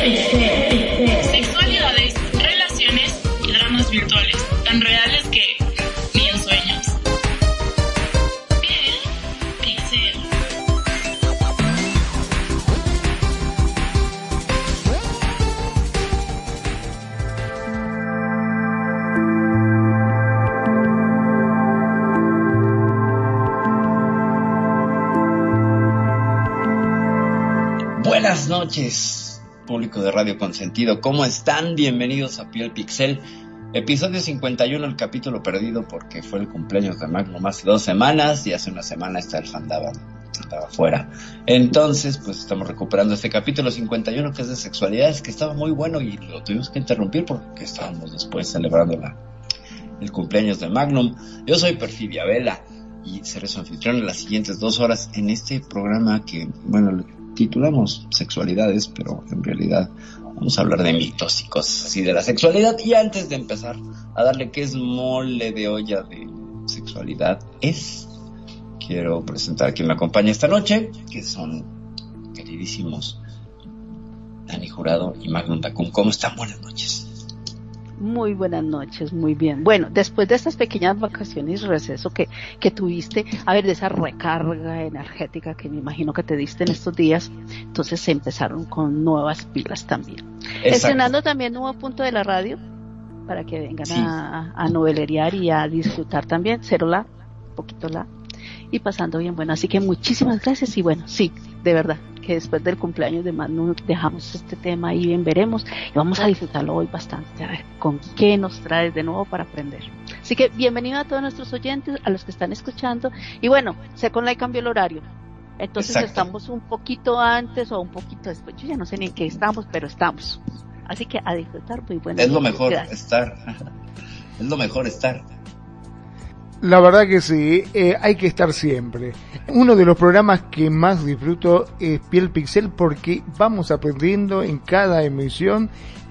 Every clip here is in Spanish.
Sexualidades, relaciones y dramas virtuales, tan reales que ni en sueños. Piel. Buenas noches, público de Radio Consentido. ¿Cómo están? Bienvenidos a Piel Pixel. Episodio 51, el capítulo perdido porque fue el cumpleaños de Magnum hace dos semanas y hace una semana está el andaba, andaba fuera. Entonces, pues estamos recuperando este capítulo 51 que es de sexualidades, que estaba muy bueno y lo tuvimos que interrumpir porque estábamos después celebrando el cumpleaños de Magnum. Yo soy Perfidia Vela y seré su anfitrión en las siguientes dos horas en este programa que, bueno, titulamos sexualidades, pero en realidad vamos a hablar de mitos y cosas así de la sexualidad. Y antes de empezar a darle que es mole de olla de sexualidad es, quiero presentar a quien me acompaña esta noche, que son queridísimos Dani Jurado y Magnum Dacun. ¿Cómo están? Buenas noches. Muy buenas noches, muy bien. Bueno, después de estas pequeñas vacaciones y receso que, que tuviste, a ver, de esa recarga energética que me imagino que te diste en estos días, entonces se empezaron con nuevas pilas también. Estrenando también nuevo punto de la radio para que vengan Sí. a, a noveleriar y a disfrutar también, cero la, poquito la, y pasando bien bueno. Así que muchísimas gracias y bueno, sí, de verdad, que después del cumpleaños de Manu dejamos este tema ahí bien, veremos y vamos a disfrutarlo hoy bastante, a ver con qué nos traes de nuevo para aprender. Así que bienvenido a todos nuestros oyentes, a los que están escuchando y bueno, sé con la cambio el horario. Entonces Exacto. estamos un poquito antes o un poquito después, yo ya no sé ni en qué estamos, pero estamos. Así que a disfrutar, muy buenas Es lo mejor gracias. estar. es lo mejor estar. La verdad que sí, eh, hay que estar siempre. Uno de los programas que más disfruto es Piel Pixel porque vamos aprendiendo en cada emisión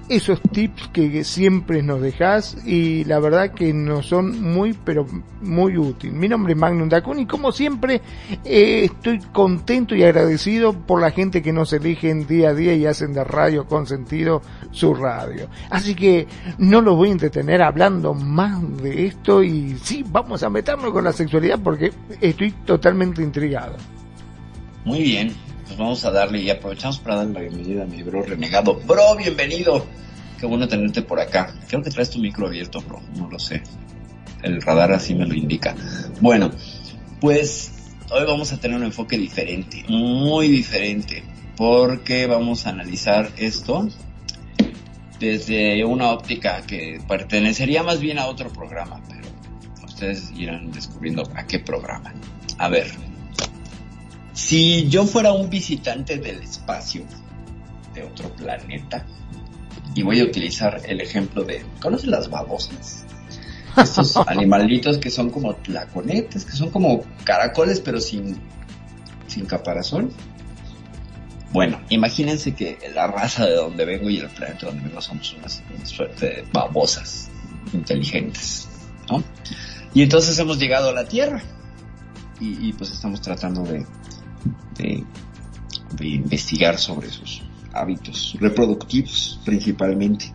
esos tips que siempre nos dejas y la verdad que nos son muy pero muy útiles. Mi nombre es Magnum Dacun y como siempre eh, estoy contento y agradecido por la gente que nos eligen día a día y hacen de Radio con sentido su radio. Así que no los voy a entretener hablando más de esto y sí, vamos a meternos con la sexualidad porque estoy totalmente intrigado. Muy bien, pues vamos a darle y aprovechamos para darle la bienvenida a mi bro renegado. Bro, bienvenido. Qué bueno tenerte por acá. Creo que traes tu micro abierto, bro. No lo sé. El radar así me lo indica. Bueno, pues hoy vamos a tener un enfoque diferente, muy diferente, porque vamos a analizar esto desde una óptica que pertenecería más bien a otro programa, pero ustedes irán descubriendo a qué programa. A ver, si yo fuera un visitante del espacio de otro planeta, y voy a utilizar el ejemplo de, ¿conoces las babosas? Estos animalitos que son como tlaconetes, que son como caracoles pero sin, sin caparazón. Bueno, imagínense que la raza de donde vengo y el planeta donde vengo somos unas, una suerte de babosas inteligentes, ¿no? Y entonces hemos llegado a la Tierra y, y pues estamos tratando de, de, investigar sobre sus hábitos reproductivos principalmente.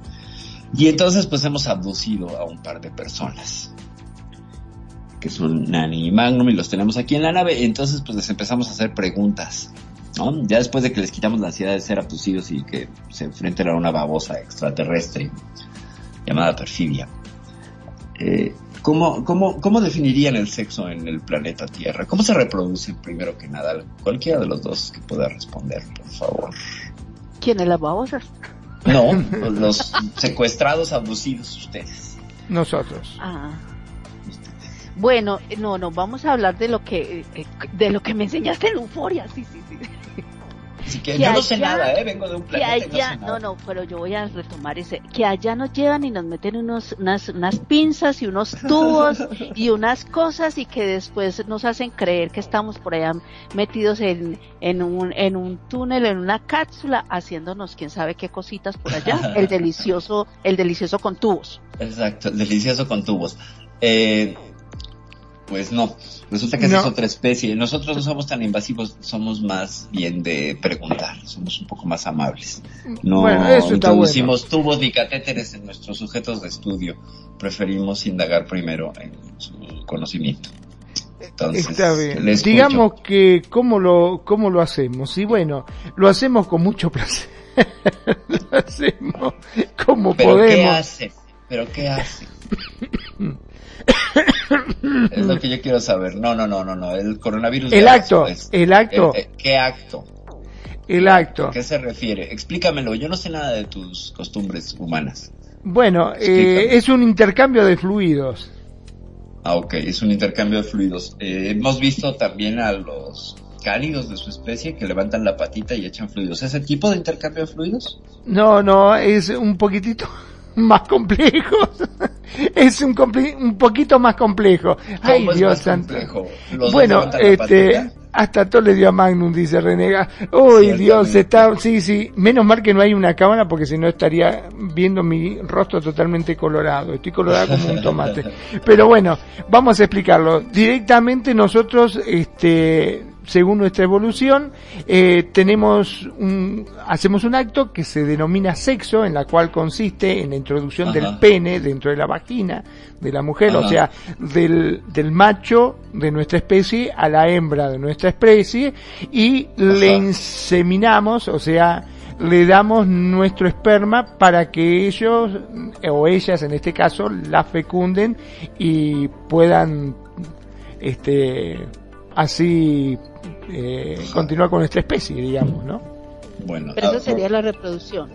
Y entonces pues hemos abducido a un par de personas que son Nani y Magnum y los tenemos aquí en la nave. Entonces pues les empezamos a hacer preguntas. Ya después de que les quitamos la ansiedad de ser abducidos y que se enfrenten a una babosa extraterrestre llamada perfidia. Eh, ¿cómo, cómo, ¿Cómo definirían el sexo en el planeta Tierra? ¿Cómo se reproducen primero que nada? Cualquiera de los dos que pueda responder, por favor. ¿Quiénes las babosas? No, los secuestrados, abducidos, ustedes. Nosotros. Ah. Bueno, no, no, vamos a hablar de lo que, eh, de lo que me enseñaste en Euforia, sí, sí. Así que, yo no sé nada, ¿eh? Vengo de un planeta que allá, no, no, pero yo voy a retomar ese, que allá nos llevan y nos meten unos, unas, unas pinzas y unos tubos y unas cosas y que después nos hacen creer que estamos por allá metidos en, en un, en un túnel, en una cápsula, haciéndonos quién sabe qué cositas por allá, el delicioso, el delicioso con tubos. Exacto, el delicioso con tubos. Eh, pues no, resulta que esa es otra especie. Nosotros no somos tan invasivos, somos más bien de preguntar, somos un poco más amables. No bueno, introducimos tubos ni catéteres en nuestros sujetos de estudio, preferimos indagar primero en su conocimiento. Entonces, Está bien. Digamos que cómo lo, cómo lo hacemos. Y bueno, lo hacemos con mucho placer. lo hacemos como ¿Pero podemos. ¿Qué hace? ¿Pero qué hace? es lo que yo quiero saber. No, no, no, no, no. El coronavirus. El acto. el acto. ¿Qué acto? El acto. ¿A qué se refiere? Explícamelo. Yo no sé nada de tus costumbres humanas. Bueno, eh, es un intercambio de fluidos. Ah, ok. Es un intercambio de fluidos. Eh, hemos visto también a los cálidos de su especie que levantan la patita y echan fluidos. ¿Ese tipo de intercambio de fluidos? No, no, es un poquitito más complejo. es un, un poquito más complejo. Ay, Dios santo. Bueno, este, hasta todo le dio a Magnum, dice Renega. Uy, Dios, está, sí, sí. Menos mal que no hay una cámara porque si no estaría viendo mi rostro totalmente colorado. Estoy colorado como un tomate. Pero bueno, vamos a explicarlo. Directamente nosotros, este, según nuestra evolución, eh, tenemos un, hacemos un acto que se denomina sexo, en la cual consiste en la introducción del pene dentro de la vagina de la mujer, o sea, del, del macho de nuestra especie a la hembra de nuestra especie, y le inseminamos, o sea, le damos nuestro esperma para que ellos, o ellas en este caso, la fecunden y puedan, este, así eh, continuar con nuestra especie, digamos, ¿no? Bueno, pero eso sería la reproducción.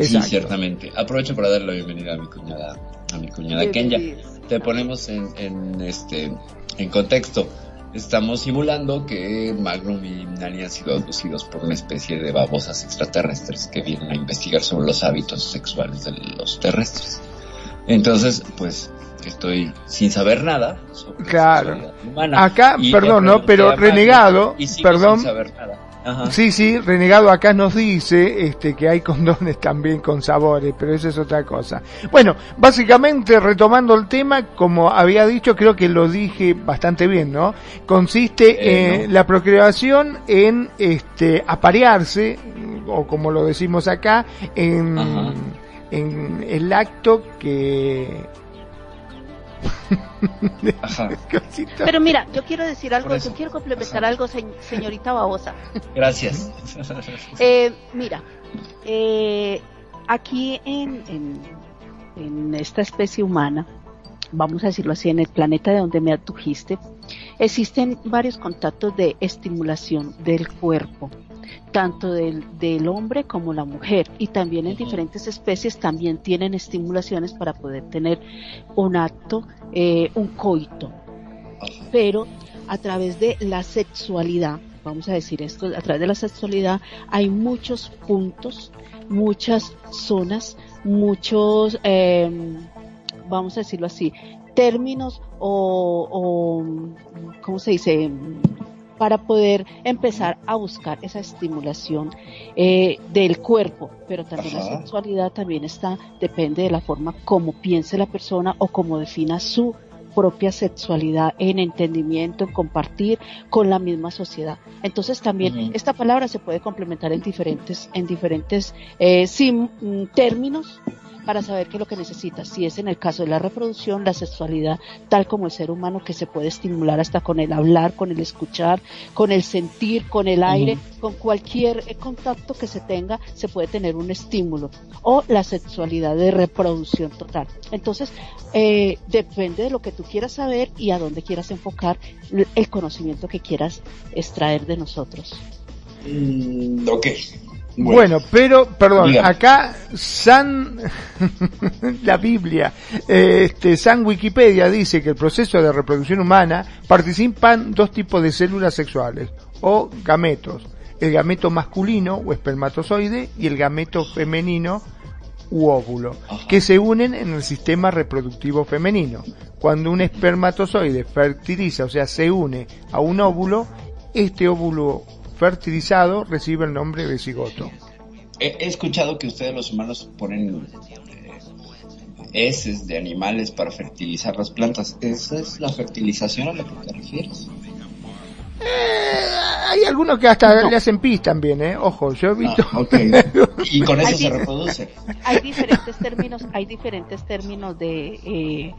Sí, ciertamente. Aprovecho para darle la bienvenida a mi cuñada, a mi cuñada Kenya. Te ponemos en, en este en contexto. Estamos simulando que Magnum y Nani han sido abducidos por una especie de babosas extraterrestres que vienen a investigar sobre los hábitos sexuales de los terrestres. Entonces, pues estoy sin saber nada sobre claro. humana. Acá, perdón, ¿no? Pero renegado, perdón. Sin saber nada. Sí, sí, renegado acá nos dice este que hay condones también con sabores, pero eso es otra cosa. Bueno, básicamente retomando el tema, como había dicho, creo que lo dije bastante bien, ¿no? Consiste en la procreación en este aparearse o como lo decimos acá en en el acto que Pero mira, yo quiero decir algo, yo quiero complementar algo, señorita Babosa. Gracias. eh, mira, eh, aquí en, en, en esta especie humana, vamos a decirlo así, en el planeta de donde me atujiste, existen varios contactos de estimulación del cuerpo tanto del, del, hombre como la mujer y también en diferentes especies también tienen estimulaciones para poder tener un acto, eh, un coito. Pero a través de la sexualidad, vamos a decir esto, a través de la sexualidad hay muchos puntos, muchas zonas, muchos, eh, vamos a decirlo así, términos o, o ¿cómo se dice? Para poder empezar a buscar esa estimulación eh, del cuerpo, pero también la sexualidad también está, depende de la forma como piense la persona o como defina su propia sexualidad en entendimiento, en compartir con la misma sociedad. Entonces también esta palabra se puede complementar en diferentes, en diferentes eh, mm, términos para saber qué es lo que necesita. Si es en el caso de la reproducción, la sexualidad, tal como el ser humano que se puede estimular hasta con el hablar, con el escuchar, con el sentir, con el aire, con cualquier eh, contacto que se tenga, se puede tener un estímulo. O la sexualidad de reproducción total. Entonces, eh, depende de lo que tú quieras saber y a dónde quieras enfocar el conocimiento que quieras extraer de nosotros. Mm, ok, bueno, pero, perdón, acá San, la Biblia, este, San Wikipedia dice que el proceso de reproducción humana participan dos tipos de células sexuales o gametos. el gameto masculino o espermatozoide y el gameto femenino u óvulo, que se unen en el sistema reproductivo femenino. Cuando un espermatozoide fertiliza, o sea, se une a un óvulo, este óvulo fertilizado recibe el nombre de cigoto. He, escuchado que ustedes los humanos ponen eh, heces de animales para fertilizar las plantas. ¿Esa es la fertilización a la que te refieres? Eh, hay algunos que hasta le hacen pis también, ¿eh? Ojo, yo he visto. Ah, y con eso se reproduce. Hay diferentes términos, hay diferentes términos de eh,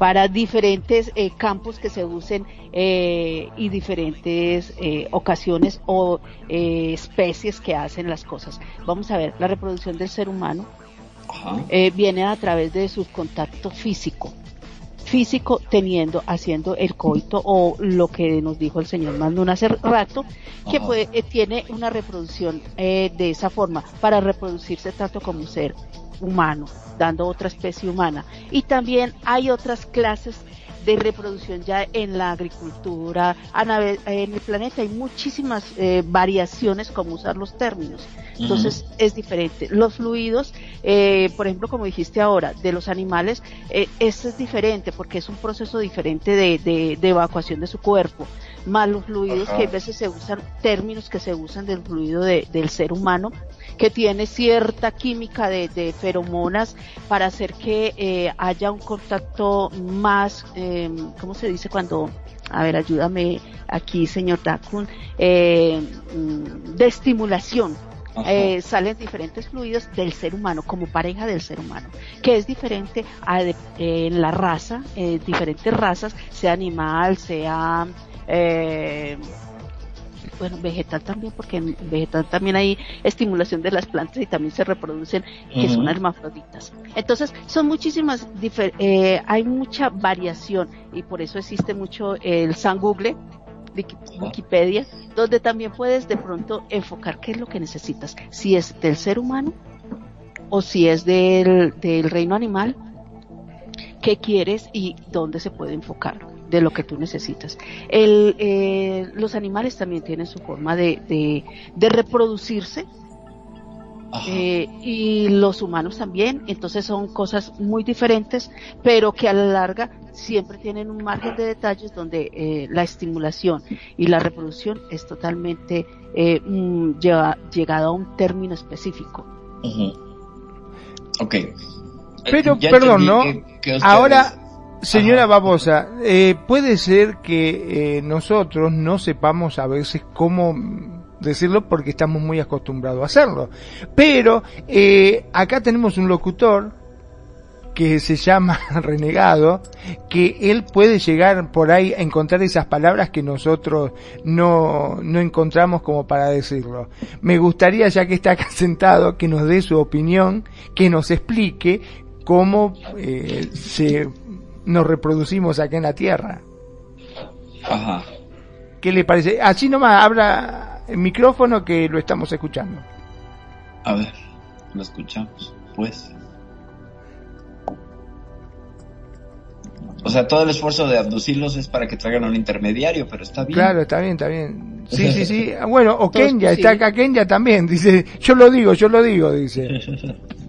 para diferentes eh, campos que se usen eh, y diferentes eh, ocasiones o especies que hacen las cosas. Vamos a ver, la reproducción del ser humano viene a través de su contacto físico. Físico teniendo, haciendo el coito o lo que nos dijo el señor Mandun hace rato, que tiene una reproducción de esa forma para reproducirse tanto como un ser humano, dando otra especie humana. Y también hay otras clases de reproducción ya en la agricultura, en el planeta hay muchísimas eh, variaciones como usar los términos. Entonces es diferente. Los fluidos, eh, por ejemplo, como dijiste ahora, de los animales, eh, eso es diferente porque es un proceso diferente de, evacuación de su cuerpo. Más los fluidos que a veces se usan, términos que se usan del fluido del ser humano, que tiene cierta química de, feromonas para hacer que eh, haya un contacto más, eh, ¿cómo se dice cuando? A ver, ayúdame aquí, señor Dakun, eh, mm, de estimulación. Eh, salen diferentes fluidos del ser humano, como pareja del ser humano, que es diferente a en la raza, diferentes razas, sea animal, sea eh, bueno, vegetal también, porque en vegetal también hay estimulación de las plantas y también se reproducen, que son hermafroditas. Entonces, son muchísimas, eh, hay mucha variación y por eso existe mucho el San Google, Wikipedia, donde también puedes de pronto enfocar qué es lo que necesitas, si es del ser humano o si es del, del reino animal, qué quieres y dónde se puede enfocar de lo que tú necesitas. El, eh, los animales también tienen su forma de, de, reproducirse eh, y los humanos también, entonces son cosas muy diferentes, pero que a la larga siempre tienen un margen de detalles donde eh, la estimulación y la reproducción es totalmente eh, mm, llegado a un término específico. Ok. Pero, perdón, ¿no? Ahora, Señora Babosa, eh, puede ser que eh, nosotros no sepamos a veces cómo decirlo porque estamos muy acostumbrados a hacerlo. Pero eh, acá tenemos un locutor que se llama Renegado, que él puede llegar por ahí a encontrar esas palabras que nosotros no, no encontramos como para decirlo. Me gustaría, ya que está acá sentado, que nos dé su opinión, que nos explique cómo eh, se nos reproducimos acá en la Tierra. Ajá. ¿Qué le parece? Así nomás habla el micrófono que lo estamos escuchando. A ver, lo escuchamos, pues. O sea, todo el esfuerzo de abducirlos es para que traigan un intermediario, pero está bien. Claro, está bien, está bien. Sí, sí, sí. Bueno, o Kenya, está acá Kenya también, dice, yo lo digo, yo lo digo, dice.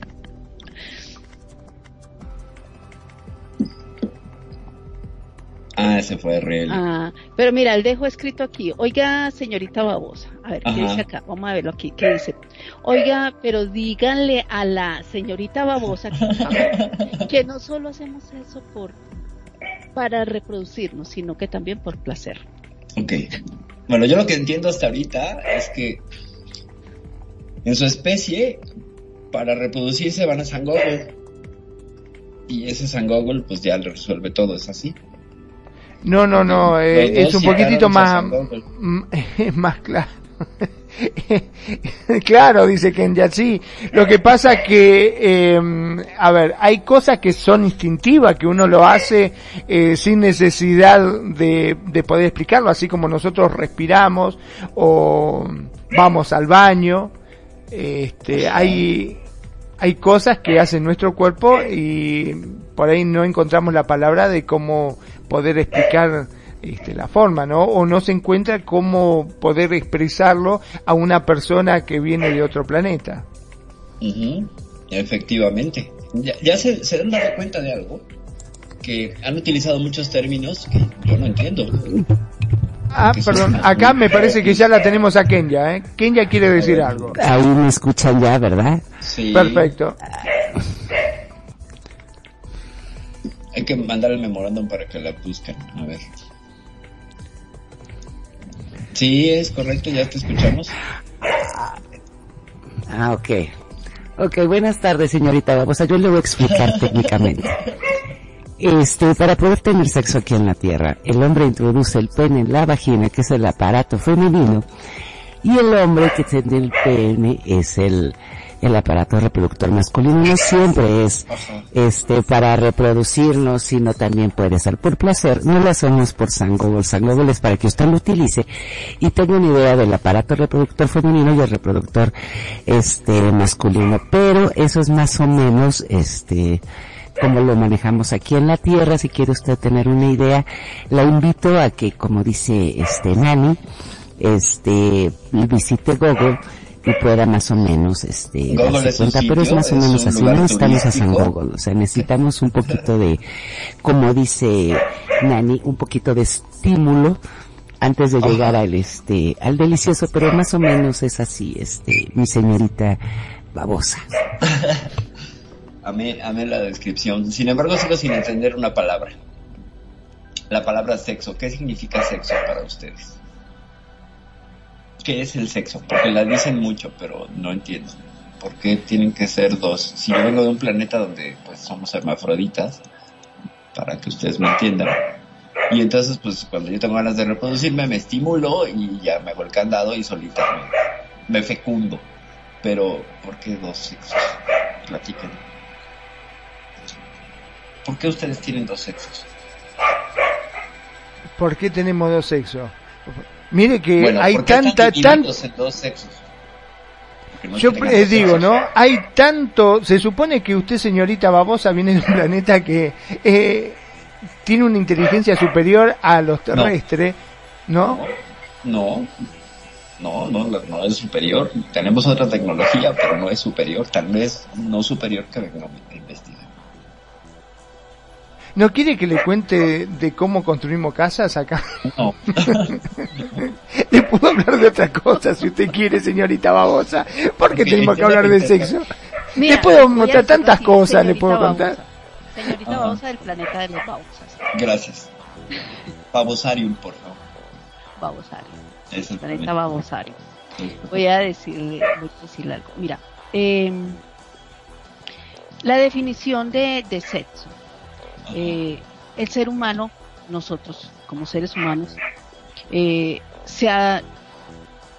Ah, ese fue real. Ah, pero mira, el dejo escrito aquí. Oiga, señorita babosa. A ver, ¿qué dice acá? Vamos a verlo aquí. ¿Qué dice? Oiga, pero díganle a la señorita babosa que, no solo hacemos eso por para reproducirnos, sino que también por placer. Ok. Bueno, yo lo que entiendo hasta ahorita es que en su especie, para reproducirse van a San Google. Y ese San Google, pues ya lo resuelve todo, ¿es así? No, no, no, eh, es un poquitito más, más claro. claro, dice Kenya, sí. Lo que pasa que, eh, a ver, hay cosas que son instintivas, que uno lo hace eh, sin necesidad de, de poder explicarlo, así como nosotros respiramos o vamos al baño. Este, hay, hay cosas que hace nuestro cuerpo y por ahí no encontramos la palabra de cómo poder explicar este, la forma, ¿no? O no se encuentra cómo poder expresarlo a una persona que viene de otro planeta. Efectivamente. Ya, se, se, han dado cuenta de algo, que han utilizado muchos términos que yo no entiendo. Ah, perdón, acá me parece que ya la tenemos a Kenya, ¿eh? Kenya quiere decir algo. Ahí me escuchan ya, ¿verdad? Sí. Perfecto. Hay que mandar el memorándum para que la busquen, a ver. Sí, es correcto, ya te escuchamos. Ah, ok. Ok, buenas tardes, señorita Babosa. Yo le voy a explicar técnicamente. Este, para poder tener sexo aquí en la Tierra, el hombre introduce el pene en la vagina, que es el aparato femenino, y el hombre que tiene el pene es el, el aparato reproductor masculino no siempre es este para reproducirnos, sino también puede ser por placer. No lo hacemos por sangogol. Sangogol es para que usted lo utilice y tenga una idea del aparato reproductor femenino y el reproductor este masculino. Pero eso es más o menos este como lo manejamos aquí en la Tierra. Si quiere usted tener una idea, la invito a que, como dice este Nani, este visite Google y pueda más o menos este darse cuenta, pero es más o menos así, no estamos a San Google, o sea, necesitamos un poquito de, como dice Nani, un poquito de estímulo antes de llegar al este, al delicioso, pero más o menos es así, este, mi señorita babosa. amé, amé la descripción. Sin embargo, sigo sin entender una palabra. La palabra sexo. ¿Qué significa sexo para ustedes? ¿Qué es el sexo? Porque la dicen mucho, pero no entiendo. ¿Por qué tienen que ser dos? Si yo vengo de un planeta donde pues somos hermafroditas, para que ustedes me entiendan. Y entonces, pues cuando yo tengo ganas de reproducirme, me estimulo y ya me hago el candado y solita me, me fecundo. Pero, ¿por qué dos sexos? Platiquen. ¿Por qué ustedes tienen dos sexos? ¿Por qué tenemos dos sexos? Mire que hay tanta, tan... dos sexos? Yo digo, ¿no? Hay tanto, se supone que usted, señorita Babosa, viene de un planeta que eh, tiene una inteligencia superior a los terrestres, ¿no? No, no, no, no, no es superior. Tenemos otra tecnología, pero no es superior. Tal vez no superior que venga a investigar. ¿No quiere que le cuente de cómo construimos casas acá? No. le puedo hablar de otra cosa si usted quiere, señorita babosa. ¿Por qué tenemos que hablar de sexo? le puedo mostrar tantas cosas, le puedo contar. Señorita babosa del planeta de los babosas. Gracias. Babosarium, por favor. Babosarium. Es el planeta Babosarium. Voy a decirle, voy a decirle algo. Mira, eh, la definición de, de sexo eh, el ser humano, nosotros como seres humanos, eh, sea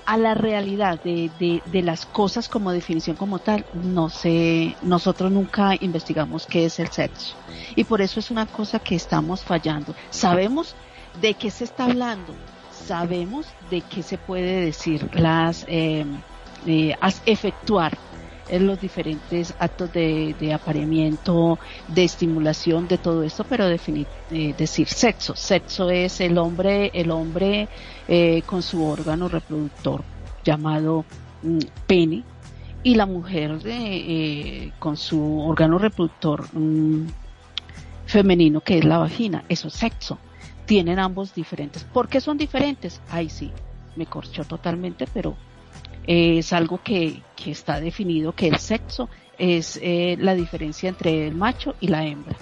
a la realidad de, de, las cosas como definición como tal, no sé, nosotros nunca investigamos qué es el sexo. Y por eso es una cosa que estamos fallando. Sabemos de qué se está hablando, sabemos de qué se puede decir, las eh, eh efectuar en los diferentes actos de, de, apareamiento, de estimulación, de todo esto, pero definir, eh, decir sexo. Sexo es el hombre, el hombre eh, con su órgano reproductor llamado mm, pene y la mujer eh, con su órgano reproductor mm, femenino que es la vagina. Eso es sexo. Tienen ambos diferentes. ¿Por qué son diferentes? Ahí sí, me corchó totalmente, pero es algo que, que está definido que el sexo es eh, la diferencia entre el macho y la hembra.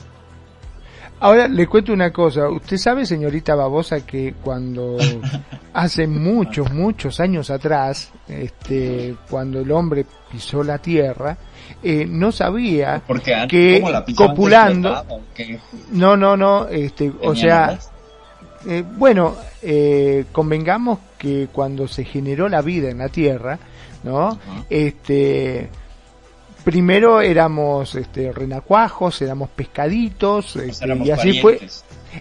Ahora le cuento una cosa. Usted sabe, señorita Babosa, que cuando hace muchos, muchos años atrás, este, cuando el hombre pisó la tierra, eh, no sabía que copulando, no, no, no, este, o sea, eh, bueno, eh, convengamos que cuando se generó la vida en la Tierra, ¿no? Este, primero éramos este, renacuajos, éramos pescaditos, este, y así fue.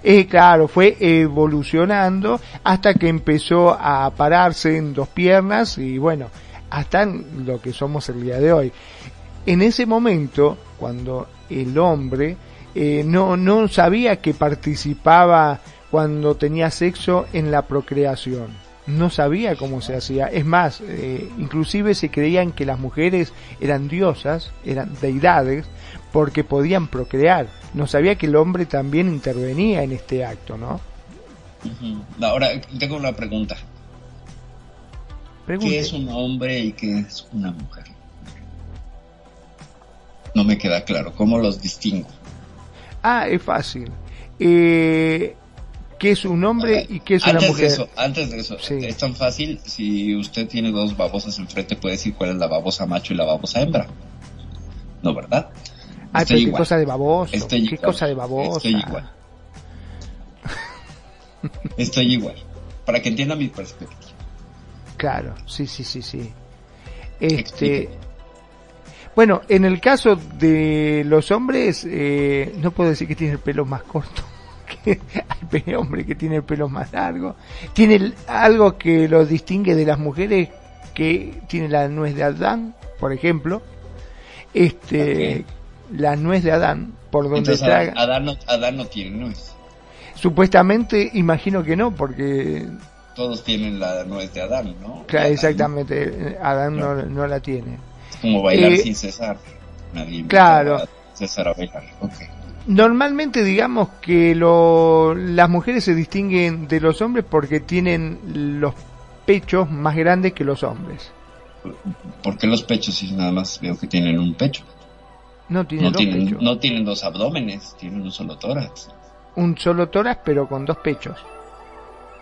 Eh, claro, fue evolucionando hasta que empezó a pararse en dos piernas y bueno, hasta lo que somos el día de hoy. En ese momento, cuando el hombre eh, no, no sabía que participaba cuando tenía sexo en la procreación. No sabía cómo se hacía. Es más, eh, inclusive se creían que las mujeres eran diosas, eran deidades, porque podían procrear. No sabía que el hombre también intervenía en este acto, ¿no? Ahora tengo una pregunta. ¿Qué es un hombre y qué es una mujer? No me queda claro. ¿Cómo los distingo? Ah, es fácil. Eh, ¿Qué es un hombre y qué es una mujer? De eso, antes de eso, es tan fácil. Si usted tiene dos babosas enfrente, puede decir cuál es la babosa macho y la babosa hembra. ¿No, verdad? Ah, pero qué cosa de baboso. qué cosa de babosa. Estoy igual. Estoy igual. Para que entienda mi perspectiva. Claro, sí, sí, sí, sí. Este. Bueno, en el caso de los hombres, eh, no puedo decir que tiene el pelo más corto. Que hay hombre que tiene el pelo más largo. Tiene algo que lo distingue de las mujeres que tiene la nuez de Adán, por ejemplo. Este, la nuez de Adán, por donde Entonces, Adán, no, Adán no tiene nuez. Supuestamente, imagino que no, porque... Todos tienen la nuez de Adán, ¿no? Claro, exactamente, Adán no, no, la tiene. Es como bailar eh, sin cesar. Nadie claro. Cesar a bailar, Normalmente digamos que lo, las mujeres se distinguen de los hombres porque tienen los pechos más grandes que los hombres. ¿Por qué los pechos si nada más veo que tienen un pecho? No tienen, dos tienen, no tienen dos abdómenes, tienen un solo tórax un solo tórax, pero con dos pechos.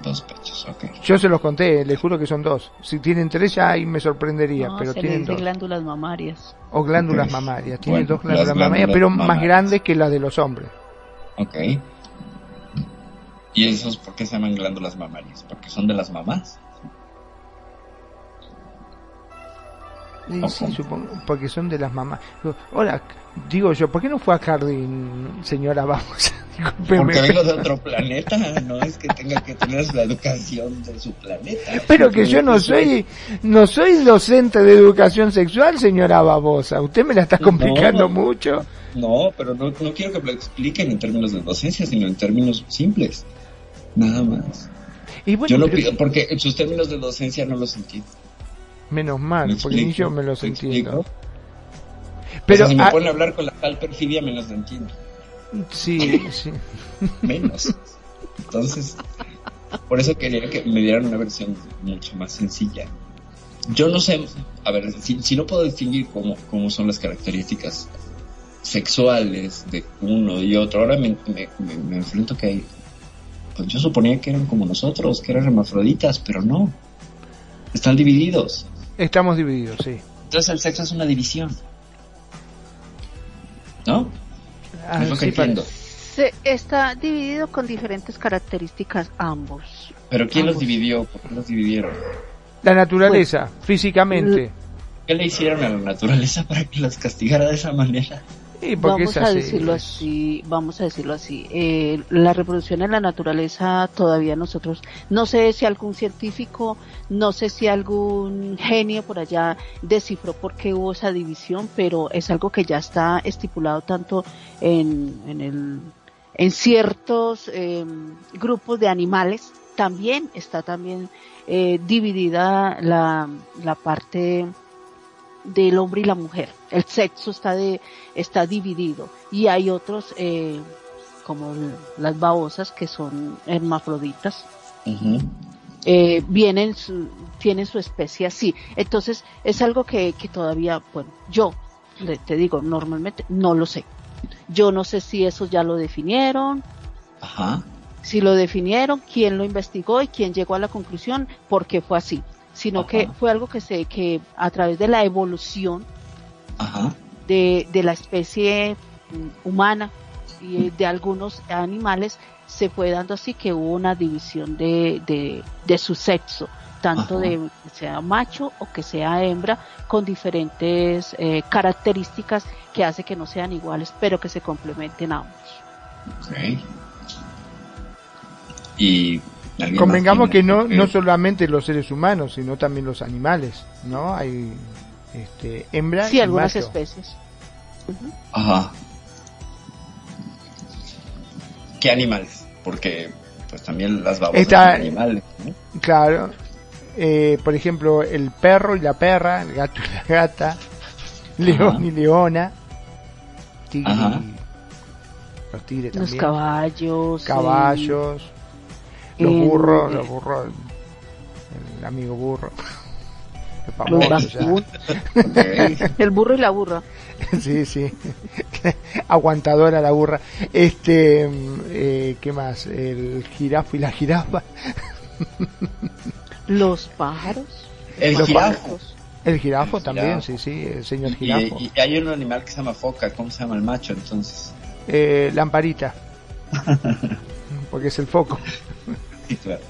Dos pechos, ok. Yo se los conté, les juro que son dos. Si tienen tres ya ahí me sorprendería, pero tienen dos. glándulas mamarias. O glándulas mamarias, tienen dos glándulas, mamarias, pero más grandes que las de los hombres. Ok. ¿Y esos por qué se llaman glándulas mamarias? ¿Porque son de las mamás? Sí, supongo, porque son de las mamás. Hola, digo yo, ¿por qué no fue a jardín, señora? Vamos. Porque vengo de otro planeta, no es que tenga que tener la educación de su planeta. Pero que yo no soy, no soy docente de educación sexual, señora Babosa. Usted me la está complicando mucho. No, pero no, no quiero que lo expliquen en términos de docencia, sino en términos simples. Nada más. yo no pido, porque en sus términos de docencia no los entiendo. Menos mal, porque ni yo me los entiendo. Pero si me pone a hablar con la tal perfidia, me los entiendo. Sí, sí. Menos. Entonces, por eso quería que me dieran una versión mucho más sencilla. Yo no sé, a ver, si, no puedo distinguir cómo, cómo son las características sexuales de uno y otro, ahora me, me, enfrento que hay, pues yo suponía que eran como nosotros, que eran hermafroditas, pero no, están divididos. Estamos divididos, sí. Entonces el sexo es una división. ¿No? Ah, Se está dividido con diferentes características ambos. ¿Pero quién los dividió? ¿Por qué los dividieron? La naturaleza, físicamente. ¿Qué le hicieron a la naturaleza para que los castigara de esa manera? Vamos a decirlo así, vamos a decirlo así. Eh, la reproducción en la naturaleza todavía nosotros, no sé si algún científico, no sé si algún genio por allá descifró por qué hubo esa división, pero es algo que ya está estipulado tanto en, en, el, en ciertos em, grupos de animales. También está también eh, dividida la, la parte del hombre y la mujer. El sexo está de, está dividido y hay otros eh, como las babosas que son hermafroditas. eh, vienen su, tienen su especie así. Entonces es algo que, que todavía, bueno, yo te digo, normalmente no lo sé. Yo no sé si eso ya lo definieron. Ajá. Si lo definieron, quién lo investigó y quién llegó a la conclusión, por qué fue así sino que fue algo que se que a través de la evolución De, de la especie mm, humana y de algunos animales se fue dando así que hubo una división de, de, de su sexo, tanto de que sea macho o que sea hembra, con diferentes eh, características que hace que no sean iguales, pero que se complementen ambos. Okay. Y Convengamos que no, no solamente los seres humanos, sino también los animales, ¿no? Hay este, hembra sí, algunas especies. Ajá. ¿Qué animales? Porque pues también las babosas Está- son animales, ¿no? Claro. Eh, por ejemplo, el perro y la perra, el gato y la gata, león Ajá. y leona, tigre Ajá. y- los tigres Los también, caballos. caballos, los el- burros, los burros, el amigo burro, el Los famoso ya. el burro y la burra. sí, sí, aguantadora la burra. Este, eh, ¿qué más? El jirafo y la jirafa, Los pájaros. El Los jirafo. pájaros. el jirafo El también, jirafo. sí, sí, el señor Y, jirafo, y hay un animal que se llama foca, ¿cómo se llama el macho entonces? Eh, lamparita, porque es el foco. Sí, claro.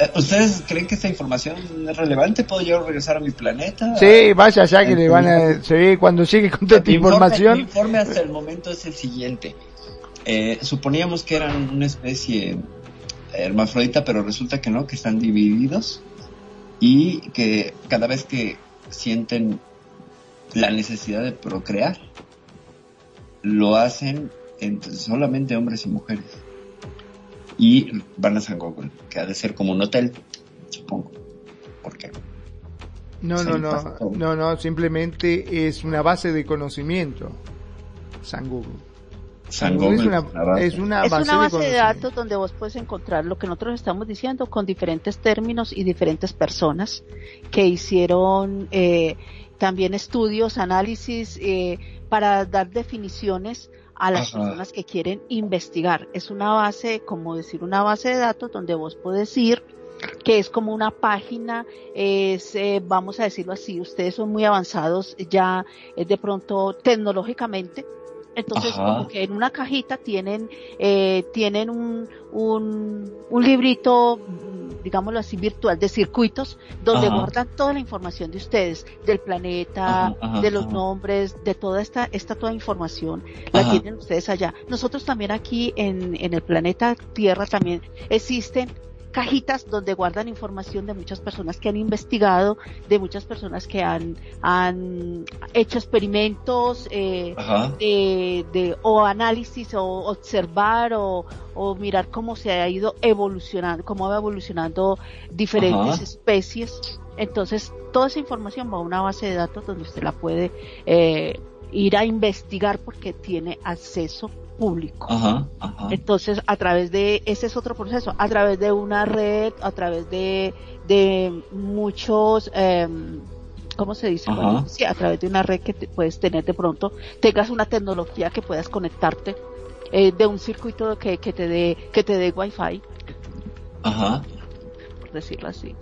Eh, ¿Ustedes creen que esta información es relevante? ¿Puedo yo regresar a mi planeta? Sí, vaya ya que le van a... Sí, cuando llegue con toda esta Mi informe- Mi información... informe hasta el momento es el siguiente. Eh, suponíamos que eran una especie hermafrodita, pero resulta que no, que están divididos y que cada vez que sienten la necesidad de procrear, lo hacen entre solamente hombres y mujeres. Y van a San Google, que ha de ser como un hotel, supongo. ¿Por qué? No, no, no, no, no, simplemente es una base de conocimiento. San Google. San Google es una, es una Es base, una base de conocimiento. datos donde vos puedes encontrar lo que nosotros estamos diciendo con diferentes términos y diferentes personas que hicieron eh, también estudios, análisis eh, para dar definiciones a las Ajá. personas que quieren investigar. Es una base, como decir, una base de datos donde vos podés ir que es como una página, es, eh, vamos a decirlo así, ustedes son muy avanzados ya eh, de pronto tecnológicamente, entonces Ajá. como que en una cajita tienen, eh, tienen un, un, un librito, digámoslo así, virtual de circuitos, donde Ajá. guardan toda la información de ustedes, del planeta, Ajá, de los nombres, de toda esta, esta toda información, la tienen ustedes allá. Nosotros también aquí en, en el planeta Tierra también existen cajitas donde guardan información de muchas personas que han investigado, de muchas personas que han, han hecho experimentos, eh, de, de- o análisis o observar o, o mirar cómo se ha ido evolucionando, cómo va evolucionando diferentes Ajá. especies. Entonces, toda esa información va a una base de datos donde usted la puede eh, ir a investigar porque tiene acceso público. Ajá. Ajá. Entonces, a través de, ese es otro proceso, a través de una red, a través de, de muchos, eh, ¿cómo se dice? Bueno, sí, a través de una red que te puedes tener de pronto, tengas una tecnología que puedas conectarte, eh, de un circuito que, que te dé, que te dé wifi, Ajá. por decirlo así.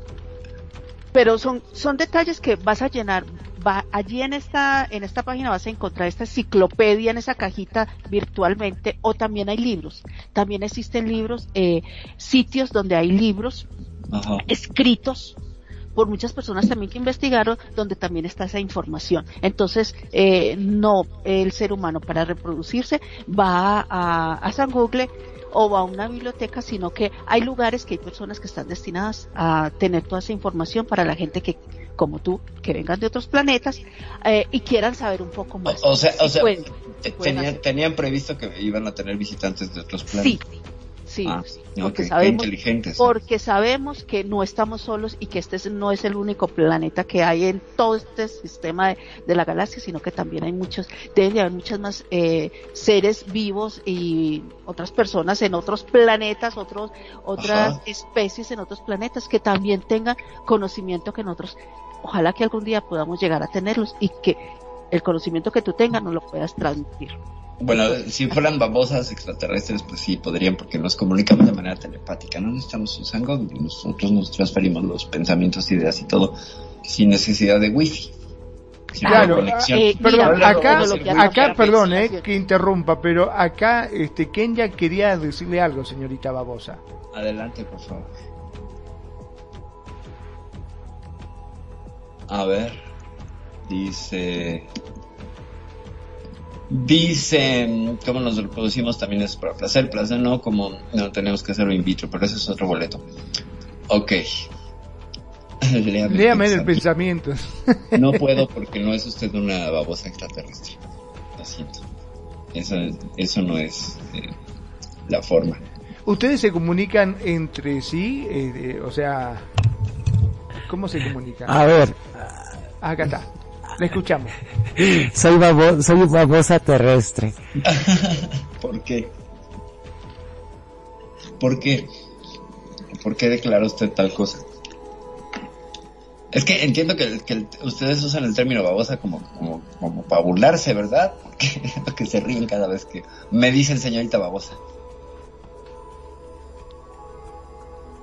Pero son, son detalles que vas a llenar, va, allí en esta, en esta página vas a encontrar esta enciclopedia en esa cajita virtualmente, o también hay libros. También existen libros, eh, sitios donde hay libros Ajá. escritos por muchas personas también que investigaron, donde también está esa información. Entonces, eh, no, el ser humano para reproducirse va a, a San Google o a una biblioteca, sino que hay lugares que hay personas que están destinadas a tener toda esa información para la gente que, como tú, que vengan de otros planetas eh, y quieran saber un poco más. O, o sea, o sea, pueden, tenían, tenían previsto que iban a tener visitantes de otros planetas. sí, sí, ok, porque sabemos inteligentes. porque sabemos que no estamos solos y que este es- no es el único planeta que hay en todo este sistema de, de la galaxia, sino que también hay muchos, deben de haber muchas más eh, seres vivos y otras personas en otros planetas, otros, otras Ajá. especies en otros planetas que también tengan conocimiento que nosotros, ojalá que algún día podamos llegar a tenerlos y que el conocimiento que tú tengas nos lo puedas transmitir. Bueno, si fueran babosas extraterrestres, pues sí, podrían, porque nos comunicamos de manera telepática. No necesitamos un San Google, nosotros nos transferimos los pensamientos, ideas y todo, sin necesidad de wifi. Sin Claro, conexión. eh, Perdón, Mira, acá, acá, perdón, eh, que interrumpa, pero acá, este, Kenya quería decirle algo, señorita Babosa. Adelante, por favor. A ver, dice... Dice, ¿cómo nos reproducimos? También es para placer, placer no, como no tenemos que hacerlo in vitro, pero ese es otro boleto. Ok. Léame, Léame el pensamiento. pensamiento. No puedo porque no es usted una babosa extraterrestre. Lo siento. Eso, eso no es eh, la forma. ¿Ustedes se comunican entre sí? Eh, eh, o sea, ¿cómo se comunican? A ver, Acá está. La escuchamos. soy, babo- soy babosa terrestre. ¿Por qué? ¿Por qué? ¿Por qué declara usted tal cosa? Es que entiendo que, que ustedes usan el término babosa como, como, como para burlarse, ¿verdad? Porque es lo que se ríen cada vez que me dicen señorita babosa.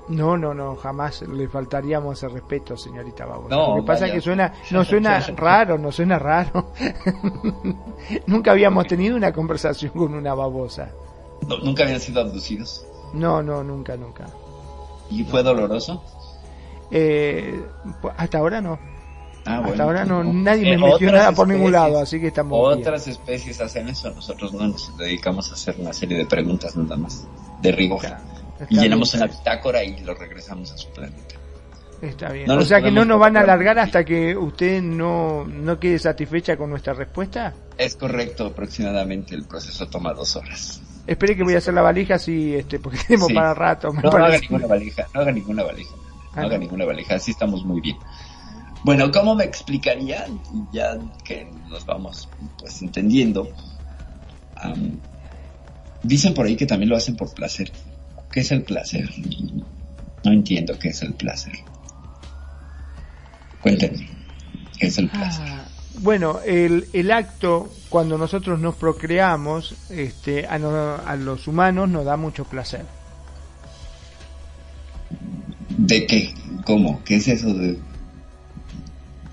No, no, no, jamás le faltaríamos el respeto, señorita Babosa. No, Lo que pasa es que suena, no suena raro, no suena raro. Nunca habíamos tenido una conversación con una babosa. No, Nunca habían sido abducidos. No, no, nunca, nunca. ¿Y fue doloroso? Eh, hasta ahora no. Ah, hasta bueno. ahora no, Eh, nadie me metió otras nada por ningún lado, así que estamos bien. Otras especies hacen eso, nosotros no nos dedicamos a hacer una serie de preguntas nada más, de rigor. Está- Y llenamos bien, una bitácora y lo regresamos a su planeta. Está bien. No o sea que no nos van a alargar hasta que usted no, no quede satisfecha con nuestra respuesta. Es correcto, aproximadamente el proceso toma dos horas. Espere que voy a hacer la valija así, este, porque tenemos Sí. para rato. me No haga ninguna valija, no haga ninguna valija, Ah, no haga no. ninguna valija, así estamos muy bien. Bueno, ¿cómo me explicaría? Ya que nos vamos pues entendiendo. am, dicen por ahí que también lo hacen por placer. ¿Qué es el placer? No entiendo qué es el placer. Cuéntenme, ¿qué es el placer? Ah, Bueno, el, el acto, cuando nosotros nos procreamos, este, a, no- a los humanos nos da mucho placer. ¿De qué? ¿Cómo? ¿Qué es eso de...?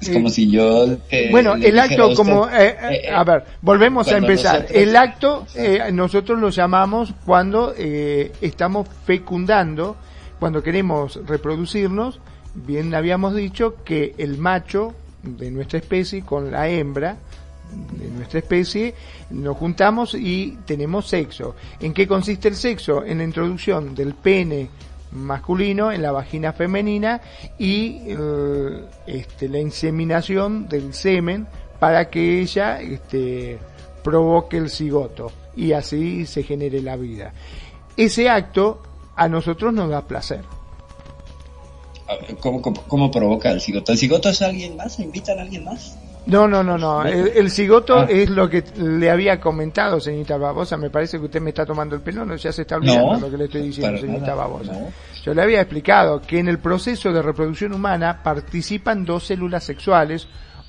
Es como si yo... eh, bueno, el acto usted, como... eh, eh, eh, a ver, volvemos a empezar. nosotros- El acto nosotros lo llamamos cuando eh, estamos fecundando, cuando queremos reproducirnos, bien habíamos dicho que el macho de nuestra especie con la hembra de nuestra especie nos juntamos y tenemos sexo. ¿En qué consiste el sexo? En la introducción del pene masculino en la vagina femenina y eh, este, la inseminación del semen para que ella este, provoque el cigoto y así se genere la vida. Ese acto a nosotros nos da placer. ¿Cómo, cómo, provoca el cigoto? ¿El cigoto es alguien más? ¿Invitan a alguien más? No, no, no, no. El, el cigoto Ah. es lo que le había comentado, señorita Babosa. Me parece que usted me está tomando el pelo, no, ya se está olvidando No, lo que le estoy diciendo, señorita nada, Babosa. no. Yo le había explicado que en el proceso de reproducción humana participan dos células sexuales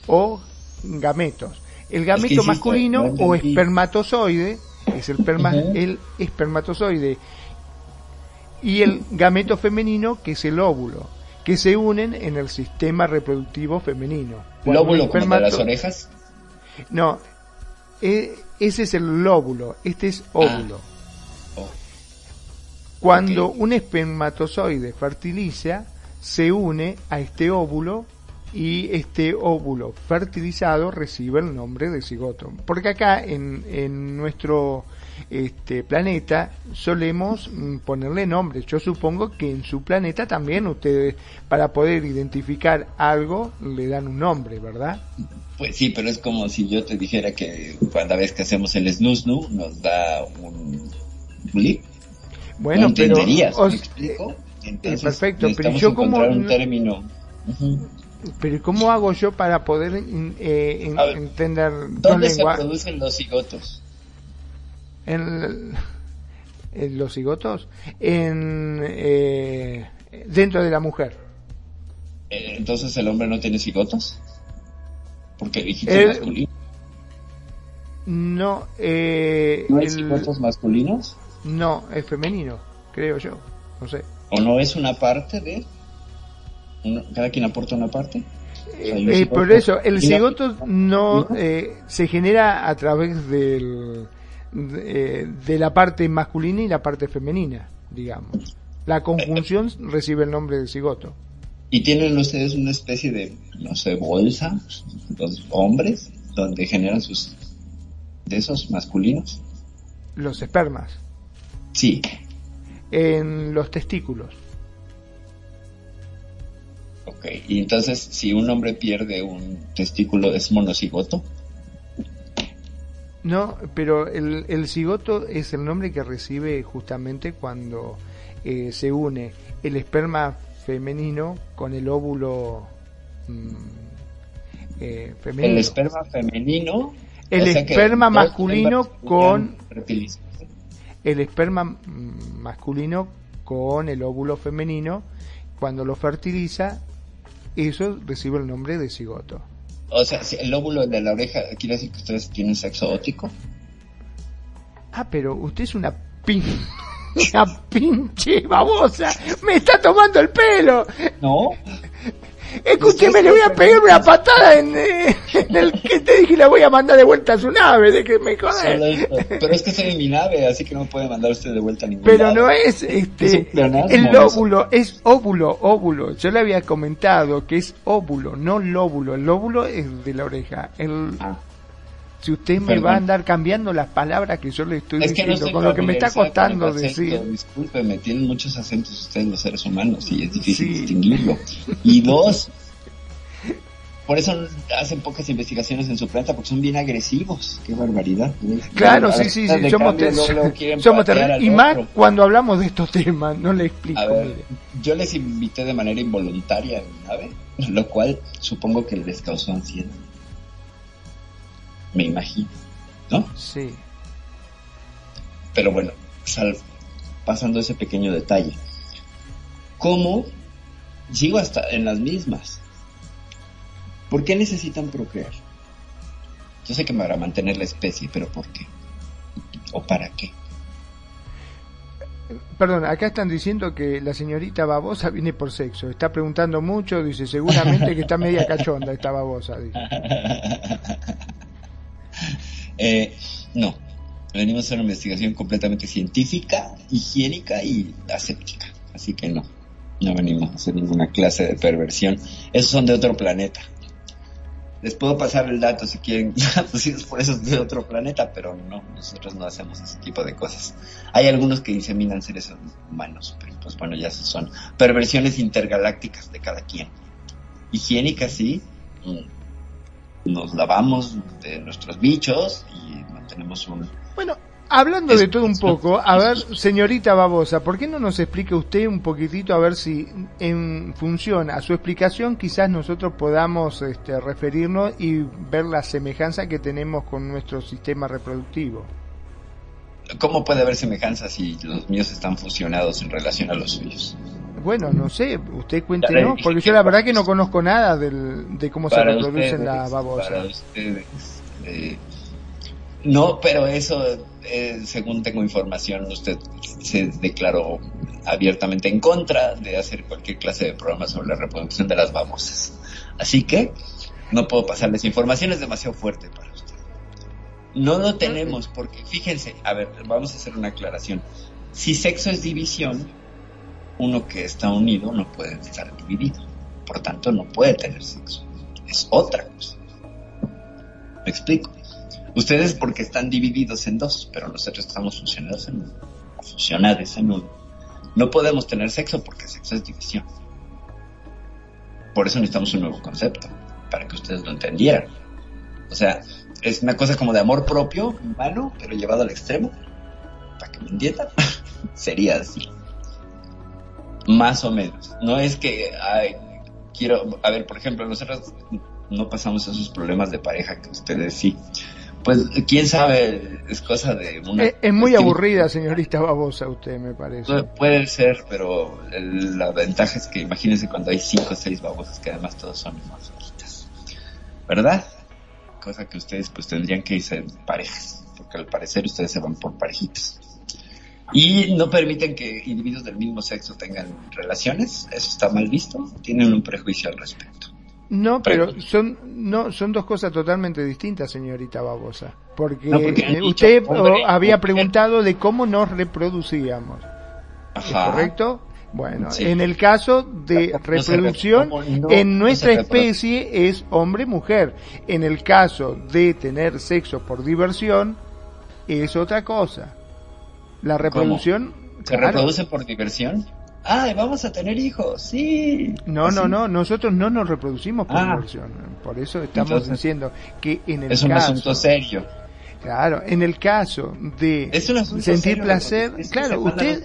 o gametos. El gameto masculino no o espermatozoide es el, perma- Ujú. el espermatozoide y el gameto femenino que es el óvulo que se unen en el sistema reproductivo femenino. ¿Lóbulo como de las orejas? no, eh, ese es el lóbulo, este es óvulo. Oh, Cuando un espermatozoide fertiliza, se une a este óvulo y este óvulo fertilizado recibe el nombre de cigoto. Porque acá en, en nuestro este, planeta solemos mm, ponerle nombres. Yo supongo que en su planeta también ustedes, para poder identificar algo, le dan un nombre, ¿verdad? Pues sí, pero es como si yo te dijera que cada vez que hacemos el snusnu nos da un blip. Bueno, no pero... entenderías, os- ¿me explico? Entonces, perfecto, pero yo como un no- término. Pero ¿cómo hago yo para poder eh, en- A ver, entender dos ¿Dónde se producen los cigotos? En, en los cigotos, en eh, dentro de la mujer. Eh, Entonces el hombre no tiene cigotos. Porque dijiste El- masculino. No, eh, ¿No hay el- cigotos masculinos? no, es femenino, creo yo. No sé. ¿O no es una parte de.? Uno- ¿Cada quien aporta una parte? Eh, un eh, por eso, el cigoto no ¿Masculino? eh, se genera a través del, de, eh, de la parte masculina y la parte femenina, digamos. La conjunción recibe el nombre de cigoto. ¿Y tienen ustedes una especie de, no sé, bolsa, los hombres, donde generan sus. de esos masculinos? Los espermas. Sí. En los testículos. Ok. Y entonces, si un hombre pierde un testículo, ¿es monocigoto? No, pero el, el cigoto es el nombre que recibe justamente cuando eh, se une el esperma femenino con el óvulo mm, eh, femenino. El esperma femenino. El esperma masculino con el esperma mm, masculino con el óvulo femenino. Cuando lo fertiliza, eso recibe el nombre de cigoto. O sea, si el óvulo de la oreja quiere decir que ustedes tienen sexo ótico. Ah, pero usted es una pin... una pinche babosa. Me está tomando el pelo. No, Escúcheme, le voy a pegar una patada en, eh, en el que te dije la voy a mandar de vuelta a su nave, de que me joder. Pero es que en mi nave, así que no puede mandar usted de vuelta a ningún Pero lado. no es este el eso. óvulo, es óvulo, óvulo. Yo le había comentado que es óvulo, no lóbulo. El lóbulo es de la oreja. El, Ah, si usted me Perdón. va a andar cambiando las palabras que yo le estoy es que no diciendo, con lo que me está costando decir. Discúlpeme, tienen muchos acentos ustedes los seres humanos y es difícil Sí. distinguirlo. Y dos, por eso hacen pocas investigaciones en su planta porque son bien agresivos. Qué barbaridad. Claro, sí, sí, sí, somos, cambio, ter- luego- luego quieren somos patear terribles. al Y más cuando hablamos de estos temas, no le explico. A ver, mire. yo les invité de manera involuntaria a mi nave, lo cual supongo que les causó ansiedad. Me imagino, ¿no? Sí. Pero bueno, sal- pasando ese pequeño detalle. ¿Cómo sigo hasta en las mismas? ¿Por qué necesitan procrear? Yo sé que para mantener la especie, pero ¿por qué? ¿O para qué? Perdón, acá están diciendo que la señorita babosa viene por sexo. Está preguntando mucho, dice seguramente que está media cachonda esta babosa. Dice. Eh, no, venimos a hacer una investigación completamente científica, higiénica y aséptica. Así que no, no venimos a hacer ninguna clase de perversión. Esos son de otro planeta. Les puedo pasar el dato si quieren, traducidos por esos de otro planeta, pero no, nosotros no hacemos ese tipo de cosas. Hay algunos que inseminan seres humanos, pero pues bueno, ya son perversiones intergalácticas de cada quien. Higiénicas, sí, mm, nos lavamos de nuestros bichos y mantenemos un... Bueno, hablando Es- de todo un poco, a ver, señorita babosa, ¿por qué no nos explica usted un poquitito a ver si en función a su explicación quizás nosotros podamos este, referirnos y ver la semejanza que tenemos con nuestro sistema reproductivo? ¿Cómo puede haber semejanza si los míos están fusionados en relación a los suyos? Bueno, no sé, usted cuéntenos, porque yo la verdad que no conozco nada del, de cómo se reproducen las babosas. eh, no, pero eso, eh, según tengo información, usted se declaró abiertamente en contra de hacer cualquier clase de programa sobre la reproducción de las babosas. Así que no puedo pasarles información, es demasiado fuerte para usted. No lo tenemos porque, fíjense, a ver, vamos a hacer una aclaración. Si sexo es división, uno que está unido no puede estar dividido. Por tanto, no puede tener sexo. Es otra cosa. ¿Me explico? Ustedes porque están divididos en dos, pero nosotros estamos fusionados en uno. Fusionados en uno. No podemos tener sexo porque sexo es división. Por eso necesitamos un nuevo concepto, para que ustedes lo entendieran. O sea, es una cosa como de amor propio, humano, pero llevado al extremo. Para que me entiendan, sería así. Más o menos. No es que, ay, quiero, a ver, por ejemplo, nosotros no pasamos esos problemas de pareja que ustedes sí. Pues, quién sabe, es cosa de una... Es, es muy aburrida, señorita babosa, usted me parece. Pu- Puede ser, pero el- la ventaja es que imagínense cuando hay cinco o seis babosas que además todos son más chiquitas. ¿Verdad? Cosa que ustedes pues tendrían que irse en parejas, porque al parecer ustedes se van por parejitas. Y no permiten que individuos del mismo sexo tengan relaciones, eso está mal visto, tienen un prejuicio al respecto. No, pero son no son dos cosas totalmente distintas, señorita babosa. Porque, No, porque han dicho usted hombre, oh, había preguntado de cómo nos reproducíamos, ¿es Ajá. correcto? Bueno, Sí. en el caso de No reproducción, en nuestra especie es hombre-mujer. En el caso de tener sexo por diversión, es otra cosa. La reproducción... ¿Se claro. reproduce por diversión? ¡Ay, vamos a tener hijos! ¡Sí! No, no, Así. no, nosotros no nos reproducimos por Ah. diversión. Por eso estamos Entonces, diciendo que en el Es un caso... asunto serio. Claro, en el caso de Es un asunto sentir serio, placer, porque es que claro, usted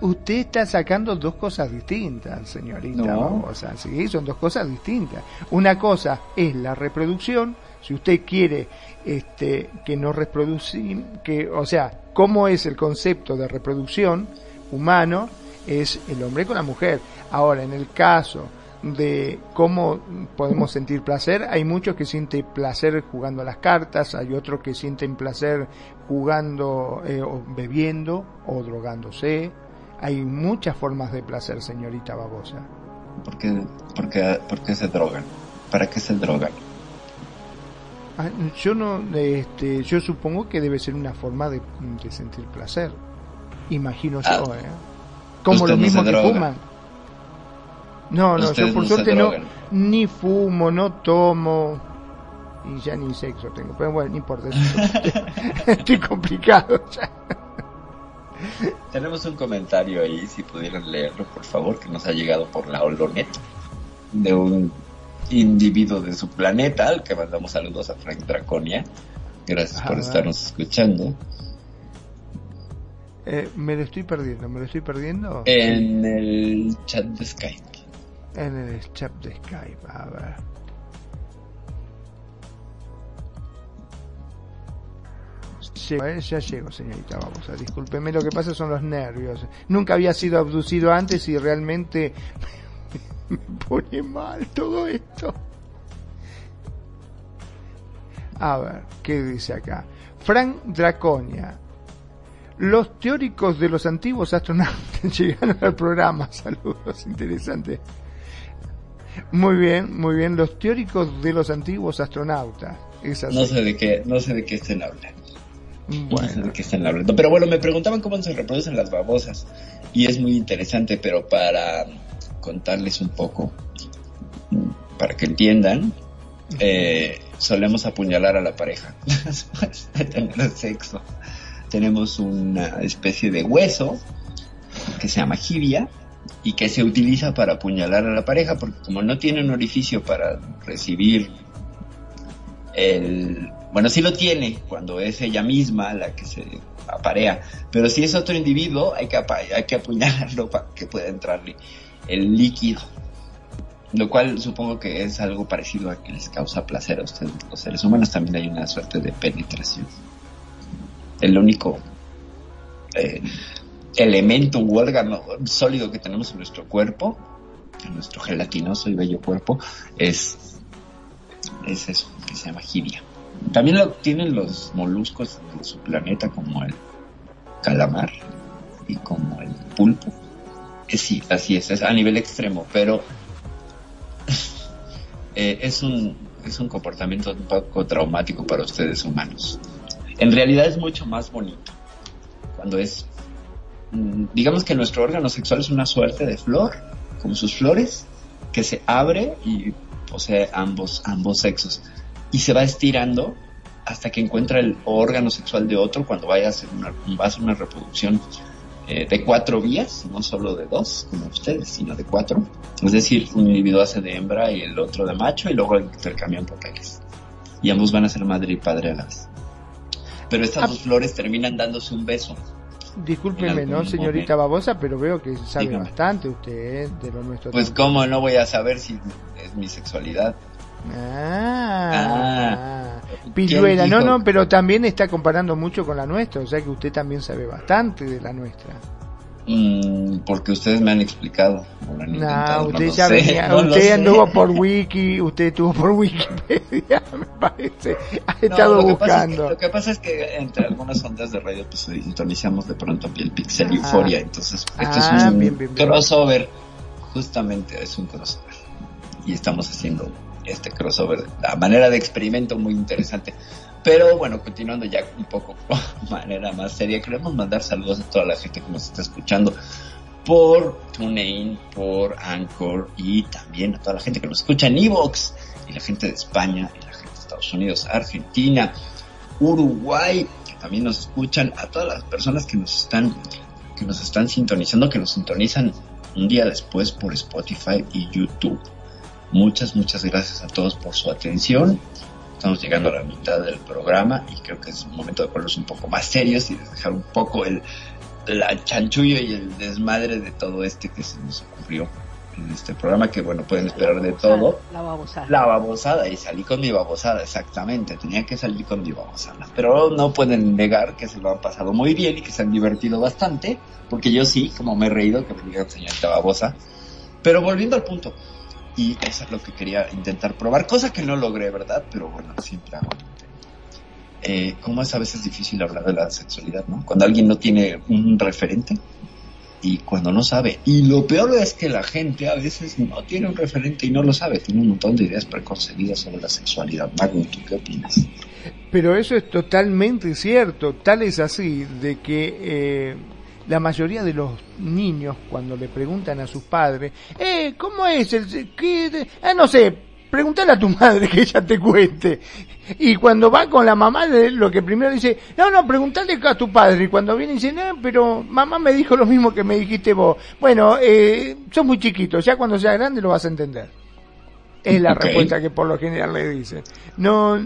usted está sacando dos cosas distintas, señorita No. Babosa, sí, son dos cosas distintas. Una cosa es la reproducción, si usted quiere este que no reproducir, que o sea, cómo es el concepto de reproducción humano es el hombre con la mujer. Ahora, en el caso de cómo podemos sentir placer, hay muchos que sienten placer jugando a las cartas, hay otros que sienten placer jugando eh, o bebiendo o drogándose. Hay muchas formas de placer, señorita Babosa. ¿Por qué, por qué- por qué se drogan? ¿Para qué se drogan? Ah, Yo no, este, yo supongo que debe ser una forma de, de sentir placer. Imagino yo, Ah. ¿eh? Como lo mismo que droga. fuman. No, no, yo por no suerte no, ni fumo, no tomo, y ya ni sexo tengo, pero bueno, no importa, eso- estoy complicado ya. Tenemos un comentario ahí, si pudieran leerlo, por favor, que nos ha llegado por la Olonet de un individuo de su planeta, al que mandamos saludos a Frank Draconia. Gracias por estarnos escuchando. Eh, me lo estoy perdiendo, me lo estoy perdiendo En el chat de Skype. en el chat de Skype, a ver. Llego, eh, ya llego, señorita, vamos a discúlpeme, lo que pasa son los nervios. Nunca había sido abducido antes y realmente me pone mal todo esto. A ver, ¿qué dice acá? Frank Draconia. Los teóricos de los antiguos astronautas llegaron al programa. Saludos, interesante. Muy bien, muy bien. Los teóricos de los antiguos astronautas. No sé de qué, no sé de qué estén hablando. No sé de qué estén hablando. Pero bueno, me preguntaban cómo se reproducen las babosas. Y es muy interesante, pero para contarles un poco, para que entiendan, eh, solemos apuñalar a la pareja después de tener sexo. Tenemos una especie de hueso que se llama jibia y que se utiliza para apuñalar a la pareja porque como no tiene un orificio para recibir el bueno sí lo tiene cuando es ella misma la que se aparea pero si es otro individuo hay que hay que apuñalarlo para que pueda entrarle el líquido lo cual supongo que es algo parecido a que les causa placer a ustedes los seres humanos también hay una suerte de penetración el único eh, elemento u órgano sólido que tenemos en nuestro cuerpo, en nuestro gelatinoso y bello cuerpo, es, es eso, que se llama jibia. También lo tienen los moluscos de su planeta, como el calamar y como el pulpo. Sí, así es, es a nivel extremo, pero eh, es, un, es un comportamiento un poco traumático para ustedes humanos. En realidad es mucho más bonito cuando es mm, digamos que nuestro órgano sexual es una suerte de flor, como sus flores, que se abre y posee ambos, ambos sexos. Y se va estirando hasta que encuentra el órgano sexual de otro cuando vaya a hacer una, va a hacer una reproducción eh, de cuatro vías, no solo de dos, como ustedes, sino de cuatro. Es decir, un individuo hace de hembra y el otro de macho y luego intercambian papeles. Y ambos van a ser madre y padre a la vez. Pero estas Ah. dos flores terminan dándose un beso. discúlpeme, ¿no, señorita Babosa? Pero veo que sabe Dígame. bastante usted ¿eh? de lo nuestro. Pues cómo no voy a saber si es mi sexualidad. Ah, Pilluela, ¿Quién no, dijo? no, pero también está comparando mucho con la nuestra, o sea que usted también sabe bastante de la nuestra. Mm, porque ustedes me han explicado. han No, usted ya sé, venía, no usted sé. anduvo por wiki, usted estuvo por Wikipedia, me parece, ha No, estado lo que pasa es que- buscando. lo que pasa es que entre algunas ondas de radio pues sintonizamos de pronto el pixel Ah. euforia. Entonces, esto Ah, es un bien, bien, bien. crossover. Justamente es un crossover. Y estamos haciendo este crossover a manera de experimento muy interesante. Pero bueno, continuando ya un poco de manera más seria, queremos mandar saludos a toda la gente que nos está escuchando por TuneIn, por Anchor y también a toda la gente que nos escucha en Evox y la gente de España y la gente de Estados Unidos, Argentina, Uruguay, que también nos escuchan, a todas las personas que nos están que nos están sintonizando, que nos sintonizan un día después por Spotify y YouTube. Muchas, muchas gracias a todos por su atención. estamos llegando a la mitad del programa y creo que es un momento de ponernos un poco más serios y de dejar un poco el la chanchullo y el desmadre de todo este que se nos ocurrió en este programa que bueno pueden esperar de todo La babosada. la babosada y salí con mi babosada exactamente tenía que salir con mi babosada pero no pueden negar que se lo han pasado muy bien y que se han divertido bastante porque yo sí como me he reído que me digan señorita babosa pero volviendo al punto y eso es lo que quería intentar probar cosa que no logré verdad pero bueno siempre hago eh, cómo es a veces difícil hablar de la sexualidad no cuando alguien no tiene un referente y cuando no sabe. Y lo peor es que la gente a veces no tiene un referente y no lo sabe, tiene un montón de ideas preconcebidas sobre la sexualidad. Magnum, ¿tú qué opinas? Pero eso es totalmente cierto, tal es así de que eh, la mayoría de los niños cuando le preguntan a sus padres, eh, ¿cómo es el qué, ah, no sé, pregúntale a tu madre que ella te cuente. Y cuando va con la mamá, lo que primero dice, no, no, pregúntale a tu padre. Y cuando viene dice, no, pero mamá me dijo lo mismo que me dijiste vos. Bueno, eh, sos muy chiquito, ya cuando sea grande lo vas a entender. Es la respuesta que por lo general le dicen. No,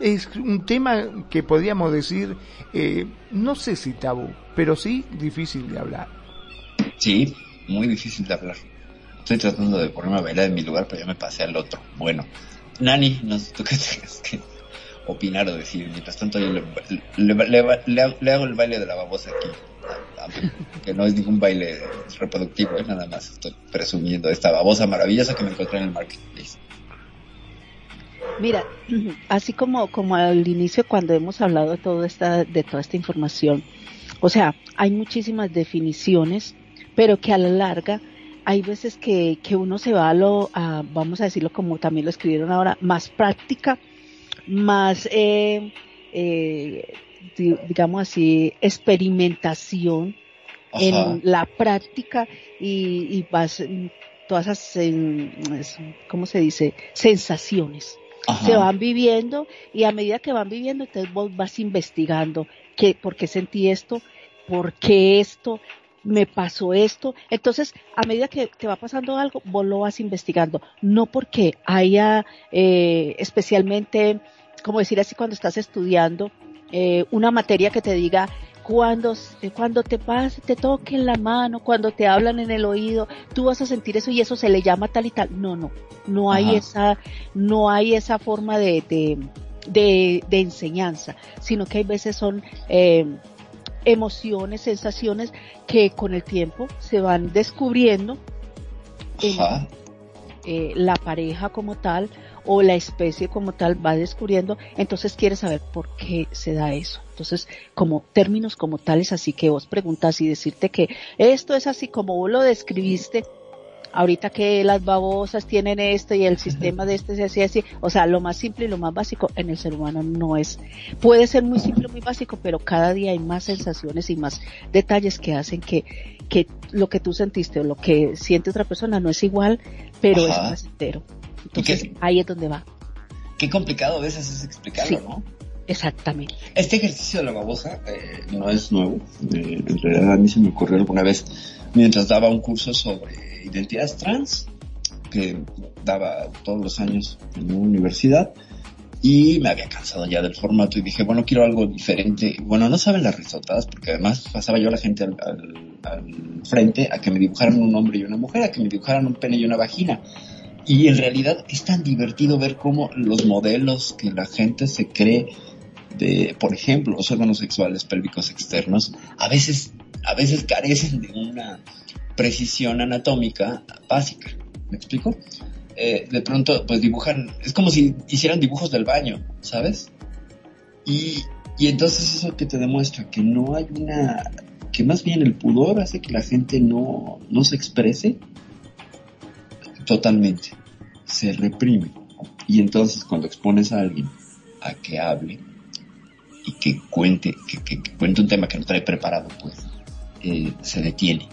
es un tema que podríamos decir, eh, no sé si tabú, pero sí difícil de hablar. Sí, muy difícil de hablar. Estoy tratando de ponerme a bailar en mi lugar, pero ya me pasé al otro. Bueno, Nani, no sé tú qué tengas que opinar o decir. Mientras tanto, yo le, le, le- hago el baile de la babosa aquí. A- a- Que no es ningún baile reproductivo, es nada más. Estoy presumiendo esta babosa maravillosa que me encontré en el marketplace. Mira, así como, como al inicio cuando hemos hablado de toda esta, de toda esta información, o sea, hay muchísimas definiciones, pero que a la larga hay veces que, que uno se va a lo, a, vamos a decirlo como también lo escribieron ahora, más práctica, más, eh, eh, di- digamos así, experimentación Ajá. en la práctica y, y vas todas esas, ¿cómo se dice? Sensaciones. Se van viviendo y a medida que van viviendo, entonces vos vas investigando qué, por qué sentí esto, por qué esto, me pasó esto. Entonces, a medida que te va pasando algo, vos lo vas investigando. No porque haya eh, especialmente, como decir así, cuando estás estudiando eh, una materia que te diga cuando, cuando te pase, te toque en la mano, cuando te hablan en el oído, tú vas a sentir eso y eso se le llama tal y tal. No, no, no hay Ajá. esa, no hay esa forma de, de, de, de enseñanza, sino que hay veces son eh, emociones, sensaciones que con el tiempo se van descubriendo en eh, la pareja como tal o la especie como tal va descubriendo, entonces quieres saber por qué se da eso. Entonces, como términos como tales, así que vos preguntas y decirte que esto es así como vos lo describiste, ahorita que las babosas tienen esto y el sistema de este es así, así, o sea, lo más simple y lo más básico en el ser humano no es, puede ser muy simple, muy básico, pero cada día hay más sensaciones y más detalles que hacen que, que lo que tú sentiste o lo que siente otra persona no es igual, pero Ajá. es más entero. Entonces, qué? ahí es donde va. Qué complicado a veces es explicarlo, Sí. ¿no? Exactamente. Este ejercicio de la babosa eh, no es nuevo. Eh, en realidad a mí se me ocurrió alguna vez mientras daba un curso sobre identidades trans que daba todos los años en una universidad y me había cansado ya del formato y dije, bueno, quiero algo diferente. Bueno, no saben las risotadas porque además pasaba yo a la gente al, frente a que me dibujaran un hombre y una mujer, a que me dibujaran un pene y una vagina. Y en realidad es tan divertido ver cómo los modelos que la gente se cree de, por ejemplo, los órganos sexuales pélvicos externos, a veces, a veces carecen de una precisión anatómica básica. ¿Me explico? Eh, de pronto, pues dibujan, es como si hicieran dibujos del baño, ¿sabes? Y, y entonces eso que te demuestra que no hay una, que más bien el pudor hace que la gente no, no se exprese totalmente, se reprime. Y entonces cuando expones a alguien a que hable y que cuente, que, que- que cuente un tema que no trae preparado, pues eh, se detiene.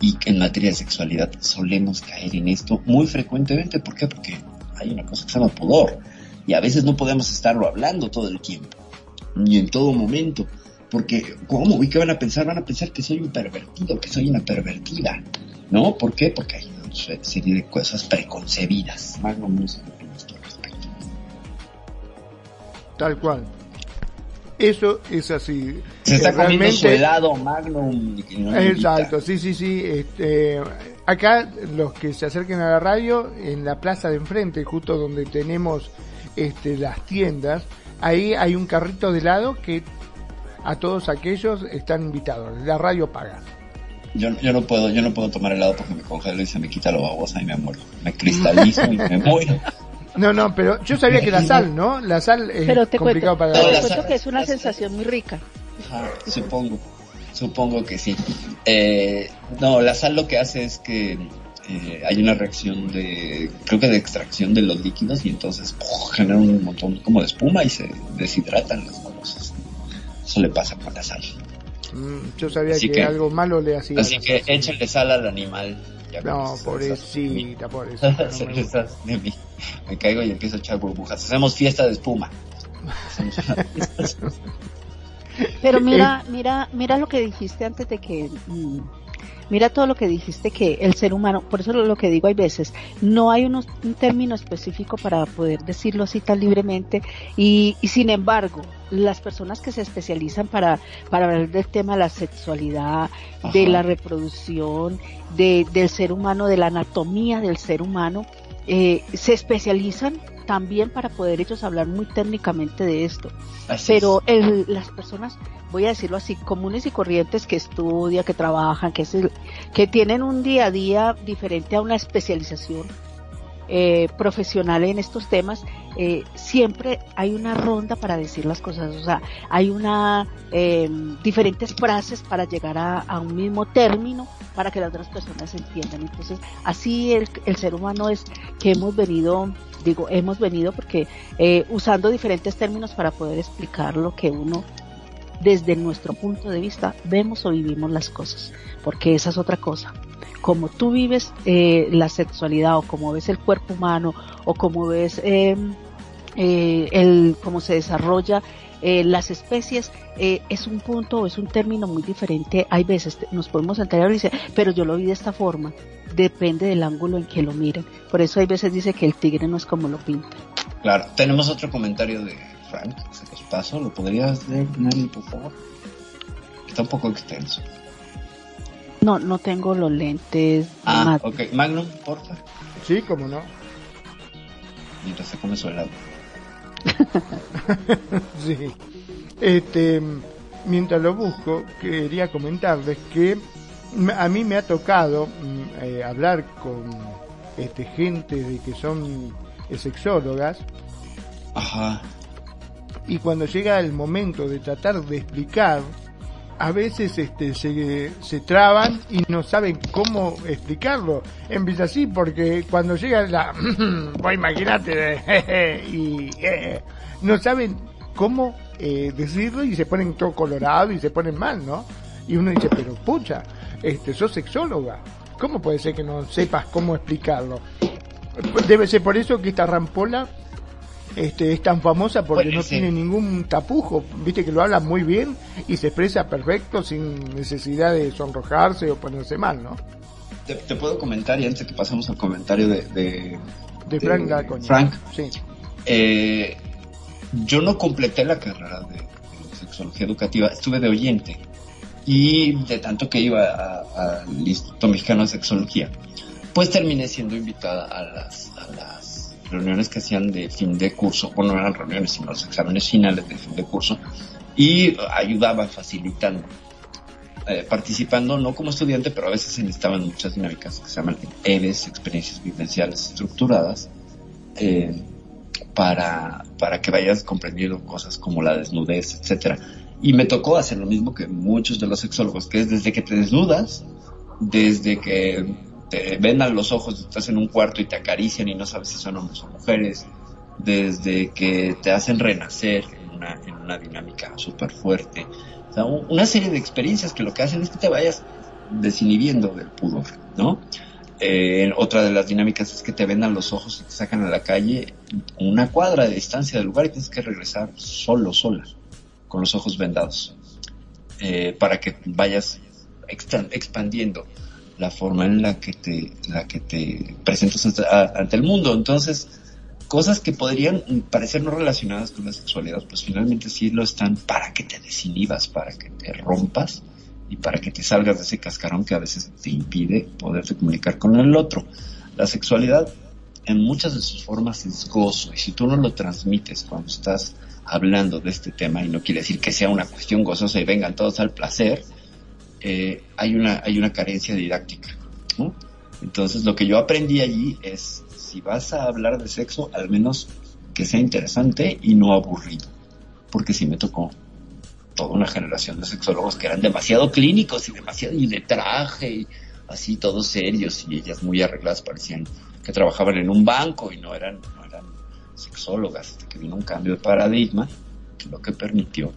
Y en materia de sexualidad solemos caer en esto muy frecuentemente. ¿Por qué? Porque hay una cosa que se llama pudor. Y a veces no podemos estarlo hablando todo el tiempo, ni en todo momento. Porque, ¿cómo? ¿Y qué van a pensar? Van a pensar que soy un pervertido, que soy una pervertida. ¿No? ¿Por qué? Porque hay una serie de cosas preconcebidas. Magno, no sé qué opinas respecto. Tal cual. Eso es así. Se está comiendo su helado Magnum. exacto, sí, sí, sí. Este, acá los que se acerquen a la radio, en la plaza de enfrente, justo donde tenemos este, las tiendas, ahí hay un carrito de helado que a todos aquellos están invitados. La radio paga. Yo, yo no puedo, yo no puedo tomar helado porque me congelo y se me quita lo babosa y me muero. Me cristalizo y me muero. No, no, pero yo sabía que la sal, ¿no? La sal es pero te complicado cuento, para Pero te cuento que es una sensación muy rica. Ajá, supongo, supongo que sí. Eh, no, la sal lo que hace es que eh, hay una reacción de, creo que de extracción de los líquidos y entonces genera un montón como de espuma y se deshidratan las babosas. Eso le pasa con la sal. Mm, yo sabía que, algo malo le hacía. Así que échenle sal al animal. no, pobrecita, pobrecita. No me... de mí me caigo y empiezo a echar burbujas. Hacemos fiesta de espuma. Pero mira, mira, mira lo que dijiste antes de que mm, mira todo lo que dijiste que el ser humano, por eso lo que digo hay veces, no hay un término específico para poder decirlo así tan libremente y, y sin embargo, las personas que se especializan para, para hablar del tema de la sexualidad, de la reproducción, de, del ser humano, de la anatomía del ser humano, eh, se especializan también para poder ellos hablar muy técnicamente de esto. Pero el, las personas, voy a decirlo así, comunes y corrientes que estudian, que trabajan, que, que tienen un día a día diferente a una especialización eh, profesional en estos temas, eh, siempre hay una ronda para decir las cosas, o sea, hay una eh, diferentes frases para llegar a, a, un mismo término para que las otras personas entiendan. Entonces, así el, el ser humano es que hemos venido, digo, hemos venido porque eh, usando diferentes términos para poder explicar lo que uno desde nuestro punto de vista vemos o vivimos las cosas, porque esa es otra cosa como tú vives eh, la sexualidad o como ves el cuerpo humano o como ves eh, eh, el cómo se desarrolla eh, las especies eh, es un punto o es un término muy diferente. Hay veces nos podemos enterar y decir, pero yo lo vi de esta forma. Depende del ángulo en que lo miren. Por eso hay veces dice que el tigre no es como lo pinta. Claro, tenemos otro comentario de Frank, se los paso. ¿Lo podrías leer, Nelly, por favor? Está un poco extenso. No, no tengo los lentes. Ah, ok. Magnum, porfa. Sí, cómo no. Mientras se come su helado. sí. Este, mientras lo busco, quería comentarles que a mí me ha tocado mm, eh, hablar con este gente de que son sexólogas. Ajá. Y cuando llega el momento de tratar de explicar a veces este, se, se traban y no saben cómo explicarlo. Empieza así porque cuando llega la... pues imagínate, y eh, no saben cómo eh, decirlo y se ponen todo colorado y se ponen mal, ¿no? Y uno dice, pero pucha, este, sos sexóloga. ¿Cómo puede ser que no sepas cómo explicarlo? Debe ser por eso que esta rampola este, es tan famosa porque no tiene ningún tapujo, viste que lo habla muy bien y se expresa perfecto sin necesidad de sonrojarse o ponerse mal, ¿no? Te, puedo comentar y antes que pasemos al comentario de... De, de Frank Frank. Sí. Eh, yo no completé la carrera de, sexología educativa, estuve de oyente y de tanto que iba al Instituto Mexicano de Sexología, pues terminé siendo invitada a las, a las reuniones que hacían de fin de curso, bueno, no eran reuniones, sino los exámenes finales de fin de curso, y ayudaba facilitando, eh, participando no como estudiante, pero a veces se necesitaban muchas dinámicas que se llaman EVES, experiencias vivenciales estructuradas, eh, para, para que vayas comprendiendo cosas como la desnudez, etcétera. Y me tocó hacer lo mismo que muchos de los sexólogos, que es desde que te desnudas, desde que te vendan los ojos, estás en un cuarto y te acarician y no sabes si son hombres o mujeres, desde que te hacen renacer en una, en una dinámica súper fuerte. O sea, una serie de experiencias que lo que hacen es que te vayas desinhibiendo del pudor, ¿no? Eh, otra de las dinámicas es que te vendan los ojos y te sacan a la calle una cuadra de distancia del lugar y tienes que regresar solo, sola, con los ojos vendados, eh, para que vayas expandiendo la forma en la que te, la que te presentas ante, el mundo. Entonces, cosas que podrían parecer no relacionadas con la sexualidad, pues finalmente sí lo están para que te desinhibas, para que te rompas y para que te salgas de ese cascarón que a veces te impide poderte comunicar con el otro. La sexualidad en muchas de sus formas es gozo y si tú no lo transmites cuando estás hablando de este tema y no quiere decir que sea una cuestión gozosa y vengan todos al placer, eh, hay una hay una carencia didáctica. Entonces lo que yo aprendí allí es si vas a hablar de sexo, al menos que sea interesante y no aburrido, porque si me tocó toda una generación de sexólogos que eran demasiado clínicos y demasiado y de traje y así todos serios y ellas muy arregladas parecían que trabajaban en un banco y no eran, no eran sexólogas, hasta que vino un cambio de paradigma lo que permitió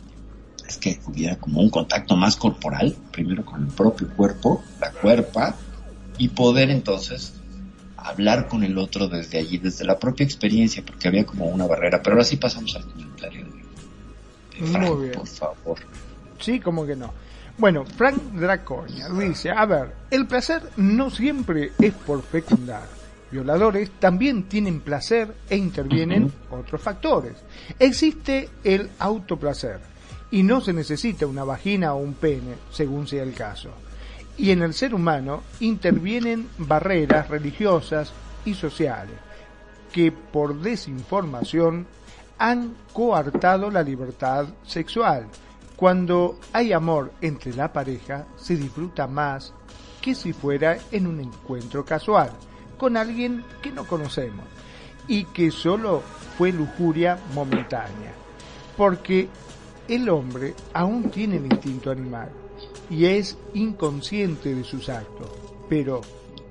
es que hubiera como un contacto más corporal, primero con el propio cuerpo, la cuerpa, y poder entonces hablar con el otro desde allí, desde la propia experiencia, porque había como una barrera. Pero ahora sí pasamos al comentario de, Frank, bien. por favor. Sí, como que no. Bueno, Frank Draconia dice, a ver, el placer no siempre es por fecundar violadores también tienen placer e intervienen otros factores. Existe el autoplacer y no se necesita una vagina o un pene, según sea el caso. Y en el ser humano intervienen barreras religiosas y sociales que por desinformación han coartado la libertad sexual. Cuando hay amor entre la pareja, se disfruta más que si fuera en un encuentro casual con alguien que no conocemos y que solo fue lujuria momentánea, porque el hombre aún tiene el instinto animal y es inconsciente de sus actos, pero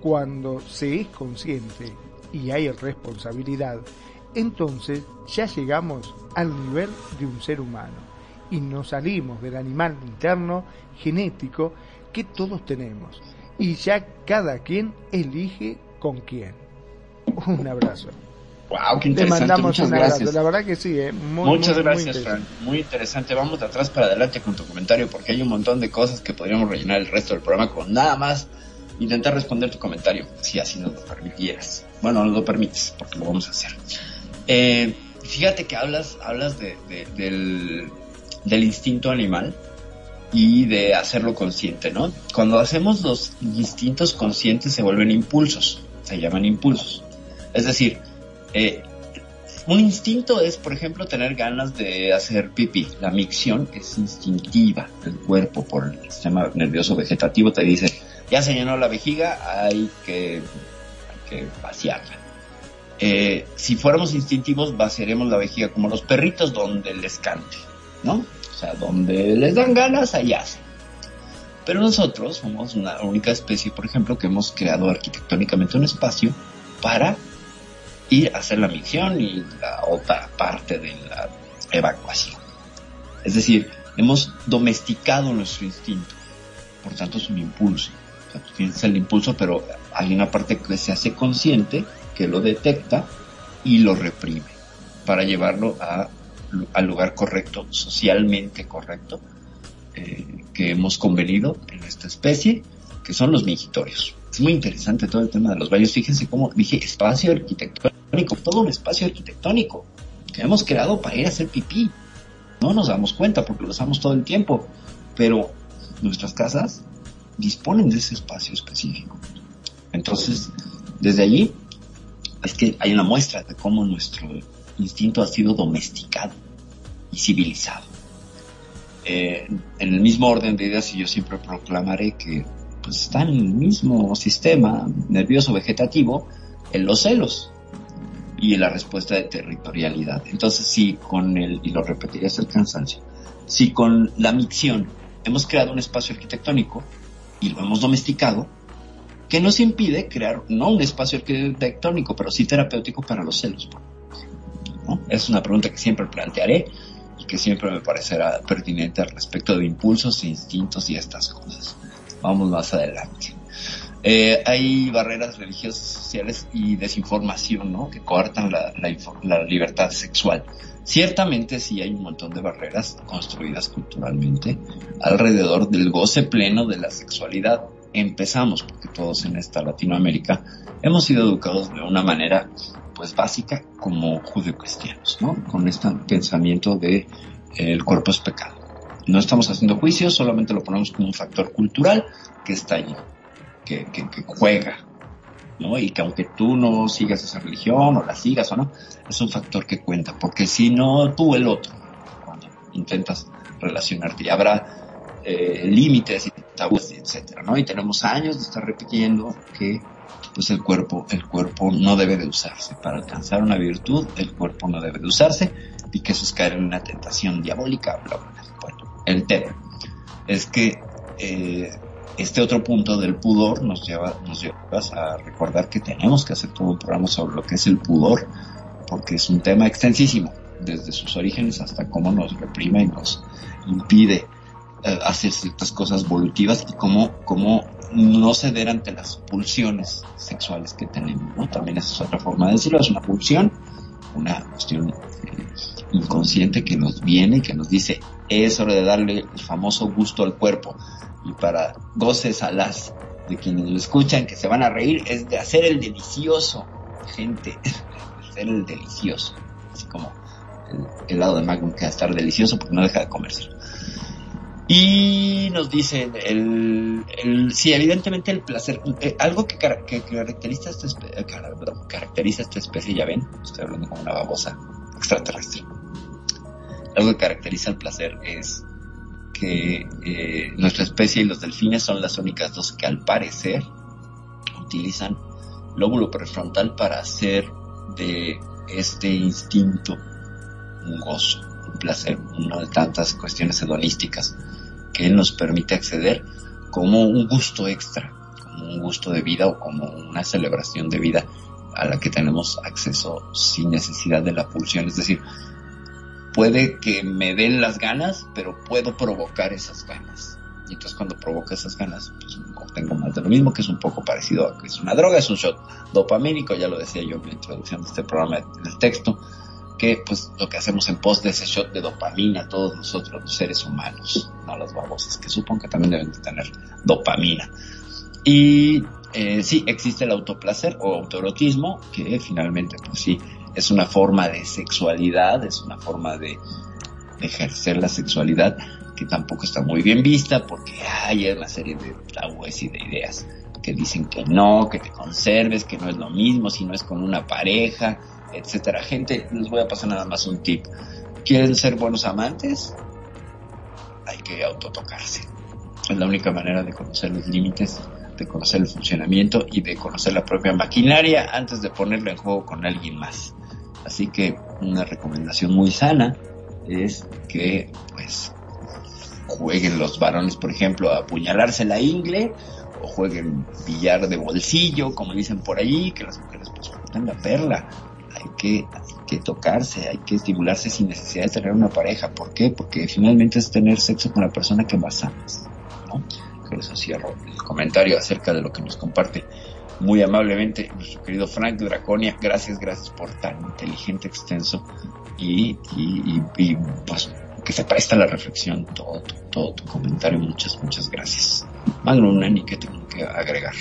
cuando se es consciente y hay responsabilidad, entonces ya llegamos al nivel de un ser humano y nos salimos del animal interno genético que todos tenemos y ya cada quien elige con quién. Un abrazo. Wow, qué interesante. mandamos Muchas un abrazo. La verdad que sí, ¿eh? Muchas gracias, Frank. Muy interesante. Vamos de atrás para adelante con tu comentario porque hay un montón de cosas que podríamos rellenar el resto del programa con nada más intentar responder tu comentario, si así nos lo permitieras. Bueno, no lo permites, porque lo vamos a hacer. Eh, fíjate que hablas, hablas de, del, del instinto animal y de hacerlo consciente, ¿no? Cuando hacemos los instintos conscientes se vuelven impulsos se llaman impulsos. Es decir, eh, un instinto es, por ejemplo, tener ganas de hacer pipí. La micción es instintiva del cuerpo por el sistema nervioso vegetativo. Te dice, ya se llenó la vejiga, hay que, vaciarla. Eh, si fuéramos instintivos, vaciaremos la vejiga como los perritos donde les cante, ¿no? O sea, donde les dan ganas, allá hacen. Pero nosotros somos una única especie, por ejemplo, que hemos creado arquitectónicamente un espacio para hacer la misión y la otra parte de la evacuación. Es decir, hemos domesticado nuestro instinto. Por tanto, es un impulso. O tienes el impulso, pero hay una parte que se hace consciente, que lo detecta y lo reprime para llevarlo al lugar correcto, socialmente correcto, eh, que hemos convenido en esta especie, que son los mingitorios. Es muy interesante todo el tema de los baños. Fíjense cómo dije espacio todo un espacio arquitectónico que hemos creado para ir a hacer pipí. No nos damos cuenta porque lo usamos todo el tiempo, pero nuestras casas disponen de ese espacio específico. Entonces, desde allí es que hay una muestra de cómo nuestro instinto ha sido domesticado y civilizado. Eh, en el mismo orden de ideas y yo siempre proclamaré que pues, está en el mismo sistema nervioso vegetativo en los celos y la respuesta de territorialidad. Entonces, si con el, y lo repetiré hasta el cansancio, si con la micción hemos creado un espacio arquitectónico y lo hemos domesticado, que nos impide crear no un espacio arquitectónico, pero sí terapéutico para los celos. Es una pregunta que siempre plantearé que siempre me parecerá pertinente al respecto de impulsos instintos y estas cosas. Vamos más adelante. Eh, hay barreras religiosas, sociales y desinformación, ¿no? Que coartan la, la, libertad sexual. Ciertamente sí hay un montón de barreras construidas culturalmente alrededor del goce pleno de la sexualidad. Empezamos porque todos en esta Latinoamérica hemos sido educados de una manera pues básica como judeocristianos, ¿no? Con este pensamiento de eh, el cuerpo es pecado. No estamos haciendo juicios, solamente lo ponemos como un factor cultural que está allí, que, que, que juega, ¿no? Y que aunque tú no sigas esa religión o la sigas o no, es un factor que cuenta, porque si no, tú el otro, cuando intentas relacionarte, y habrá eh, límites y tabúes, etcétera, ¿no? Y tenemos años de estar repitiendo que pues el cuerpo, el cuerpo no debe de usarse. Para alcanzar una virtud, el cuerpo no debe de usarse y que eso es caer en una tentación diabólica, bla, bla, Bueno, el tema es que eh, este otro punto del pudor nos lleva, nos lleva a recordar que tenemos que hacer todo un programa sobre lo que es el pudor, porque es un tema extensísimo, desde sus orígenes hasta cómo nos reprime y nos impide eh, hacer ciertas cosas volutivas y cómo, cómo no ceder ante las pulsiones sexuales que tenemos, ¿no? También esa es otra forma de decirlo, es una pulsión, una cuestión eh, inconsciente que nos viene y que nos dice, es hora de darle el famoso gusto al cuerpo. Y para goces a las de quienes lo escuchan, que se van a reír, es de hacer el delicioso, gente, hacer el delicioso. Así como el helado de Magnum que va a estar delicioso porque no deja de comerse. Y nos dice, el, el, sí, evidentemente el placer, eh, algo que, caracteriza, esta especie, eh, esta especie, ya ven, estoy hablando como una babosa extraterrestre. Algo que caracteriza el placer es que eh, nuestra especie y los delfines son las únicas dos que al parecer utilizan lóbulo prefrontal para hacer de este instinto un gozo, un placer, una de tantas cuestiones hedonísticas que nos permite acceder como un gusto extra, como un gusto de vida o como una celebración de vida a la que tenemos acceso sin necesidad de la pulsión. Es decir, puede que me den las ganas, pero puedo provocar esas ganas. Y entonces cuando provoca esas ganas, pues obtengo más de lo mismo, que es un poco parecido a que es una droga, es un shot dopamínico, ya lo decía yo en la introducción de este programa del texto que pues lo que hacemos en pos de ese shot de dopamina todos nosotros los seres humanos, no las babosas, que supongo que también deben de tener dopamina. Y eh, sí, existe el autoplacer o autoerotismo, que finalmente pues sí, es una forma de sexualidad, es una forma de, ejercer la sexualidad que tampoco está muy bien vista porque hay una serie de tabúes y de ideas que dicen que no, que te conserves, que no es lo mismo si no es con una pareja, etcétera. Gente, les voy a pasar nada más un tip. ¿Quieren ser buenos amantes? Hay que autotocarse. Es la única manera de conocer los límites, de conocer el funcionamiento y de conocer la propia maquinaria antes de ponerlo en juego con alguien más. Así que una recomendación muy sana es que pues jueguen los varones, por ejemplo, a apuñalarse la ingle o jueguen billar de bolsillo, como dicen por allí, que las mujeres pues la perla hay que, que tocarse, hay que estimularse sin necesidad de tener una pareja. ¿Por qué? Porque finalmente es tener sexo con la persona que más amas. ¿no? Por eso cierro el comentario acerca de lo que nos comparte muy amablemente nuestro querido Frank Draconia. Gracias, gracias por tan inteligente, extenso y, y, y, pues que se presta la reflexión todo, todo, tu comentario. Muchas, muchas gracias. Magno Nani, ¿qué tengo que agregar?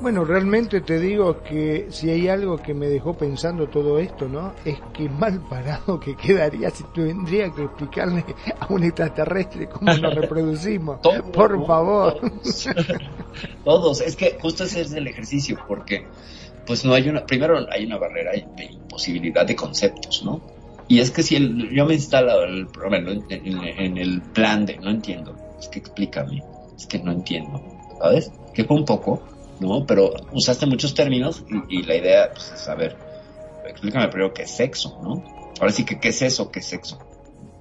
Bueno, realmente te digo que si hay algo que me dejó pensando todo esto, ¿no? Es que mal parado que quedaría si tendría que explicarle a un extraterrestre cómo nos reproducimos. Por favor. Todos. Es que justo ese es el ejercicio, porque pues no hay una, primero hay una barrera de imposibilidad de conceptos, ¿no? Y es que si el, yo me instalo el, en, en el plan de no entiendo, es que explícame, es que no entiendo, ¿sabes? Que fue un poco ¿no? Pero usaste muchos términos y, la idea pues, es saber, explícame primero qué es sexo, ¿no? Ahora sí que qué es eso, qué es sexo,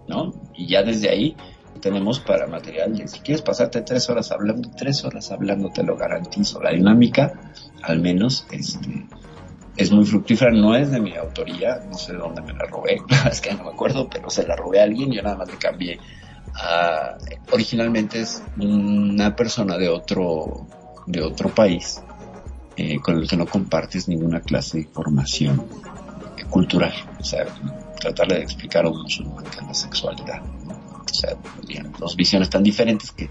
¿no? Y ya desde ahí tenemos para material, si quieres pasarte tres horas hablando, tres horas hablando, te lo garantizo. La dinámica, al menos, este, es muy fructífera, no es de mi autoría, no sé de dónde me la robé, es que no me acuerdo, pero se la robé a alguien, yo nada más le cambié. originalmente es una persona de otro de otro país eh, con el que no compartes ninguna clase de información cultural. O sea, tratarle de explicar a un musulmán que la sexualidad. O sea, dos visiones tan diferentes que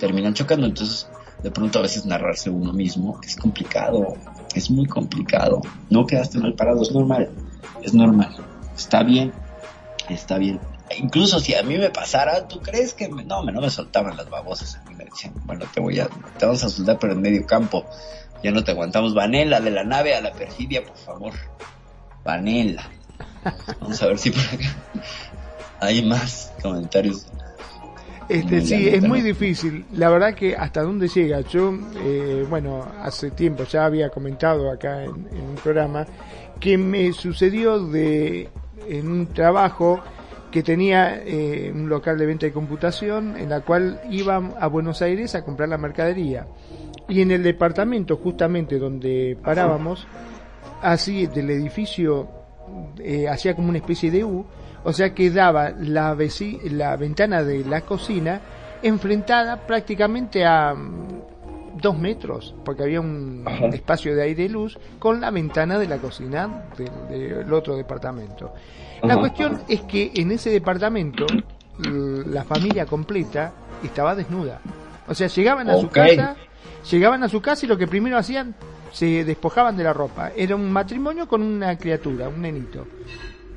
terminan chocando. Entonces, de pronto a veces narrarse uno mismo es complicado, es muy complicado. No quedaste mal parado, es normal, es normal. Está bien, está bien. Incluso si a mí me pasara, ¿tú crees que me, no, me, no me soltaban las babosas? Me decían, bueno, te voy a, te vamos a soltar pero en medio campo. Ya no te aguantamos. Vanela de la nave a la perfidia, por favor. Vanela. Vamos a ver si por acá hay más comentarios. Este, sí, es muy difícil. La verdad que hasta dónde llega. Yo, eh, bueno, hace tiempo ya había comentado acá en, un programa que me sucedió de en un trabajo que tenía eh, un local de venta de computación en la cual iba a Buenos Aires a comprar la mercadería. Y en el departamento justamente donde parábamos, así del edificio, eh, hacía como una especie de U, o sea que daba la, la ventana de la cocina enfrentada prácticamente a mm, dos metros, porque había un espacio de aire y luz con la ventana de la cocina del, otro departamento. La cuestión es que en ese departamento la familia completa estaba desnuda. O sea, llegaban a su casa, llegaban a su casa y lo que primero hacían se despojaban de la ropa. Era un matrimonio con una criatura, un nenito.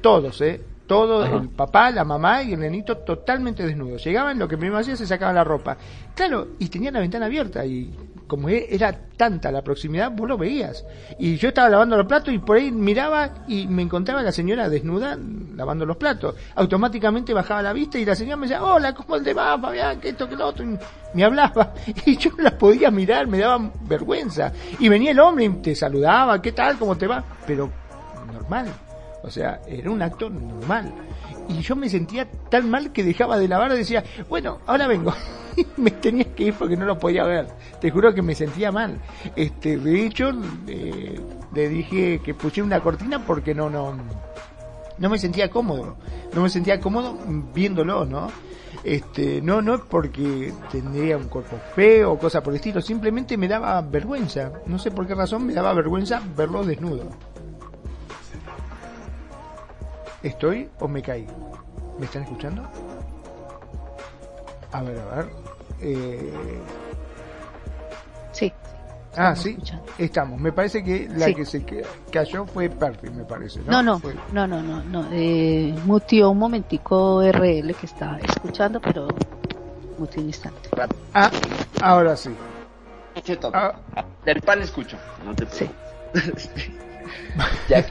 Todos, ¿eh? Todo, el papá, la mamá y el nenito totalmente desnudos. Llegaban, lo que primero hacían se sacaban la ropa. Claro, y tenían la ventana abierta y como e, era tanta la proximidad, vos lo veías. Y yo estaba lavando los platos y por ahí miraba y me encontraba la señora desnuda lavando los platos. Automáticamente bajaba la vista y la señora me decía, hola, ¿cómo te va, Fabián? Que esto, que lo otro. Me hablaba y yo no la podía mirar, me daba vergüenza. Y venía el hombre y te saludaba, ¿qué tal? ¿Cómo te va? Pero normal o sea, era un acto normal. Y yo me sentía tan mal que dejaba de lavar y decía, bueno, ahora vengo. me tenía que ir porque no lo podía ver. Te juro que me sentía mal. Este, de hecho, eh, le dije que puse una cortina porque no, no, no me sentía cómodo. No me sentía cómodo viéndolo, ¿no? Este, no, no es porque tendría un cuerpo feo o cosa por el estilo, simplemente me daba vergüenza. No sé por qué razón me daba vergüenza verlo desnudo. ¿Estoy o me caí? ¿Me están escuchando? A ver, a ver. Eh... Sí. Ah, sí, estamos. Me parece que la que se cayó fue Perfi, me parece. No, no, no, no, no, no, Eh, mutió un momentico RL que estaba escuchando, pero mutió un instante. Ah, ahora sí. Ah. Del pan escucho. No te sí. ya,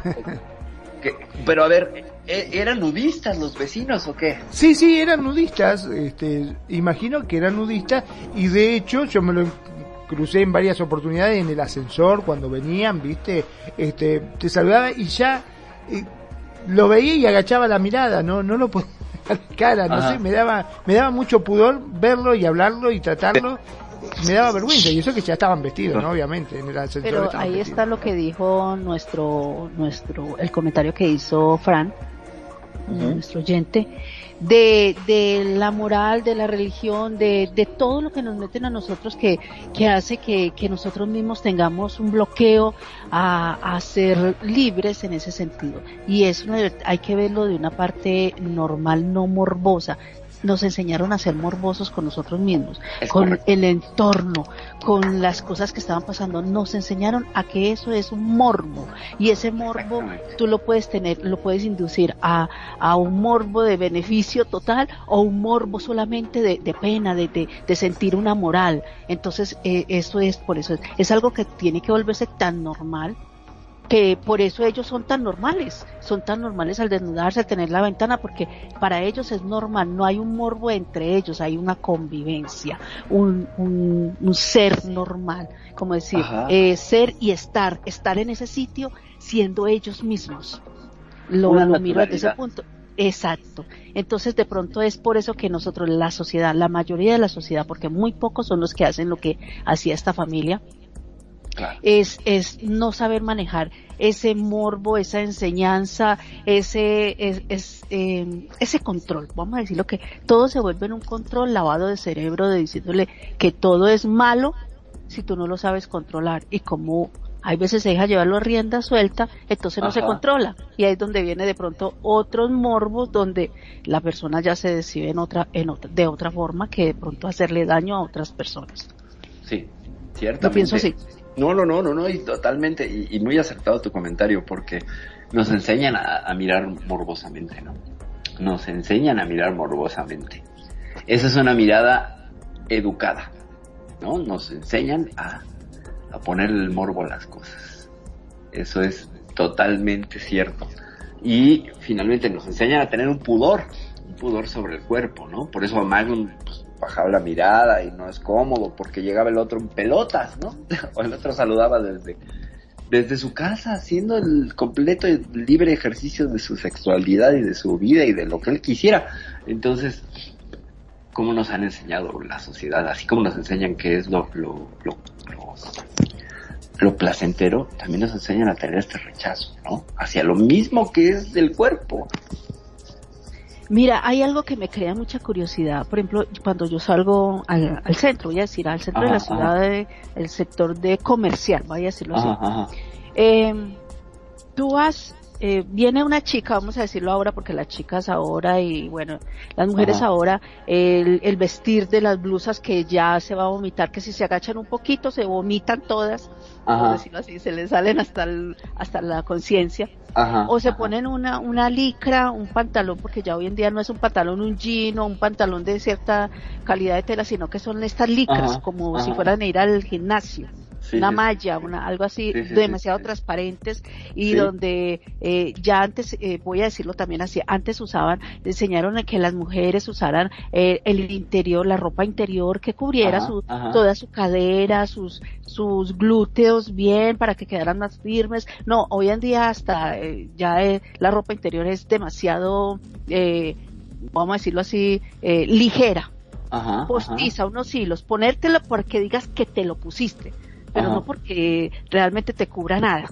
pero a ver, ¿e-, ¿eran nudistas los vecinos o qué? Sí, sí, eran nudistas. Este, imagino que eran nudistas y de hecho yo me lo crucé en varias oportunidades en el ascensor cuando venían, viste, este, te saludaba y ya eh, lo veía y agachaba la mirada, no, no lo podía cara, no sé, me daba, me daba mucho pudor verlo y hablarlo y tratarlo me daba vergüenza y eso que ya estaban vestidos, ¿no? Obviamente, en el Pero ahí está lo que dijo nuestro, nuestro, el comentario que hizo Fran, nuestro oyente, de, de la moral, de la religión, de, de todo lo que nos meten a nosotros que, que hace que, que nosotros mismos tengamos un bloqueo a, a ser libres en ese sentido. Y eso hay que verlo de una parte normal, no morbosa, nos enseñaron a ser morbosos con nosotros mismos, con el entorno, con las cosas que estaban pasando. Nos enseñaron a que eso es un morbo y ese morbo tú lo puedes tener, lo puedes inducir a, a un morbo de beneficio total o un morbo solamente de, de pena, de, de, de, sentir una moral. Entonces, eh, eso es por eso, es algo que tiene que volverse tan normal que por eso ellos son tan normales, son tan normales al desnudarse, al tener la ventana, porque para ellos es normal, no hay un morbo entre ellos, hay una convivencia, un, un, ser normal, como decir, eh, ser y estar, estar en ese sitio siendo ellos mismos. Lo, lo miro desde ese punto. Exacto. Entonces, de pronto es por eso que nosotros, la sociedad, la mayoría de la sociedad, porque muy pocos son los que hacen lo que hacía esta familia, es, es no saber manejar ese morbo, esa enseñanza, ese, es, eh, ese control. Vamos a decirlo que todo se vuelve en un control lavado de cerebro de diciéndole que todo es malo si tú no lo sabes controlar y como hay veces se deja llevarlo a rienda suelta, entonces no se controla. Y ahí es donde viene de pronto otros morbos donde la persona ya se decide en otra, en otra, de otra forma que de pronto hacerle daño a otras personas. Sí, cierto. Yo pienso así No, no, no, no, no, y totalmente, y, muy acertado tu comentario, porque nos enseñan a, mirar morbosamente, ¿no? Nos enseñan a mirar morbosamente. Esa es una mirada educada, ¿no? Nos enseñan a, a poner el morbo a las cosas. Eso es totalmente cierto. Y finalmente nos enseñan a tener un pudor, un pudor sobre el cuerpo, ¿no? Por eso a Magnum pues, bajaba la mirada y no es cómodo porque llegaba el otro en pelotas, ¿no? o el otro saludaba desde, desde su casa haciendo el completo y libre ejercicio de su sexualidad y de su vida y de lo que él quisiera. Entonces, ¿cómo nos han enseñado la sociedad? Así como nos enseñan qué es lo, lo, lo, lo, placentero, también nos enseñan a tener este rechazo, ¿no? Hacia lo mismo que es del cuerpo. Mira, hay algo que me crea mucha curiosidad. Por ejemplo, cuando yo salgo al, centro, voy a decir, al centro de la ciudad, el sector de comercial, voy a decirlo así. Eh, tú vas, eh, viene una chica, vamos a decirlo ahora, porque las chicas ahora y bueno, las mujeres ahora, el, el, vestir de las blusas que ya se va a vomitar, que si se agachan un poquito se vomitan todas, por decirlo así, se les salen hasta, hasta la conciencia o se ponen una, una licra, un pantalón, porque ya hoy en día no es un pantalón, un jean o un pantalón de cierta calidad de tela, sino que son estas licras, como si fueran a ir al gimnasio. Una malla, una, algo así demasiado transparentes y donde eh, ya antes, eh, voy a decirlo también así, antes usaban, enseñaron a que las mujeres usaran eh, el interior, la ropa interior que cubriera su, toda su cadera, sus, sus glúteos bien para que quedaran más firmes. No, hoy en día hasta eh, ya eh, la ropa interior es demasiado, eh, vamos a decirlo así, ligera. postiza, unos hilos, ponértelo porque digas que te lo pusiste, pero no porque realmente te cubra nada.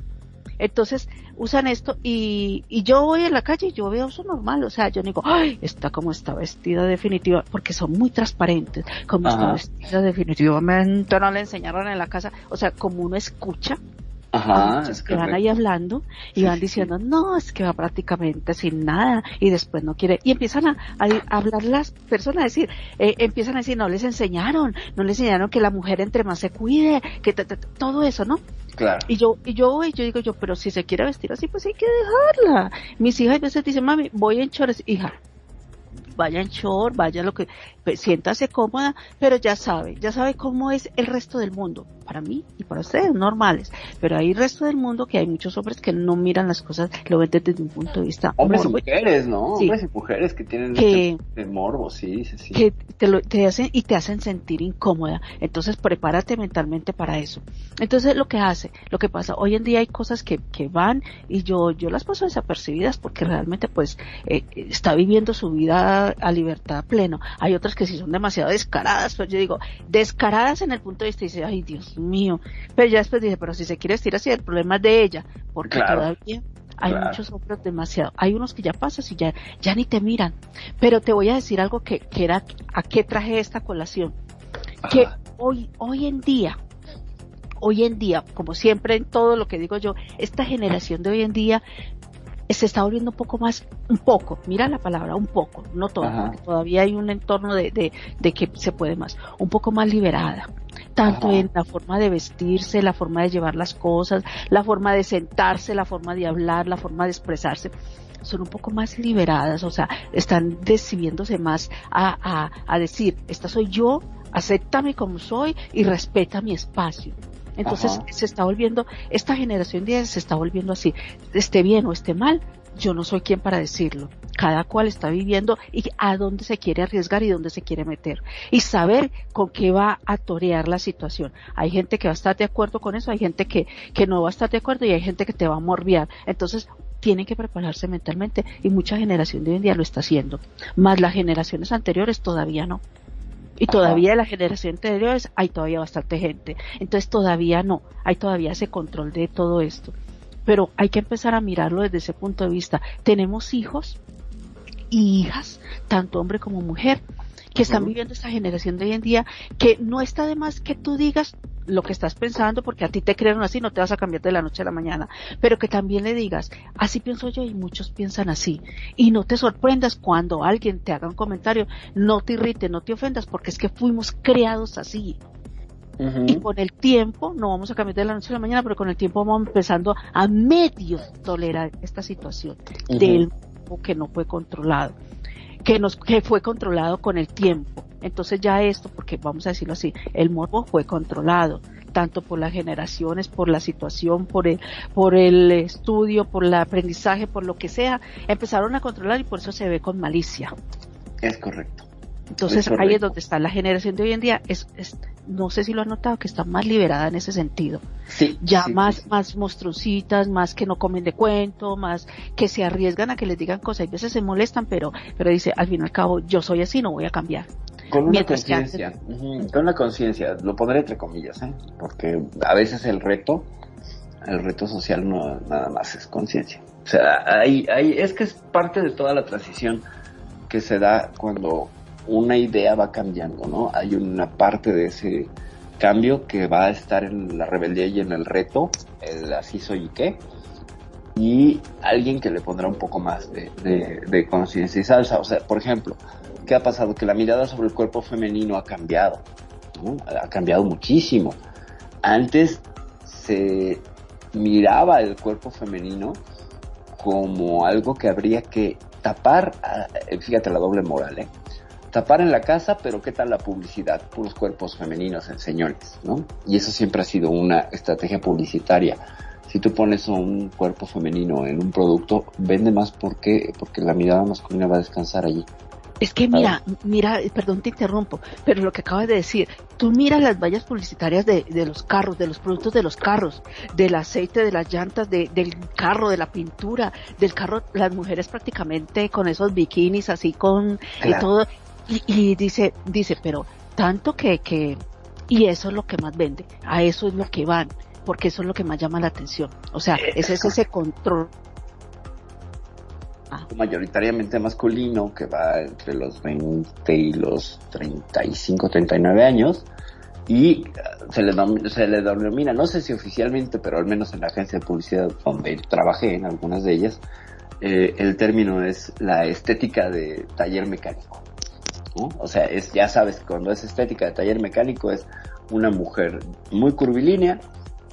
Entonces usan esto y, y yo voy en la calle y yo veo eso normal, o sea, yo digo, ay, está como está vestida definitiva, porque son muy transparentes, como está vestida definitivamente, no le enseñaron en la casa, o sea, como uno escucha, Ajá, es que van ahí hablando y van diciendo, no, es que va prácticamente sin nada y después no quiere. Y empiezan a, hablar las personas, a decir, eh, empiezan a decir, no les enseñaron, no les enseñaron que la mujer entre más se cuide, que todo eso, ¿no? Claro. Y yo, y yo, yo digo yo, pero si se quiere vestir así, pues hay que dejarla. Mis hijas a veces dicen, mami, voy en chores, hija, vaya en short, vaya lo que, pues, siéntase cómoda, pero ya sabe, ya sabe cómo es el resto del mundo, para mí y para ustedes, normales, pero hay el resto del mundo que hay muchos hombres que no miran las cosas, lo ven desde un punto de vista. Hombres y mujeres, ¿no? Hombres y mujeres que tienen que, este morbo, sí, sí, sí. Que te, lo, te hacen y te hacen sentir incómoda, entonces prepárate mentalmente para eso. Entonces lo que hace, lo que pasa, hoy en día hay cosas que, que van y yo, yo las paso desapercibidas porque realmente pues eh, está viviendo su vida a libertad pleno. Hay otras que sí son demasiado descaradas, pues yo digo, descaradas en el punto de vista y dice, ay Dios mío. Pero ya después dice, pero si se quiere vestir así, el problema es de ella, porque todavía hay muchos hombres demasiado. Hay unos que ya pasas y ya, ya ni te miran. Pero te voy a decir algo que, que era a qué traje esta colación. Que hoy, hoy en día, hoy en día, como siempre en todo lo que digo yo, esta generación de hoy en día se está volviendo un poco más, un poco, mira la palabra, un poco, no todo, porque todavía hay un entorno de, de, de, que se puede más, un poco más liberada, tanto en la forma de vestirse, la forma de llevar las cosas, la forma de sentarse, la forma de hablar, la forma de expresarse son un poco más liberadas, o sea, están decidiéndose más a, a, a decir, esta soy yo, acéptame como soy y respeta mi espacio. Entonces se está volviendo, esta generación de se está volviendo así, esté bien o esté mal, yo no soy quien para decirlo. Cada cual está viviendo y a dónde se quiere arriesgar y dónde se quiere meter. Y saber con qué va a torear la situación. Hay gente que va a estar de acuerdo con eso, hay gente que, que no va a estar de acuerdo y hay gente que te va a morbiar. Entonces, tienen que prepararse mentalmente y mucha generación de hoy en día lo está haciendo. Más las generaciones anteriores todavía no. Y todavía de la generación anteriores hay todavía bastante gente. Entonces todavía no, hay todavía ese control de todo esto. Pero hay que empezar a mirarlo desde ese punto de vista. Tenemos hijos y hijas, tanto hombre como mujer, que están viviendo esta generación de hoy en día, que no está de más que tú digas, lo que estás pensando, porque a ti te crearon así, no te vas a cambiar de la noche a la mañana, pero que también le digas, así pienso yo y muchos piensan así. Y no te sorprendas cuando alguien te haga un comentario, no te irrite, no te ofendas, porque es que fuimos creados así. Y con el tiempo, no vamos a cambiar de la noche a la mañana, pero con el tiempo vamos empezando a medio tolerar esta situación del que no fue controlado, que nos, que fue controlado con el tiempo. Entonces ya esto, porque vamos a decirlo así, el morbo fue controlado, tanto por las generaciones, por la situación, por el, por el estudio, por el aprendizaje, por lo que sea, empezaron a controlar y por eso se ve con malicia. Es correcto. Entonces ahí es donde está la generación de hoy en día. Es, no sé si lo han notado que está más liberada en ese sentido. Sí, ya más, más monstruositas, más que no comen de cuento, más que se arriesgan a que les digan cosas. Y a veces se molestan, pero, pero dice, al fin y al cabo, yo soy así, no voy a cambiar. Con una conciencia, con una conciencia, lo pondré entre comillas, ¿eh? porque a veces el reto, el reto social no nada más es conciencia. O sea, hay, hay, es que es parte de toda la transición que se da cuando una idea va cambiando, ¿no? Hay una parte de ese cambio que va a estar en la rebeldía y en el reto, el así soy y qué, y alguien que le pondrá un poco más de, conciencia y salsa. O sea, por ejemplo, ¿qué ha pasado? Que la mirada sobre el cuerpo femenino ha cambiado, ha cambiado muchísimo. Antes se miraba el cuerpo femenino como algo que habría que tapar, fíjate la doble moral, ¿eh? Tapar en la casa, pero ¿qué tal la publicidad? Puros cuerpos femeninos en señores, ¿no? Y eso siempre ha sido una estrategia publicitaria. Si tú pones un cuerpo femenino en un producto, vende más porque, porque la mirada masculina va a descansar allí. Es que mira, mira, perdón te interrumpo, pero lo que acabas de decir, tú miras las vallas publicitarias de, de los carros, de los productos de los carros, del aceite, de las llantas, de, del carro, de la pintura, del carro, las mujeres prácticamente con esos bikinis así con y todo, y, dice, dice, pero tanto que, que, y eso es lo que más vende, a eso es lo que van, porque eso es lo que más llama la atención. O sea, ese es ese control. Ah. Mayoritariamente masculino, que va entre los 20 y los 35, 39 años, y uh, se le, se le denomina, no sé si oficialmente, pero al menos en la agencia de publicidad donde trabajé, en algunas de ellas, eh, el término es la estética de taller mecánico. O sea, es, ya sabes, cuando es estética de taller mecánico es una mujer muy curvilínea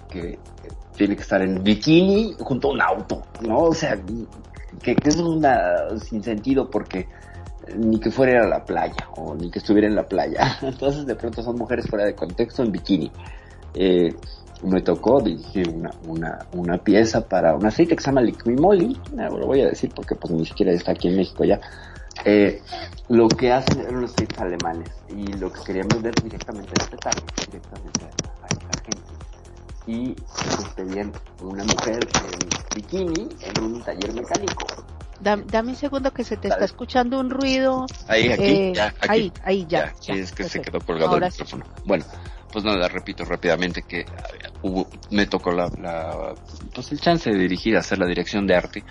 que tiene que estar en bikini junto a un auto, ¿no? O sea, que, es una sin sentido porque ni que fuera a la playa o ni que estuviera en la playa. Entonces de pronto son mujeres fuera de contexto en bikini. Eh, me tocó dirigir una, una, una pieza para un aceite que se llama Liquimoli, lo voy a decir porque pues ni siquiera está aquí en México ya, eh, lo que hacen eran los states alemanes y lo que queríamos ver directamente a este target, directamente a esta gente. Y pues pedían una mujer en bikini en un taller mecánico. Dame, un segundo que se te está escuchando un ruido. Ahí, aquí, eh, ya, aquí. Ahí, ahí, ya. sí, es que se quedó colgado el micrófono. Bueno, pues nada, repito rápidamente que hubo, me tocó la, la, pues el chance de dirigir, hacer la dirección de arte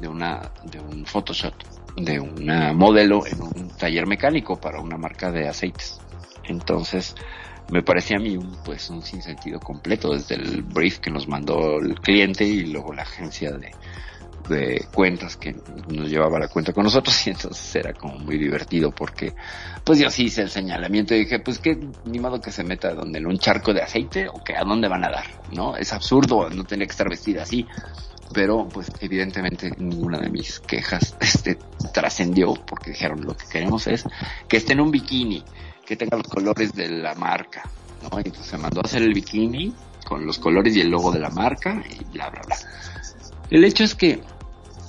de una, de un Photoshop de una modelo en un taller mecánico para una marca de aceites. Entonces, me parecía a mí un, pues un sinsentido completo desde el brief que nos mandó el cliente y luego la agencia de, cuentas que nos llevaba la cuenta con nosotros y entonces era como muy divertido porque pues yo sí hice el señalamiento y dije pues que ni que se meta donde en un charco de aceite o que a dónde van a dar, ¿no? Es absurdo, no tenía que estar vestida así pero pues evidentemente ninguna de mis quejas este trascendió porque dijeron lo que queremos es que esté en un bikini, que tenga los colores de la marca, ¿no? Entonces se mandó a hacer el bikini con los colores y el logo de la marca y bla bla bla. El hecho es que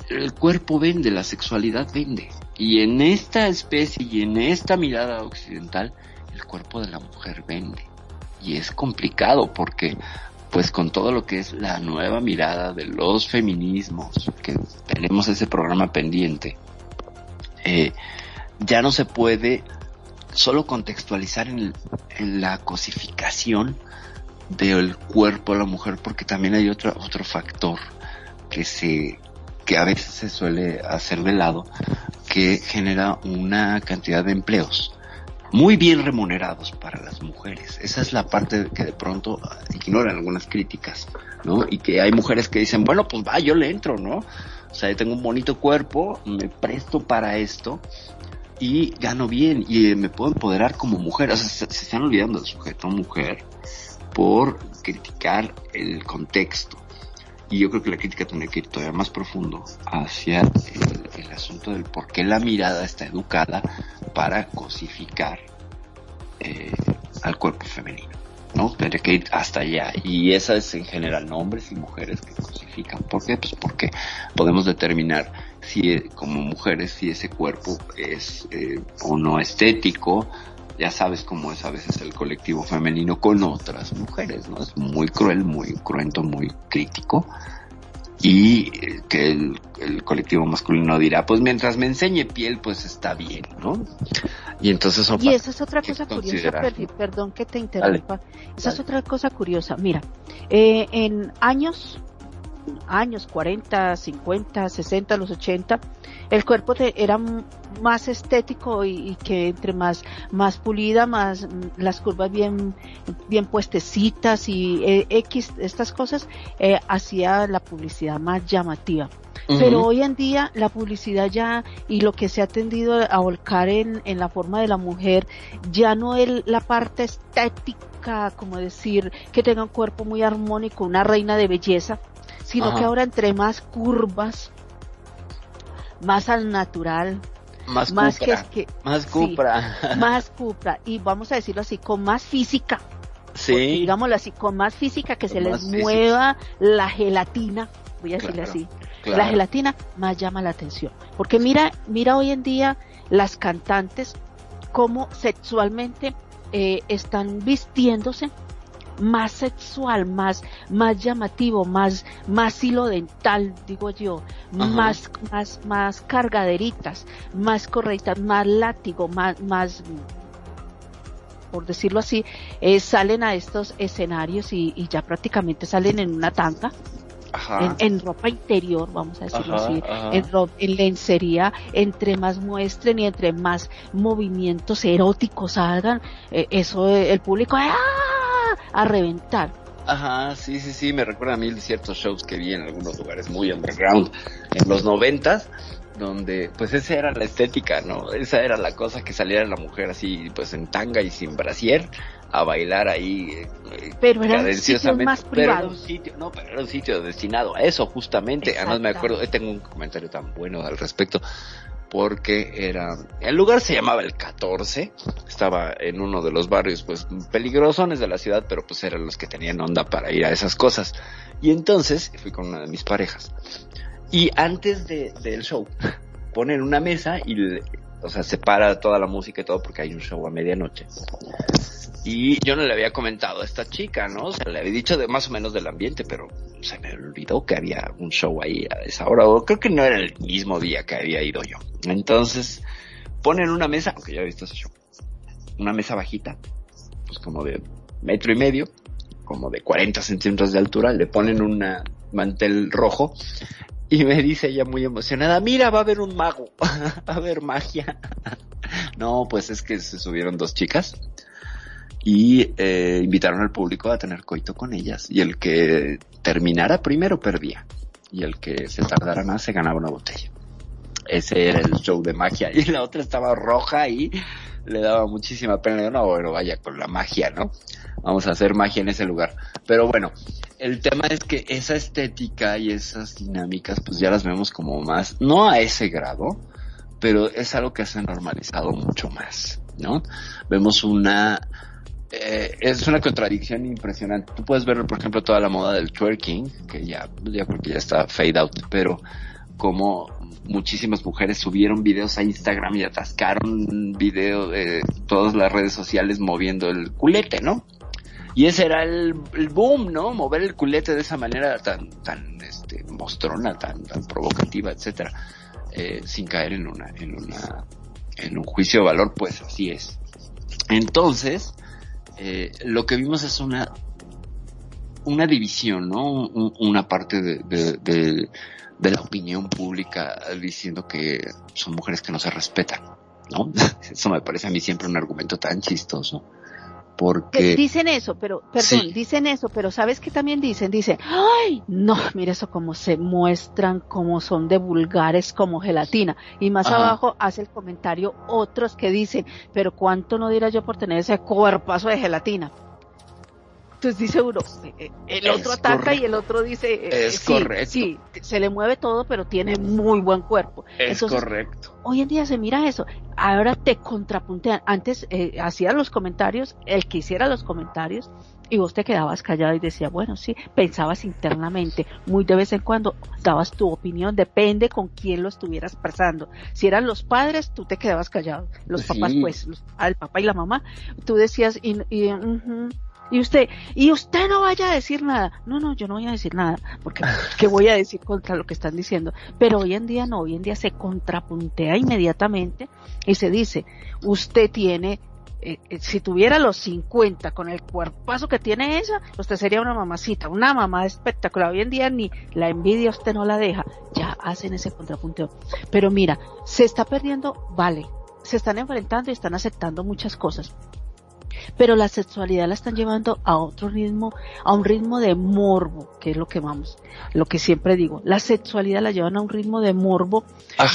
el cuerpo vende, la sexualidad vende. Y en esta especie y en esta mirada occidental, el cuerpo de la mujer vende. Y es complicado porque pues con todo lo que es la nueva mirada de los feminismos, que tenemos ese programa pendiente, eh, ya no se puede solo contextualizar en, la cosificación del cuerpo de la mujer, porque también hay otro, otro factor que se, que a veces se suele hacer de lado, que genera una cantidad de empleos muy bien remunerados para las mujeres. Esa es la parte que de pronto ignoran algunas críticas, ¿no? Y que hay mujeres que dicen, bueno, pues va, yo le entro, ¿no? O sea, yo tengo un bonito cuerpo, me presto para esto, y gano bien y me puedo empoderar como mujer. O sea, se, se están olvidando del sujeto mujer por criticar el contexto. Y yo creo que la crítica tiene que ir todavía más profundo hacia el, asunto del por qué la mirada está educada para cosificar eh, al cuerpo femenino. ¿no? Tendría que ir hasta allá. Y esa es en general hombres y mujeres que cosifican. ¿Por qué? Pues porque podemos determinar si como mujeres si ese cuerpo es eh, o no estético. Ya sabes cómo es a veces el colectivo femenino con otras mujeres, ¿no? Es muy cruel, muy cruento, muy crítico. Y eh, que el, el colectivo masculino dirá, pues mientras me enseñe piel, pues está bien, ¿no? Y entonces son Y esa es otra cosa curiosa, perdón que te interrumpa. Esa es otra cosa curiosa. Mira, eh, en años, años 40, 50, 60, los 80, el cuerpo te- era más estético y, y que entre más, más pulida, más mm, las curvas bien, bien puestecitas y eh, X, estas cosas, eh, hacía la publicidad más llamativa. Pero hoy en día la publicidad ya y lo que se ha tendido a volcar en, en la forma de la mujer ya no es la parte estética, como decir que tenga un cuerpo muy armónico, una reina de belleza, sino Ajá. que ahora entre más curvas, más al natural, más, más Cupra, que, que más sí. Cupra. más cupra y vamos a decirlo así, con más física, Sí. porque digámoslo así, con más física que se les física. mueva la gelatina, voy a decirle Claro. así, claro. la gelatina más llama la atención. Porque mira, mira hoy en día las cantantes cómo sexualmente eh, están vistiéndose más sexual, más, más llamativo, más, más hilo dental, digo yo, Ajá. más, más, más cargaderitas, más correctas, más látigo, más, más, por decirlo así, eh, salen a estos escenarios y, y ya prácticamente salen en una tanga, Ajá. en, en ropa interior, vamos a decirlo Ajá, así, ajá. en, en lencería, entre más muestren y entre más movimientos eróticos hagan, eh, eso eh, el público ¡ah! A reventar. Ajá, sí, sí, sí, me recuerda a mí ciertos shows que vi en algunos lugares muy underground en los noventas, donde pues esa era la estética, ¿no? Esa era la cosa que saliera la mujer así, pues en tanga y sin brasier a bailar ahí eh, eh, Pero eran cadenciosamente. sitios más Pero era un sitio, no, pero era un sitio destinado a eso justamente. Además me acuerdo, eh, tengo un comentario tan bueno al respecto porque era, el lugar se llamaba el 14, estaba en uno de los barrios pues peligrosones de la ciudad, pero pues eran los que tenían onda para ir a esas cosas. Y entonces fui con una de mis parejas. Y antes de, del show, ponen una mesa y, o sea, se para toda la música y todo porque hay un show a medianoche. Y yo no le había comentado a esta chica, ¿no? O sea, le había dicho de más o menos del ambiente, pero se me olvidó que había un show ahí a esa hora, o creo que no era el mismo día que había ido yo. Entonces, ponen una mesa, aunque ya he visto ese show, una mesa bajita, pues como de metro y medio, como de 40 centímetros de altura, le ponen un mantel rojo y me dice ella muy emocionada, mira, va a haber un mago, va a haber magia. no, pues es que se subieron dos chicas y eh, invitaron al público a tener coito con ellas y el que terminara primero perdía y el que se tardara más se ganaba una botella. Ese era el show de magia y la otra estaba roja y le daba muchísima pena. No, bueno, vaya con la magia, ¿no? Vamos a hacer magia en ese lugar. Pero bueno, el tema es que esa estética y esas dinámicas pues ya las vemos como más, no a ese grado, pero es algo que se ha normalizado mucho más, ¿no? Vemos una eh, es una contradicción impresionante. Tú puedes ver, por ejemplo, toda la moda del twerking, que ya, ya creo que ya está fade out, pero como muchísimas mujeres subieron videos a Instagram y atascaron un video de todas las redes sociales moviendo el culete, ¿no? Y ese era el, el boom, ¿no? Mover el culete de esa manera tan, tan, este, mostrona, tan, tan provocativa, etcétera, eh, sin caer en una, en una, en un juicio de valor, pues así es. Entonces, eh, lo que vimos es una una división, ¿no? Un- una parte de, de, de, de la opinión pública diciendo que son mujeres que no se respetan, ¿no? Eso me parece a mí siempre un argumento tan chistoso, porque... Dicen eso, pero, perdón, dicen eso, pero ¿sabes qué también dicen? Dicen, ay, no, mira eso como se muestran, como son de vulgares como gelatina. Y más abajo hace el comentario otros que dicen, pero ¿cuánto no dirá yo por tener ese cuerpazo de gelatina? Entonces dice uno, eh, el otro ataca y el otro dice, eh, es sí, correcto. Sí, se le mueve todo, pero tiene muy buen cuerpo. Es correcto. Hoy en día se mira eso. Ahora te contrapuntean. Antes eh, hacían los comentarios, el que hiciera los comentarios, y vos te quedabas callado y decías, bueno, sí, pensabas internamente, muy de vez en cuando dabas tu opinión, depende con quién lo estuvieras expresando. Si eran los padres, tú te quedabas callado. Los papás, pues, el papá y la mamá, tú decías, y, y y usted, y usted no vaya a decir nada. No, no, yo no voy a decir nada, porque ¿qué voy a decir contra lo que están diciendo? Pero hoy en día no, hoy en día se contrapuntea inmediatamente y se dice, usted tiene eh, eh, si tuviera los 50 con el cuerpazo que tiene ella, usted sería una mamacita, una mamá espectacular. Hoy en día ni la envidia usted no la deja, ya hacen ese contrapunteo. Pero mira, se está perdiendo, vale, se están enfrentando y están aceptando muchas cosas pero la sexualidad la están llevando a otro ritmo, a un ritmo de morbo, que es lo que vamos, lo que siempre digo, la sexualidad la llevan a un ritmo de morbo,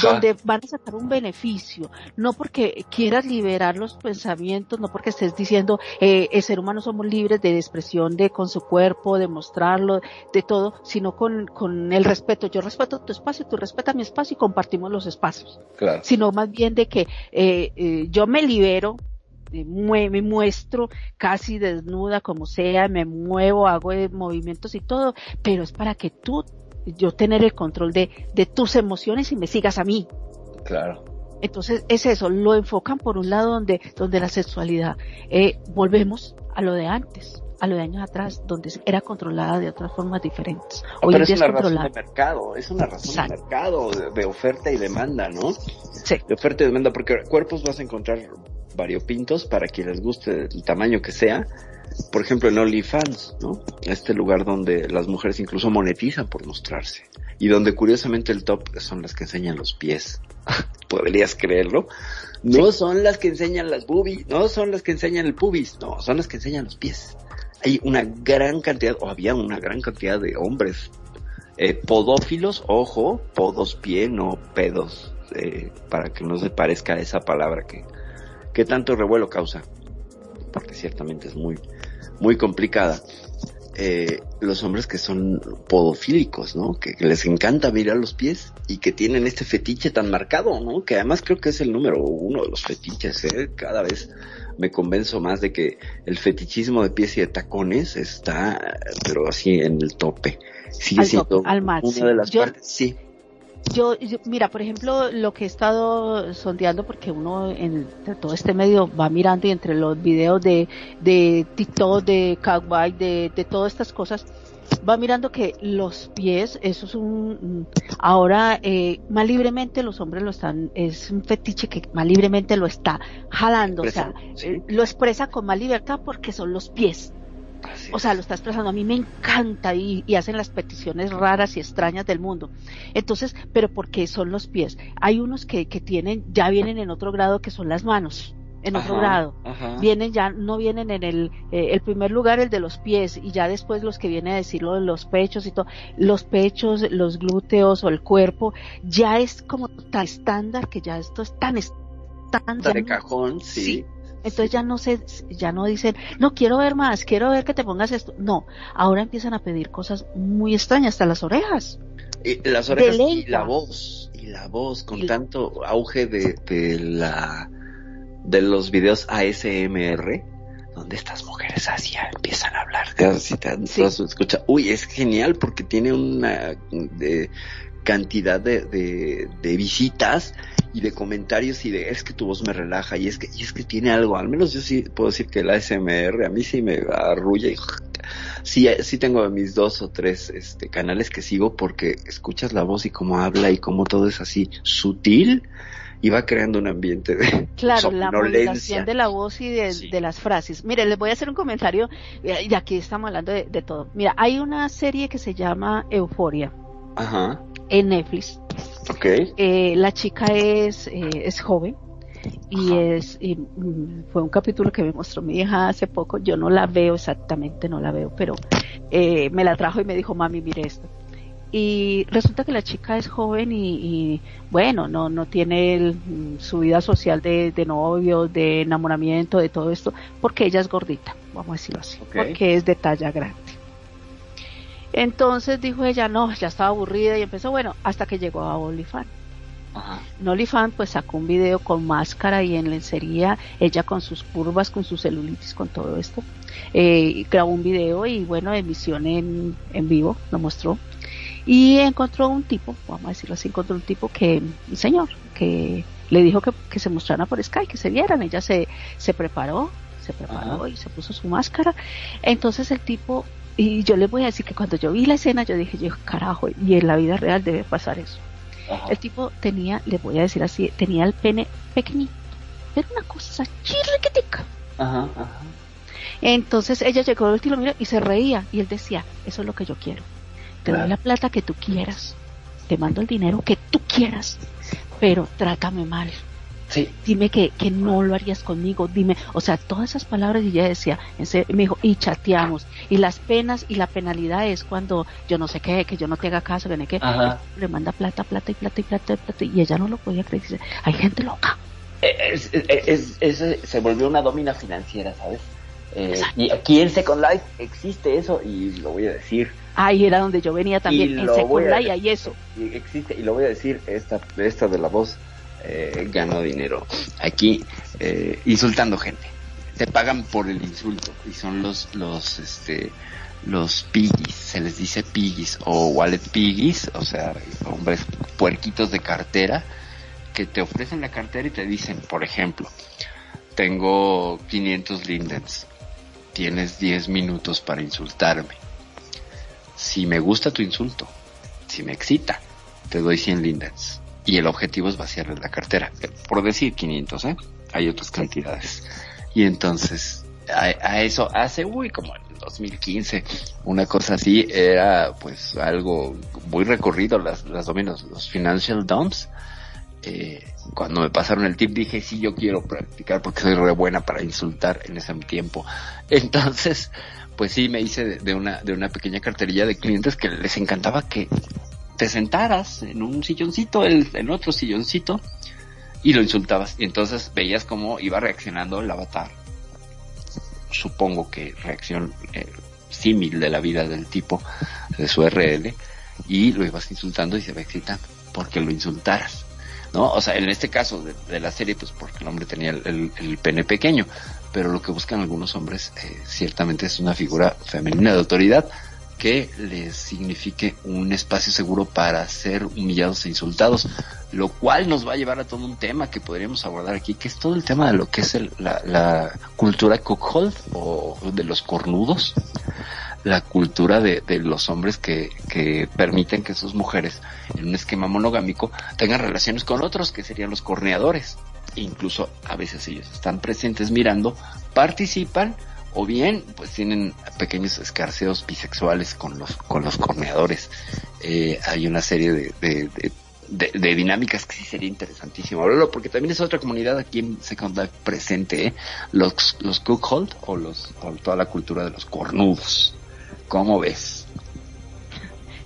donde van a sacar un beneficio, no porque quieras liberar los pensamientos, no porque estés diciendo, eh, el ser humano somos libres de expresión de con su cuerpo, de mostrarlo, de todo, sino con, con el respeto. Yo respeto tu espacio, tú respetas mi espacio y compartimos los espacios. Claro. Sino más bien de que eh, eh, yo me libero me muestro casi desnuda como sea, me muevo, hago movimientos y todo, pero es para que tú, yo tener el control de, de tus emociones y me sigas a mí. Claro. Entonces es eso, lo enfocan por un lado donde, donde la sexualidad, eh, volvemos a lo de antes, a lo de años atrás, donde era controlada de otras formas diferentes. Hoy Pero es una razón de mercado, es una razón de mercado, de, oferta y demanda, ¿no? Sí. De oferta y demanda, porque cuerpos vas a encontrar variopintos para quien les guste el tamaño que sea. Por ejemplo, en OnlyFans, ¿no? Este lugar donde las mujeres incluso monetizan por mostrarse. Y donde curiosamente el top son las que enseñan los pies. Podrías creerlo. No son las que enseñan las boobies, no son las que enseñan el pubis, no, son las que enseñan los pies. Hay una gran cantidad, o había una gran cantidad de hombres eh, podófilos, ojo, podos pie, no pedos, eh, para que no se parezca a esa palabra que, ¿Qué tanto revuelo causa? Porque ciertamente es muy, muy complicada. Eh, los hombres que son podofílicos, ¿no? Que, les encanta mirar los pies y que tienen este fetiche tan marcado, ¿no? Que además creo que es el número uno de los fetiches, ¿eh? Cada vez me convenzo más de que el fetichismo de pies y de tacones está, pero así en el tope. Sigue siendo una de las partes, sí yo, mira, por ejemplo, lo que he estado sondeando, porque uno en todo este medio va mirando y entre los videos de, de TikTok, de Kawaii, de, de todas estas cosas, va mirando que los pies, eso es un, ahora, eh, más libremente los hombres lo están, es un fetiche que más libremente lo está jalando, o sea, eh, lo expresa con más libertad porque son los pies o sea, lo está expresando. A mí me encanta y, hacen las peticiones raras y extrañas del mundo. Entonces, pero porque son los pies. Hay unos que, que tienen, ya vienen en otro grado que son las manos en otro grado. Vienen ya, no vienen en el, eh, el primer lugar el de los pies y ya después los que vienen a decirlo de los pechos y todo. Los pechos, los glúteos o el cuerpo, ya es como tan estándar que ya esto es tan estándar. De cajón, sí. Entonces ya no se, ya no dicen, no quiero ver más, quiero ver que te pongas esto. No, ahora empiezan a pedir cosas muy extrañas, hasta las orejas. Y las orejas y la voz, y la voz, con tanto auge de, de la, de los videos ASMR, donde estas mujeres así empiezan a hablar, sí. escucha, uy, es genial porque tiene una de, cantidad de, de, de visitas y de comentarios y de es que tu voz me relaja y es que y es que tiene algo al menos yo sí puedo decir que la ASMR a mí sí me arrulla y sí sí tengo mis dos o tres este canales que sigo porque escuchas la voz y cómo habla y cómo todo es así sutil y va creando un ambiente de claro la modulación de la voz y de, las frases. Mire les voy a hacer un comentario y aquí estamos hablando de, de todo. Mira hay una serie que se llama Euforia Ajá. en Netflix. Okay. Eh, la chica es, eh, es joven y es y, mm, fue un capítulo que me mostró mi hija hace poco. Yo no la veo exactamente no la veo pero eh, me la trajo y me dijo mami mire esto y resulta que la chica es joven y, y bueno no no tiene el, mm, su vida social de, de novio de enamoramiento de todo esto porque ella es gordita vamos a decirlo así porque es de talla grande entonces dijo ella no ya estaba aburrida y empezó bueno hasta que llegó a OnlyFans OnlyFans pues sacó un video con máscara y en lencería, ella con sus curvas, con su celulitis, con todo esto. Eh, grabó un video y bueno, emisión en, en vivo, lo mostró. Y encontró un tipo, vamos a decirlo así, encontró un tipo que, un señor, que le dijo que, que se mostrara por Skype, que se vieran. Ella se, se preparó, se preparó Ajá. y se puso su máscara. Entonces el tipo, y yo les voy a decir que cuando yo vi la escena, yo dije, yo carajo, y en la vida real debe pasar eso. Ajá. El tipo tenía, les voy a decir así, tenía el pene pequeñito, pero una cosa chirriquitica. Ajá. Ajá. Entonces ella llegó al lo miró y se reía y él decía, eso es lo que yo quiero. Te doy la plata que tú quieras, te mando el dinero que tú quieras, pero trátame mal. Sí. Dime que, que no lo harías conmigo, dime, o sea, todas esas palabras y ella decía, me dijo, y chateamos, y las penas y la penalidad es cuando yo no sé qué, que yo no te haga caso, que no sé qué, Ajá. le manda plata, plata y plata y plata y plata y ella no lo podía creer. Dice, hay gente loca. Es, es- es- es- se volvió una domina financiera, ¿sabes? Eh, y aquí en Second Life existe eso y lo voy a decir. Ahí era donde yo venía también, Y en Second Life hay eso. Y existe y lo voy a decir. Esta, esta de la voz eh, ganó dinero aquí eh, insultando gente. Te pagan por el insulto y son los los este los piggies, se les dice piggies o wallet piggies, o sea, hombres puerquitos de cartera que te ofrecen la cartera y te dicen, por ejemplo, tengo 500 lindens, tienes 10 minutos para insultarme. Si me gusta tu insulto, si me excita, te doy 100 lindens. Y el objetivo es vaciarle la cartera. Eh, Por decir 500, ¿eh? Hay otras cantidades. Y entonces, a, a eso hace, uy, como en el 2015, una cosa así, era pues algo muy recorrido, las, las dominos, los financial dumps. Eh, cuando me pasaron el tip dije, sí, yo quiero practicar porque soy re buena para insultar en ese tiempo. Entonces, pues sí, me hice de, de una, de una pequeña carterilla de clientes que les encantaba que te sentaras en un silloncito, el, en otro silloncito, y lo insultabas. Y entonces veías cómo iba reaccionando el avatar. Supongo que reacción eh, símil de la vida del tipo, de su RL, y lo ibas insultando y se va excitando porque lo insultaras. ¿No? O sea, en este caso de, la serie, pues porque el hombre tenía el, el- el pene pequeño, pero lo que buscan algunos hombres eh, ciertamente es una figura femenina de autoridad que les signifique un espacio seguro para ser humillados e insultados, lo cual nos va a llevar a todo un tema que podríamos abordar aquí, que es todo el tema de lo que es el- la, la cultura cockhold o de los cornudos, la cultura de, los hombres que, que permiten que sus mujeres en un esquema monogámico tengan relaciones con otros que serían los corneadores. Incluso a veces ellos están presentes mirando, participan o bien pues tienen pequeños escarceos bisexuales con los con los corneadores. Eh, hay una serie de, de, dinámicas que sí sería interesantísimo hablarlo porque también es otra comunidad aquí en Second Life presente, ¿eh? los los cookhold o los o toda la cultura de los cornudos. ¿Cómo ves?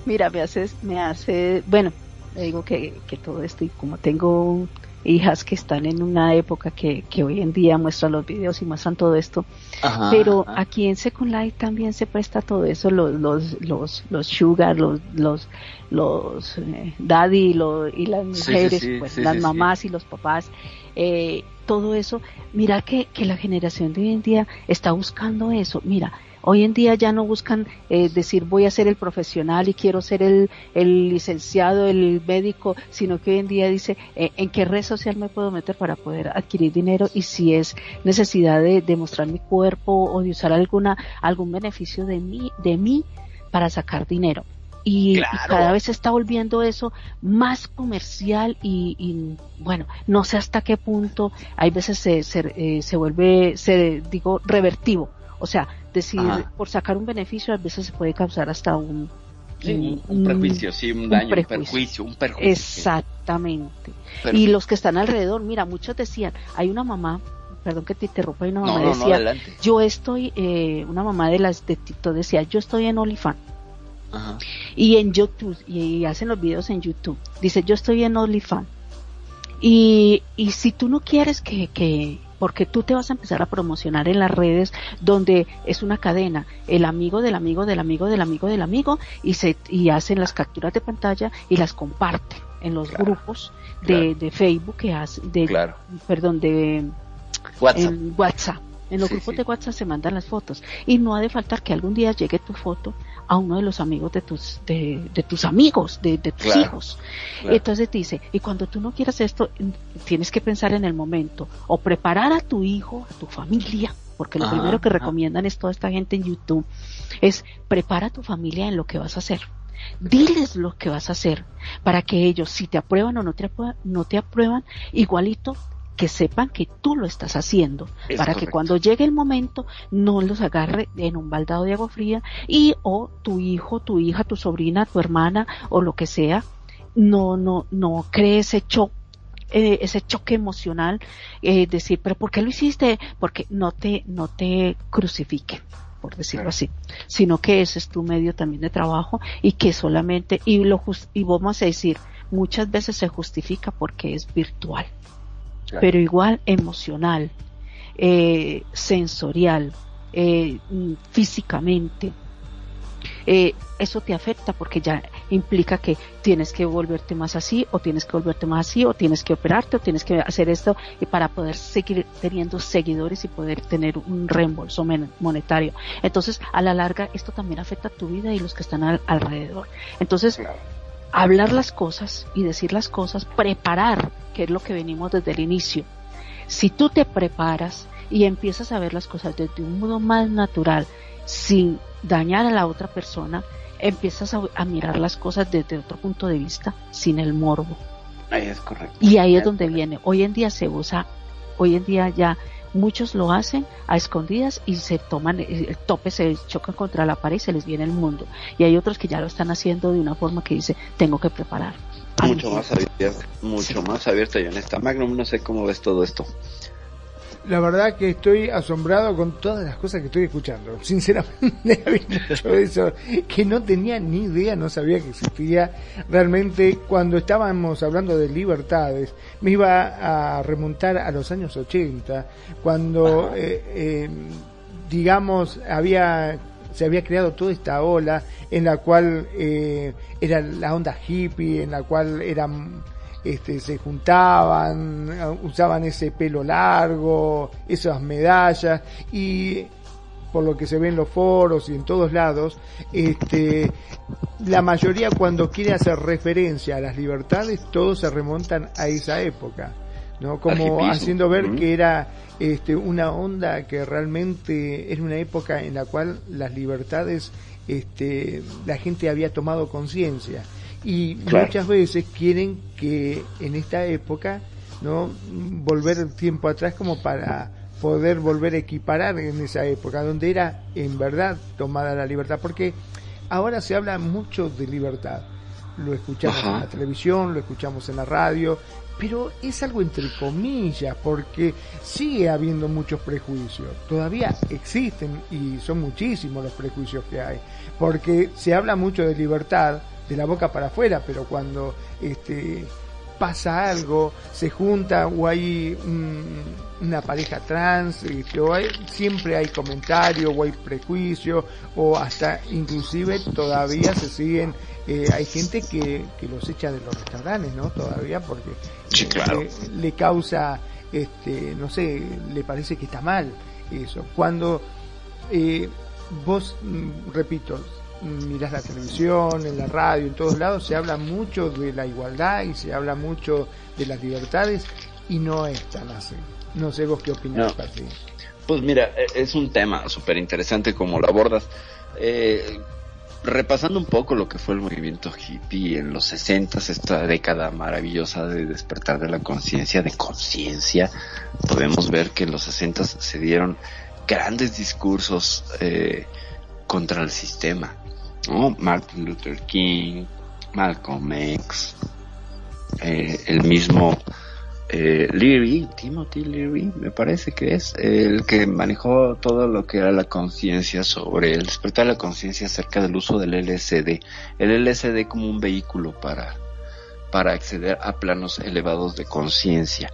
Mira, me haces, me hace, bueno, le digo que, que todo esto y como tengo hijas que están en una época que, que hoy en día muestran los videos y muestran todo esto, Ajá, pero ajá. aquí en Second Life también se presta todo eso, los, los, los, los sugar, los, los, los eh, daddy lo- y las Sí, sí, mujeres, sí, pues, las mamás y los papás, eh, todo eso, mira que, que la generación de hoy en día está buscando eso, mira, hoy en día ya no buscan eh, decir voy a ser el profesional y quiero ser el, el licenciado, el médico, sino que hoy en día dice eh, en qué red social me puedo meter para poder adquirir dinero y si es necesidad de, de mostrar mi cuerpo o de usar alguna algún beneficio de mí de mí para sacar dinero y, cada vez se está volviendo eso más comercial y, y, bueno no sé hasta qué punto hay veces se se, eh, se vuelve se digo revertivo o sea decir Ajá. por sacar un beneficio a veces se puede causar hasta un un, prejuicio, sí, un daño, un, perjuicio, un perjuicio. Exactamente. y los que están alrededor, mira, muchos decían, hay una mamá, perdón que te interrumpa, hay una mamá decía, yo estoy, eh, una mamá de las de Tito decía, yo estoy en OnlyFans. Y en YouTube, y hacen los videos en YouTube. Dice, yo estoy en OnlyFans. Y, y si tú no quieres que, que, porque tú te vas a empezar a promocionar en las redes donde es una cadena, el amigo del amigo del amigo del amigo del amigo y se y hacen las capturas de pantalla y las comparten en los grupos de, de, Facebook que hacen de perdón de WhatsApp. En WhatsApp. En los grupos de WhatsApp se mandan las fotos y no ha de faltar que algún día llegue tu foto a uno de los amigos de tus, de, de tus amigos, de, de tus hijos. Entonces dice, y cuando tú no quieras esto, tienes que pensar en el momento, o preparar a tu hijo, a tu familia, porque lo primero que recomiendan es toda esta gente en YouTube, es prepara a tu familia en lo que vas a hacer. Diles lo que vas a hacer para que ellos, si te aprueban o no te aprueban, no te aprueban, igualito que sepan que tú lo estás haciendo, para que cuando llegue el momento no los agarre en un baldado de agua fría y o tu hijo, tu hija, tu sobrina, tu hermana o lo que sea, no, no, no cree ese choque eh, ese choque emocional, eh, decir, pero ¿por qué lo hiciste? Porque no te, no te crucifiquen, por decirlo así, sino que ese es tu medio también de trabajo y que solamente, y lo, y vamos a decir, muchas veces se justifica porque es virtual pero igual emocional, eh, sensorial, eh, físicamente. Eh, eso te afecta porque ya implica que tienes que volverte más así o tienes que volverte más así o tienes que operarte o tienes que hacer esto para poder seguir teniendo seguidores y poder tener un reembolso monetario. Entonces, a la larga, esto también afecta a tu vida y los que están alrededor. Entonces, hablar las cosas y decir las cosas, preparar, que es lo que venimos desde el inicio. Si tú te preparas y empiezas a ver las cosas desde un modo más natural, sin dañar a la otra persona, empiezas a, mirar las cosas desde otro punto de vista, sin el morbo. Ahí es correcto. Y ahí es donde viene. Hoy en día se usa, hoy en día ya Muchos lo hacen a escondidas y se toman el tope, se chocan contra la pared y se les viene el mundo. Y hay otros que ya lo están haciendo de una forma que dice, tengo que preparar. Mucho más abierta, mucho más abierta y honesta. Magnum, no sé cómo ves todo esto la verdad que estoy asombrado con todas las cosas que estoy escuchando. Sinceramente, había eso que no tenía ni idea, no sabía que existía. Realmente, cuando estábamos hablando de libertades, me iba a remontar a los años 80, cuando, eh, eh, digamos, había se había creado toda esta ola en la cual eh, era la onda hippie, en la cual eran este, se juntaban, usaban ese pelo largo, esas medallas y por lo que se ve en los foros y en todos lados, este, la mayoría cuando quiere hacer referencia a las libertades, todos se remontan a esa época, ¿no? Como haciendo ver que era este, una onda que realmente era una época en la cual las libertades, este, la gente había tomado conciencia y muchas veces quieren que en esta época no volver el tiempo atrás como para poder volver a equiparar en esa época donde era en verdad tomada la libertad porque ahora se habla mucho de libertad. Lo escuchamos en la televisión lo escuchamos en la radio pero es algo entre comillas porque sigue habiendo muchos prejuicios. Todavía existen y son muchísimos los prejuicios que hay porque se habla mucho de libertad de la boca para afuera, pero cuando este, pasa algo, se junta o hay una pareja trans, este, o hay, siempre hay comentario o hay prejuicio o hasta inclusive todavía se siguen, eh, hay gente que, que los echa de los restaurantes, ¿no? Todavía porque eh, le, causa, este, no sé, le parece que está mal eso. Cuando eh, vos, mm, repito, miras la televisión, en la radio, en todos lados, se habla mucho de la igualdad y se habla mucho de las libertades y no es tan así. No sé vos qué opinas, no. Pues mira, e, es un tema súper interesante como lo abordas. Eh, repasando un poco lo que fue el movimiento hippie en los 60, esta década maravillosa de despertar de la conciencia, de conciencia, podemos ver que en los 60 se dieron grandes discursos eh, contra el sistema, ¿no? Martin Luther King, Malcolm X, eh, el mismo eh, Leary, Timothy Leary, me parece que es el que manejó todo lo que era la conciencia sobre el despertar la conciencia acerca del uso del LSD. El LSD como un vehículo para, para acceder a planos elevados de conciencia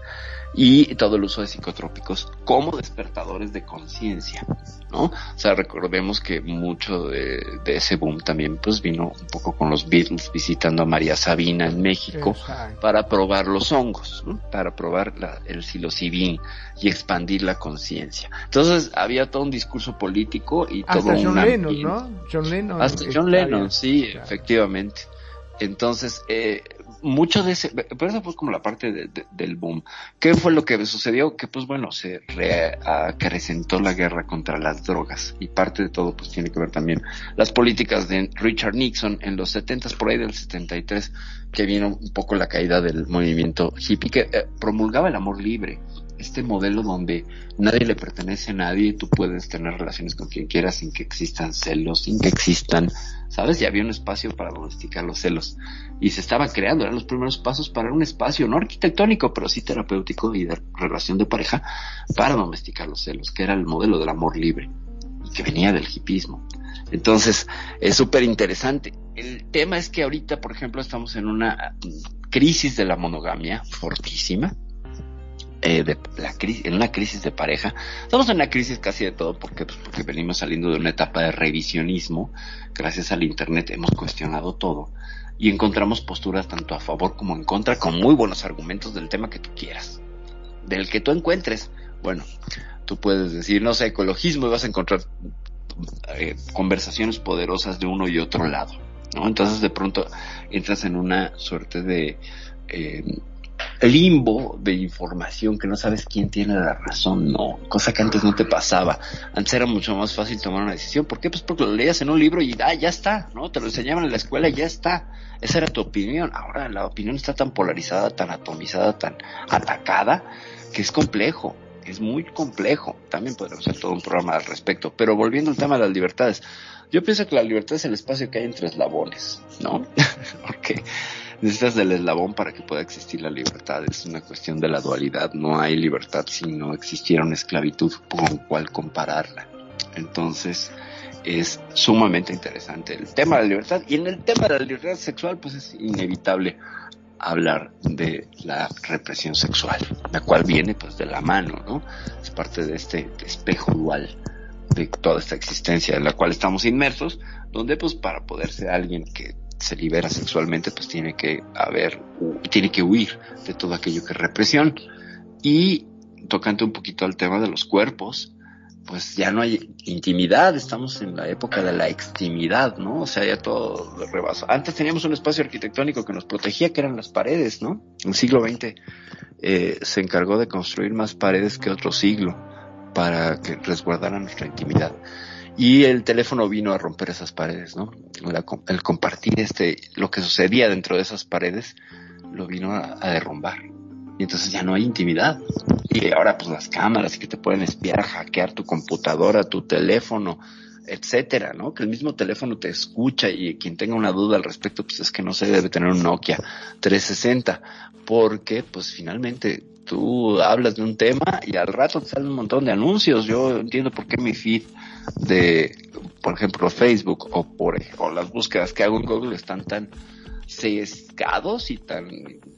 y todo el uso de psicotrópicos como despertadores de conciencia, ¿no? O sea, recordemos que mucho de, ese boom también pues vino un poco con los Beatles visitando a María Sabina en México para probar los hongos, para probar el psilocibin y expandir la conciencia. Entonces había todo un discurso político y Hasta todo John un Lennon, ¿no? John Lennon. Hasta John Lennon, sí, efectivamente. Entonces, eh, mucho de ese, pero eso fue como la parte del boom. ¿Qué fue lo que sucedió? Que pues bueno, se reacrecentó la guerra contra las drogas y parte de todo pues tiene que ver también las políticas de Richard Nixon en los 70 por ahí del 73 que vino un poco la caída del movimiento hippie que eh, promulgaba el amor libre este modelo donde nadie le pertenece a nadie, tú puedes tener relaciones con quien quieras sin que existan celos, sin que existan, ¿sabes? Y había un espacio para domesticar los celos. Y se estaba creando, eran los primeros pasos para un espacio no arquitectónico, pero sí terapéutico y de relación de pareja para domesticar los celos, que era el modelo del amor libre y que venía del hipismo. Entonces, es súper interesante. El tema es que ahorita, por ejemplo, estamos en una crisis de la monogamia fortísima eh, de la en una crisis de pareja. Estamos en una crisis casi de todo porque, pues, porque venimos saliendo de una etapa de revisionismo. Gracias al Internet hemos cuestionado todo y encontramos posturas tanto a favor como en contra con muy buenos argumentos del tema que tú quieras. Del que tú encuentres. Bueno, tú puedes decir, no sé, ecologismo y vas a encontrar eh, conversaciones poderosas de uno y otro lado. ¿no? Entonces de pronto entras en una suerte de... Eh, limbo de información que no sabes quién tiene la razón, no, cosa que antes no te pasaba. Antes era mucho más fácil tomar una decisión. ¿Por qué? Pues porque lo leías en un libro y ah, ya está, ¿no? Te lo enseñaban en la escuela y ya está. Esa era tu opinión. Ahora la opinión está tan polarizada, tan atomizada, tan atacada, que es complejo. Es muy complejo. También podríamos hacer todo un programa al respecto. Pero volviendo al tema de las libertades, yo pienso que la libertad es el espacio que hay entre eslabones, ¿no? porque necesitas del eslabón para que pueda existir la libertad. Es una cuestión de la dualidad. No hay libertad si no existiera una esclavitud con cual compararla. Entonces, es sumamente interesante el tema de la libertad. Y en el tema de la libertad sexual, pues es inevitable hablar de la represión sexual, la cual viene pues de la mano, ¿no? Es parte de este espejo dual de toda esta existencia en la cual estamos inmersos, donde pues para poder ser alguien que se libera sexualmente, pues tiene que haber, tiene que huir de todo aquello que es represión. Y tocante un poquito al tema de los cuerpos, pues ya no hay intimidad, estamos en la época de la extimidad, ¿no? O sea, ya todo rebaso. Antes teníamos un espacio arquitectónico que nos protegía, que eran las paredes, ¿no? En el siglo XX eh, se encargó de construir más paredes que otro siglo para que resguardaran nuestra intimidad. Y el teléfono vino a romper esas paredes, ¿no? el compartir este, lo que sucedía dentro de esas paredes, lo vino a, derrumbar. Y entonces ya no hay intimidad. Y ahora pues las cámaras que te pueden espiar, hackear tu computadora, tu teléfono, etcétera, ¿no? Que el mismo teléfono te escucha y quien tenga una duda al respecto, pues es que no se debe tener un Nokia 360, porque pues finalmente tú hablas de un tema y al rato te salen un montón de anuncios. Yo entiendo por qué mi feed de, por ejemplo, Facebook o por o las búsquedas que hago en Google están tan sesgados y tan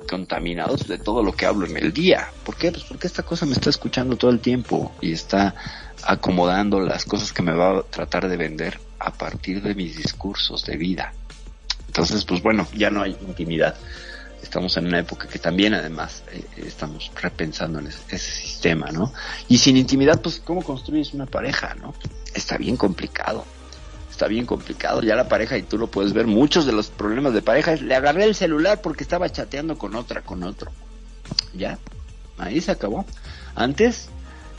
contaminados de todo lo que hablo en el día. ¿Por qué? Pues porque esta cosa me está escuchando todo el tiempo y está acomodando las cosas que me va a tratar de vender a partir de mis discursos de vida. Entonces, pues bueno, ya no hay intimidad estamos en una época que también además eh, estamos repensando en ese, sistema, ¿no? Y sin intimidad, pues ¿cómo construyes una pareja, no? Está bien complicado, está bien complicado, ya la pareja, y tú lo puedes ver, muchos de los problemas de pareja es, le agarré el celular porque estaba chateando con otra, con otro. Ya, ahí se acabó. Antes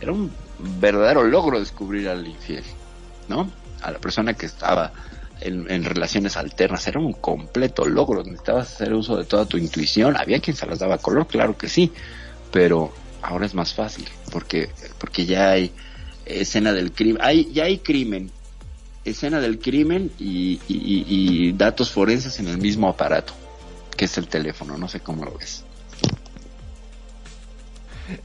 era un verdadero logro descubrir al infiel, ¿no? A la persona que estaba en, relaciones alternas. Era un completo logro. Necesitabas hacer uso de toda tu intuición. Había quien se las daba color, claro que sí. Pero ahora es más fácil porque, porque ya hay escena del crimen. Hay, ya hay crimen escena del crimen y, datos forenses en el mismo aparato, que es el teléfono, no sé cómo lo ves.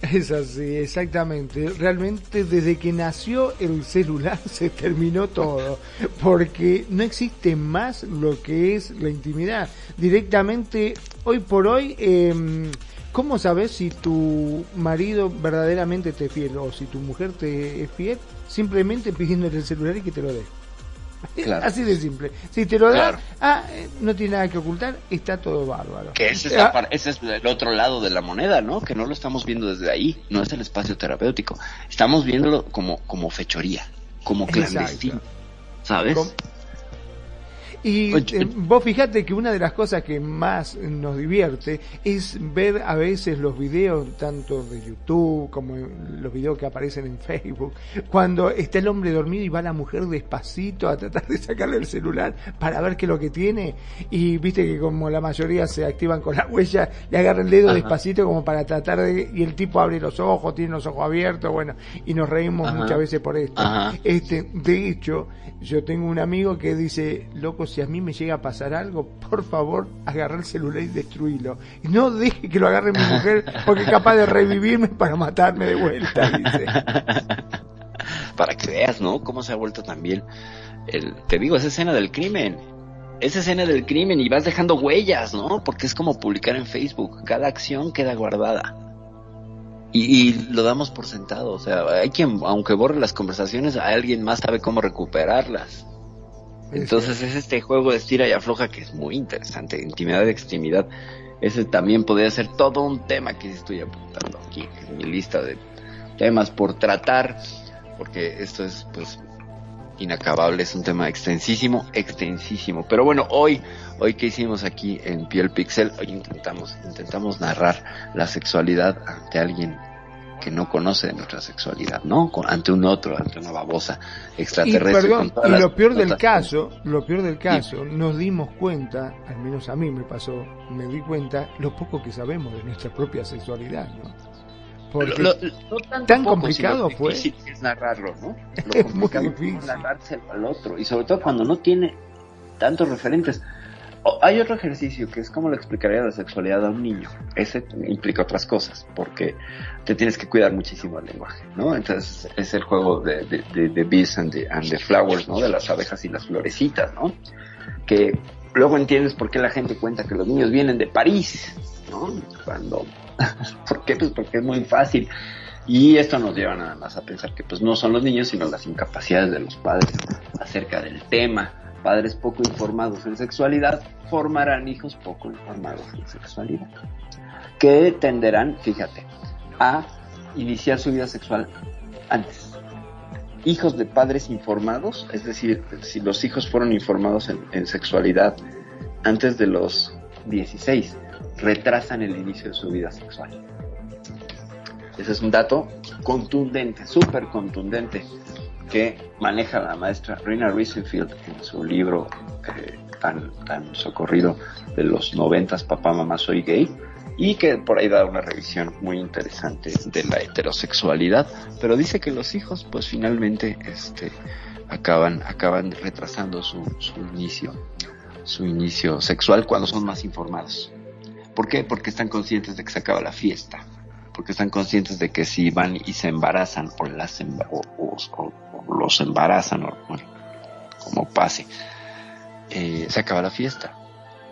Es así, exactamente. Realmente desde que nació el celular se terminó todo, porque no existe más lo que es la intimidad. Directamente, hoy por hoy, eh, ¿cómo sabes si tu marido verdaderamente te es fiel o si tu mujer te es fiel? Simplemente pidiéndole el celular y que te lo dé. Claro. Así de simple. Si te lo da, Claro. ah, eh, no tiene nada que ocultar, está todo bárbaro. Que ese Ah, ese es el otro lado de la moneda, ¿no? Que no lo estamos viendo desde ahí, no es el espacio terapéutico. Estamos viéndolo como, como fechoría, como Exacto. clandestino, ¿sabes? Com- Y eh, vos fijate que una de las cosas que más nos divierte es ver a veces los videos, tanto de YouTube como los videos que aparecen en Facebook, cuando está el hombre dormido y va la mujer despacito a tratar de sacarle el celular para ver qué es lo que tiene. Y viste que como la mayoría se activan con la huella, le agarra el dedo Ajá. despacito como para tratar de... Y el tipo abre los ojos, tiene los ojos abiertos, bueno, y nos reímos Ajá. muchas veces por esto. Ajá. Este, de hecho, yo tengo un amigo que dice, loco, si a mí me llega a pasar algo, por favor, agarra el celular y destruílo. Y no deje que lo agarre mi mujer, porque es capaz de revivirme para matarme de vuelta, dice. Para que veas, ¿no? Cómo se ha vuelto también el, te digo, esa escena del crimen. Esa escena del crimen y vas dejando huellas, ¿no? Porque es como publicar en Facebook. Cada acción queda guardada. Y, y lo damos por sentado. O sea, hay quien, aunque borre las conversaciones, alguien más sabe cómo recuperarlas. Entonces es este juego de estira y afloja que es muy interesante, intimidad y extremidad. Ese también podría ser todo un tema que estoy apuntando aquí en mi lista de temas por tratar, porque esto es pues inacabable, es un tema extensísimo, extensísimo. Pero bueno, hoy, hoy que hicimos aquí en Piel Pixel, hoy intentamos, intentamos narrar la sexualidad ante alguien que no conoce de nuestra sexualidad, ¿no? Con- ante un otro, ante una babosa Y extraterrestre. perdón, y las lo peor del notas- caso, lo peor del caso, nos dimos cuenta, al menos a mí me pasó, me di cuenta, lo poco que sabemos de nuestra propia sexualidad, ¿no? Porque Lo- lo- no tanto tan poco, complicado fue. difícil que es narrarlo, ¿no? Lo Es muy complicado difícil. es narrárselo al otro. Y sobre todo cuando no tiene tantos referentes. Hay otro ejercicio que es como le explicaría la sexualidad a un niño. Ese implica otras cosas, porque te tienes que cuidar muchísimo el lenguaje, ¿no? Entonces es el juego de bees and the, and the flowers, ¿no? De las abejas y las florecitas, ¿no? Que luego entiendes por qué la gente cuenta que los niños vienen de París, ¿no? Cuando, ¿por qué? Pues porque es muy fácil. Y esto nos lleva nada más a pensar que pues no son los niños, sino las incapacidades de los padres acerca del tema. Padres poco informados en sexualidad formarán hijos poco informados en sexualidad. Que tenderán, fíjate, a iniciar su vida sexual antes. Hijos de padres informados, es decir, si los hijos fueron informados en, sexualidad antes de los 16, retrasan el inicio de su vida sexual. Ese es un dato contundente, súper contundente, que maneja la maestra Rina Risenfield en su libro eh, tan, tan socorrido de los noventas, Papá, Mamá, Soy Gay, y que por ahí da una revisión muy interesante de la heterosexualidad, pero dice que los hijos pues finalmente este, acaban, acaban retrasando su, su inicio, su inicio sexual cuando son más informados. ¿Por qué? Porque están conscientes de que se acaba la fiesta porque están conscientes de que si van y se embarazan o, las emba- o, o- o- los embarazan o bueno, como pase, eh, se acaba la fiesta,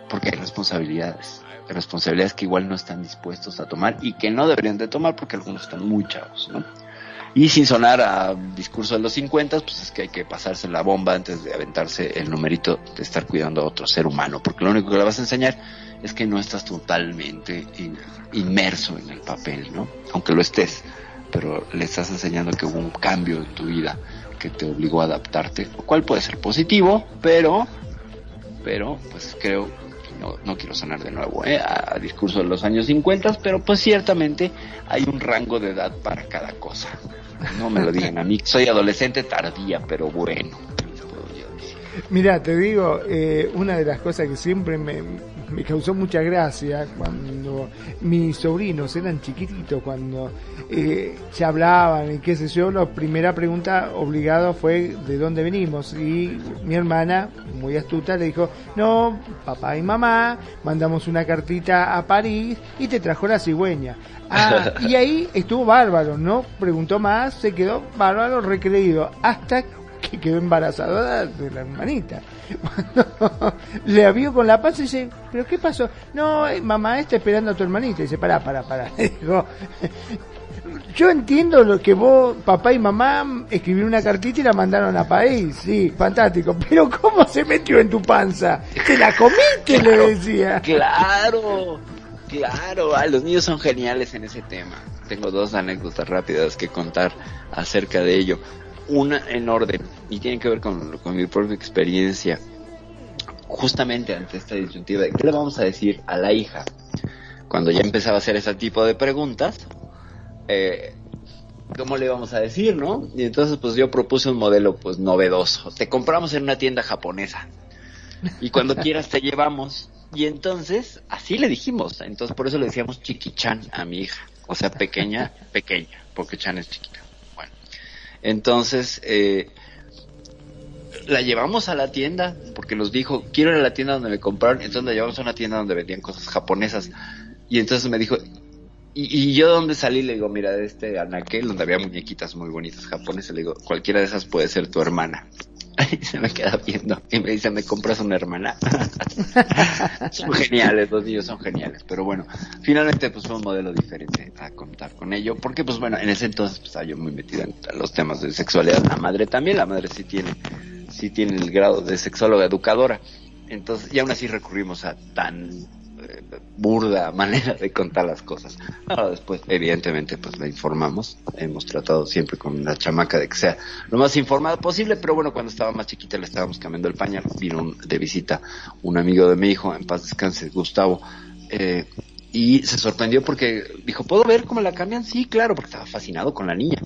porque hay responsabilidades, responsabilidades que igual no están dispuestos a tomar y que no deberían de tomar porque algunos están muy chavos. Y sin sonar a discurso de los 50, pues es que hay que pasarse la bomba antes de aventarse el numerito de estar cuidando a otro ser humano, porque lo único que le vas a enseñar es que no estás totalmente in- inmerso en el papel, ¿no? Aunque lo estés, pero le estás enseñando que hubo un cambio en tu vida que te obligó a adaptarte, lo cual puede ser positivo, pero, pero, pues creo, no, no quiero sonar de nuevo ¿eh? a, a discurso de los años 50, pero pues ciertamente hay un rango de edad para cada cosa. No me lo digan a mí, soy adolescente tardía, pero bueno. Mira, te digo, eh, una de las cosas que siempre me, me causó mucha gracia cuando mis sobrinos eran chiquititos, cuando eh, se hablaban y qué sé yo, la primera pregunta obligada fue de dónde venimos y mi hermana, muy astuta, le dijo, no, papá y mamá, mandamos una cartita a París y te trajo la cigüeña. Ah, y ahí estuvo bárbaro, no preguntó más, se quedó bárbaro, recreído, hasta que quedó embarazada de la hermanita. Cuando le vio con la paz y dice, ¿pero qué pasó? No, eh, mamá está esperando a tu hermanita. Y dice, pará, pará, pará. Dijo, yo entiendo lo que vos, papá y mamá, escribieron una cartita y la mandaron a país, sí, fantástico, pero ¿cómo se metió en tu panza? ¿Te la comiste? le decía. Claro, claro, ah, los niños son geniales en ese tema. Tengo dos anécdotas rápidas que contar acerca de ello. Una en orden, y tiene que ver con, con mi propia experiencia. Justamente ante esta disyuntiva, ¿qué le vamos a decir a la hija? Cuando ya empezaba a hacer ese tipo de preguntas, eh, ¿cómo le vamos a decir, no? Y entonces pues yo propuse un modelo pues novedoso. Te compramos en una tienda japonesa y cuando quieras te llevamos. Y entonces así le dijimos. Entonces por eso le decíamos chiquichan a mi hija. O sea, pequeña, pequeña, porque Chan es chiquita. Entonces eh, la llevamos a la tienda porque nos dijo, quiero ir a la tienda donde me compraron. Entonces la llevamos a una tienda donde vendían cosas japonesas. Y entonces me dijo, y, y yo donde salí le digo, mira, de este anaquel donde había muñequitas muy bonitas japonesas, le digo, cualquiera de esas puede ser tu hermana. Y se me queda viendo y me dice, ¿me compras una hermana? son geniales, los niños son geniales. Pero bueno, finalmente pues fue un modelo diferente a contar con ello. Porque pues bueno, en ese entonces pues, estaba yo muy metido en los temas de sexualidad. La madre también, la madre sí tiene, sí tiene el grado de sexóloga educadora. Entonces, y aún así recurrimos a tan burda manera de contar las cosas. Ahora después, evidentemente, pues la informamos. Hemos tratado siempre con la chamaca de que sea lo más informada posible, pero bueno, cuando estaba más chiquita le estábamos cambiando el pañal. Vino de visita un amigo de mi hijo, en paz descanse, Gustavo, eh, y se sorprendió porque dijo, ¿puedo ver cómo la cambian? Sí, claro, porque estaba fascinado con la niña.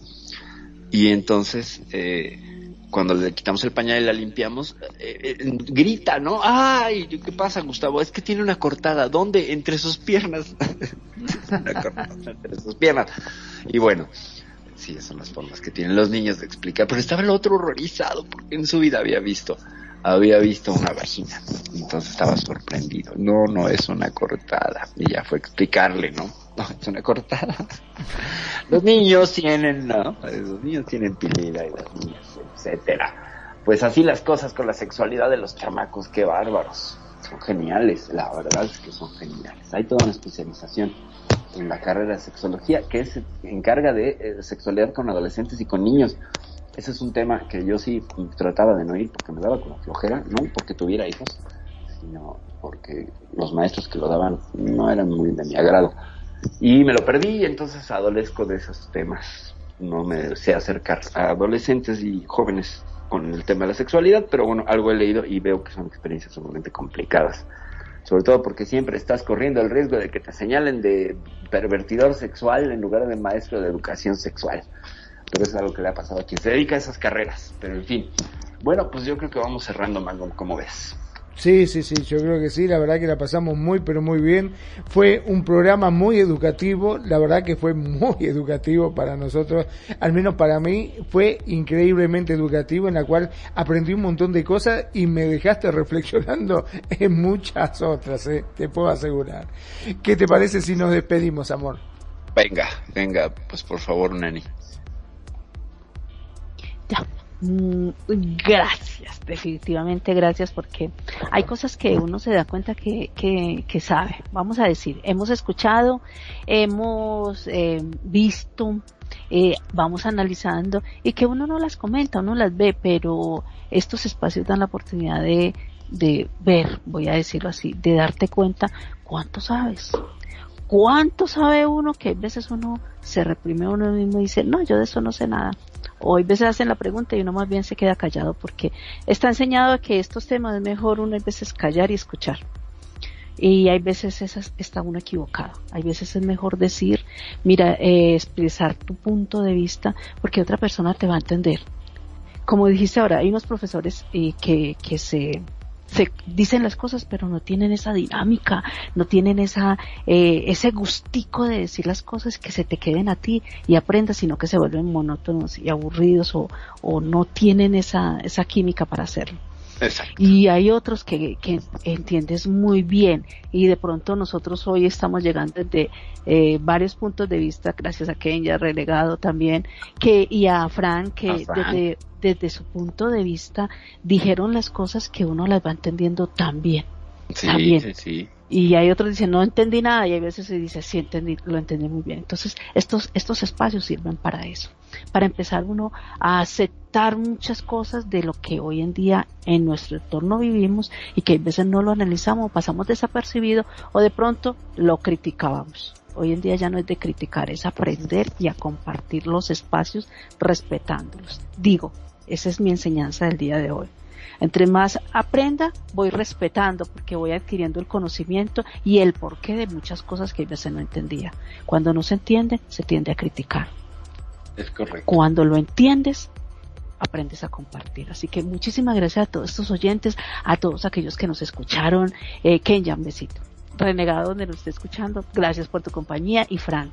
Y entonces, eh, cuando le quitamos el pañal y la limpiamos, eh, eh, grita, ¿no? ¡Ay! ¿Qué pasa, Gustavo? Es que tiene una cortada. ¿Dónde? Entre sus piernas. una cortada entre sus piernas. Y bueno, sí, esas son las formas que tienen los niños de explicar. Pero estaba el otro horrorizado porque en su vida había visto, había visto una vagina. Entonces estaba sorprendido. No, no es una cortada. Y ya fue explicarle, ¿no? No, es una cortada. Los niños tienen, ¿no? Los niños tienen pilila y las niñas, etcétera. Pues así las cosas con la sexualidad de los chamacos, qué bárbaros. Son geniales, la verdad es que son geniales. Hay toda una especialización en la carrera de sexología que se encarga de eh, sexualidad con adolescentes y con niños. Ese es un tema que yo sí trataba de no ir porque me daba como flojera, no porque tuviera hijos, sino porque los maestros que lo daban no eran muy de mi agrado. Y me lo perdí entonces adolezco de esos temas. No me sé acercar a adolescentes y jóvenes con el tema de la sexualidad, pero bueno, algo he leído y veo que son experiencias sumamente complicadas. Sobre todo porque siempre estás corriendo el riesgo de que te señalen de pervertidor sexual en lugar de maestro de educación sexual. Pero eso es algo que le ha pasado a quien se dedica a esas carreras. Pero en fin. Bueno, pues yo creo que vamos cerrando, Mango, como ves. Sí, sí, sí, yo creo que sí, la verdad que la pasamos muy, pero muy bien. Fue un programa muy educativo, la verdad que fue muy educativo para nosotros, al menos para mí, fue increíblemente educativo en la cual aprendí un montón de cosas y me dejaste reflexionando en muchas otras, ¿eh? te puedo asegurar. ¿Qué te parece si nos despedimos, amor? Venga, venga, pues por favor, Nani. Ya. Mm, Gracias, definitivamente gracias porque hay cosas que uno se da cuenta que, que, que sabe. Vamos a decir, hemos escuchado, hemos eh, visto, eh, vamos analizando y que uno no las comenta, uno las ve, pero estos espacios dan la oportunidad de, de ver, voy a decirlo así, de darte cuenta cuánto sabes. ¿Cuánto sabe uno que a veces uno se reprime a uno mismo y dice, no, yo de eso no sé nada? O hay veces hacen la pregunta y uno más bien se queda callado porque está enseñado que estos temas es mejor uno a veces callar y escuchar. Y hay veces esas, está uno equivocado. Hay veces es mejor decir, mira, eh, expresar tu punto de vista porque otra persona te va a entender. Como dijiste ahora, hay unos profesores eh, que, que se se dicen las cosas, pero no tienen esa dinámica, no tienen esa, eh, ese gustico de decir las cosas que se te queden a ti y aprendas, sino que se vuelven monótonos y aburridos o, o no tienen esa, esa química para hacerlo. Y hay otros que, que, entiendes muy bien y de pronto nosotros hoy estamos llegando desde eh, varios puntos de vista, gracias a Kenya, relegado también, que y a Frank, que desde, desde su punto de vista dijeron las cosas que uno las va entendiendo tan bien. Sí, sí, sí. Y hay otros que dicen, no entendí nada, y hay veces se dice, sí, entendí, lo entendí muy bien. Entonces, estos, estos espacios sirven para eso, para empezar uno a aceptar muchas cosas de lo que hoy en día en nuestro entorno vivimos y que a veces no lo analizamos, pasamos desapercibido o de pronto lo criticábamos. Hoy en día ya no es de criticar, es aprender y a compartir los espacios respetándolos. Digo, esa es mi enseñanza del día de hoy. Entre más aprenda, voy respetando porque voy adquiriendo el conocimiento y el porqué de muchas cosas que a veces no entendía. Cuando no se entiende, se tiende a criticar. Es correcto. Cuando lo entiendes, aprendes a compartir. Así que muchísimas gracias a todos estos oyentes, a todos aquellos que nos escucharon. Eh, Kenya, un besito. Renegado donde nos esté escuchando, gracias por tu compañía y Fran,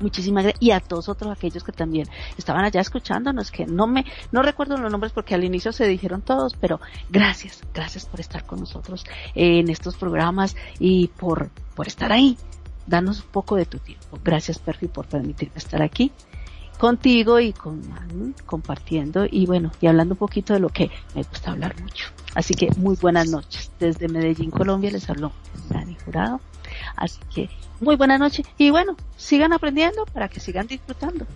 Muchísimas gracias. Y a todos otros aquellos que también estaban allá escuchándonos, que no me, no recuerdo los nombres porque al inicio se dijeron todos, pero gracias, gracias por estar con nosotros en estos programas y por, por estar ahí. Danos un poco de tu tiempo. Gracias, Perfi, por permitirme estar aquí contigo y con compartiendo y bueno, y hablando un poquito de lo que me gusta hablar mucho. Así que muy buenas noches. Desde Medellín, Colombia, les habló Dani Jurado. Así que muy buena noche y bueno, sigan aprendiendo para que sigan disfrutando.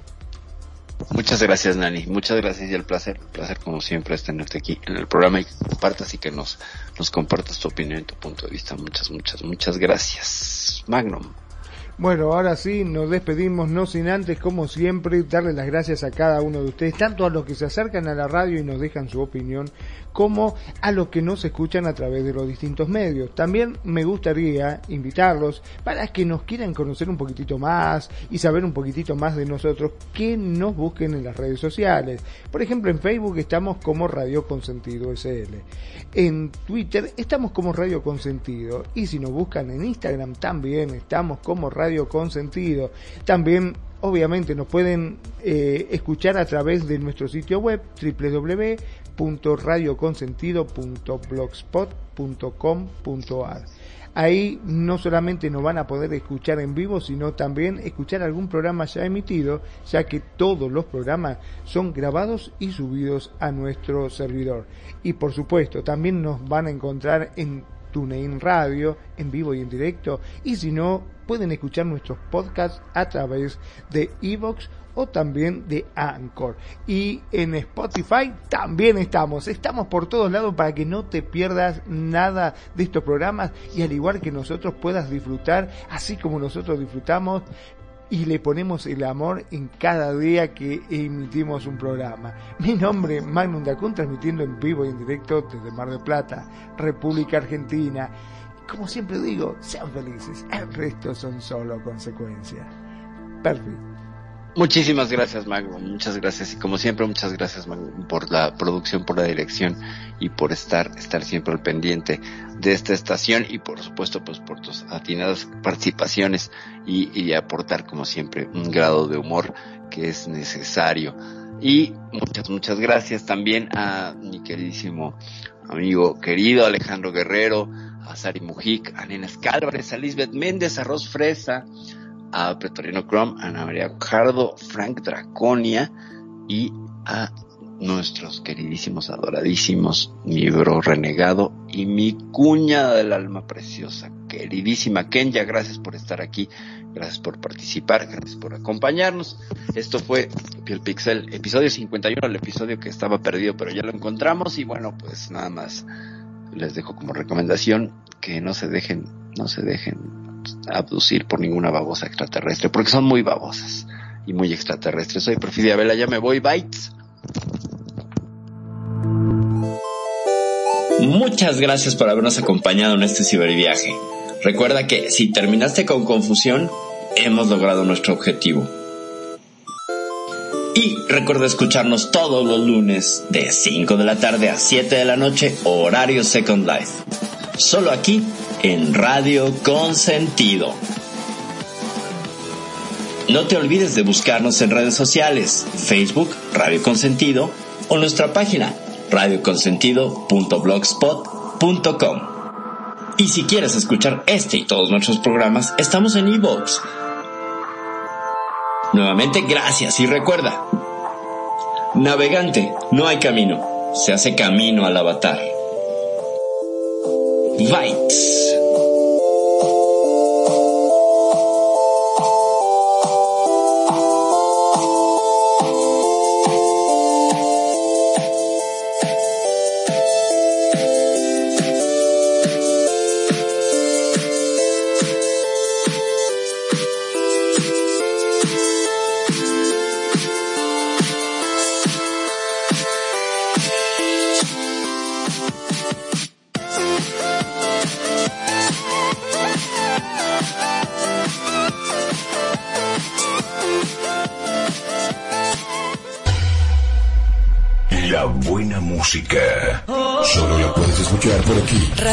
Muchas gracias, Nani. Muchas gracias y el placer, el placer como siempre es tenerte aquí en el programa y que compartas y que nos, nos compartas tu opinión y tu punto de vista. Muchas, muchas, muchas gracias. Magnum. Bueno, ahora sí, nos despedimos, no sin antes, como siempre, darle las gracias a cada uno de ustedes, tanto a los que se acercan a la radio y nos dejan su opinión, como a los que nos escuchan a través de los distintos medios. También me gustaría invitarlos para que nos quieran conocer un poquitito más y saber un poquitito más de nosotros, que nos busquen en las redes sociales. Por ejemplo, en Facebook estamos como Radio Consentido SL. En Twitter estamos como Radio Consentido. Y si nos buscan en Instagram también estamos como Radio Consentido. También obviamente nos pueden eh, escuchar a través de nuestro sitio web www www.radioconsentido.blogspot.com.ar. Ahí no solamente nos van a poder escuchar en vivo, sino también escuchar algún programa ya emitido, ya que todos los programas son grabados y subidos a nuestro servidor. Y por supuesto, también nos van a encontrar en TuneIn Radio, en vivo y en directo, y si no, pueden escuchar nuestros podcasts a través de Evox o también de Anchor. Y en Spotify también estamos. Estamos por todos lados para que no te pierdas nada de estos programas y al igual que nosotros puedas disfrutar, así como nosotros disfrutamos y le ponemos el amor en cada día que emitimos un programa. Mi nombre es Magnum Dacun, transmitiendo en vivo y en directo desde Mar del Plata, República Argentina. Como siempre digo, sean felices, el resto son solo consecuencias. Perfecto. Muchísimas gracias, Mago. Muchas gracias. Y como siempre, muchas gracias, por la producción, por la dirección y por estar, estar siempre al pendiente de esta estación y por supuesto, pues por tus atinadas participaciones y, y aportar, como siempre, un grado de humor que es necesario. Y muchas, muchas gracias también a mi queridísimo amigo querido Alejandro Guerrero, a Sari Mujic, a Nenas Cálvarez, a Lisbeth Méndez, a Ros Fresa, a Pretoriano Chrome, a Ana María Cardo, Frank Draconia y a nuestros queridísimos, adoradísimos, mi bro renegado y mi cuña del alma preciosa, queridísima Kenya, gracias por estar aquí, gracias por participar, gracias por acompañarnos. Esto fue Piel Pixel, episodio 51, el episodio que estaba perdido, pero ya lo encontramos y bueno, pues nada más les dejo como recomendación que no se dejen, no se dejen abducir por ninguna babosa extraterrestre, porque son muy babosas y muy extraterrestres. Soy Perfidia Vela, ya me voy, bytes. Muchas gracias por habernos acompañado en este ciberviaje. Recuerda que si terminaste con confusión, hemos logrado nuestro objetivo. Y recuerda escucharnos todos los lunes de 5 de la tarde a 7 de la noche, horario Second Life. Solo aquí en Radio Consentido. No te olvides de buscarnos en redes sociales, Facebook, Radio Consentido, o nuestra página, radioconsentido.blogspot.com. Y si quieres escuchar este y todos nuestros programas, estamos en iVoox. Nuevamente, gracias y recuerda, navegante, no hay camino, se hace camino al avatar. Bites.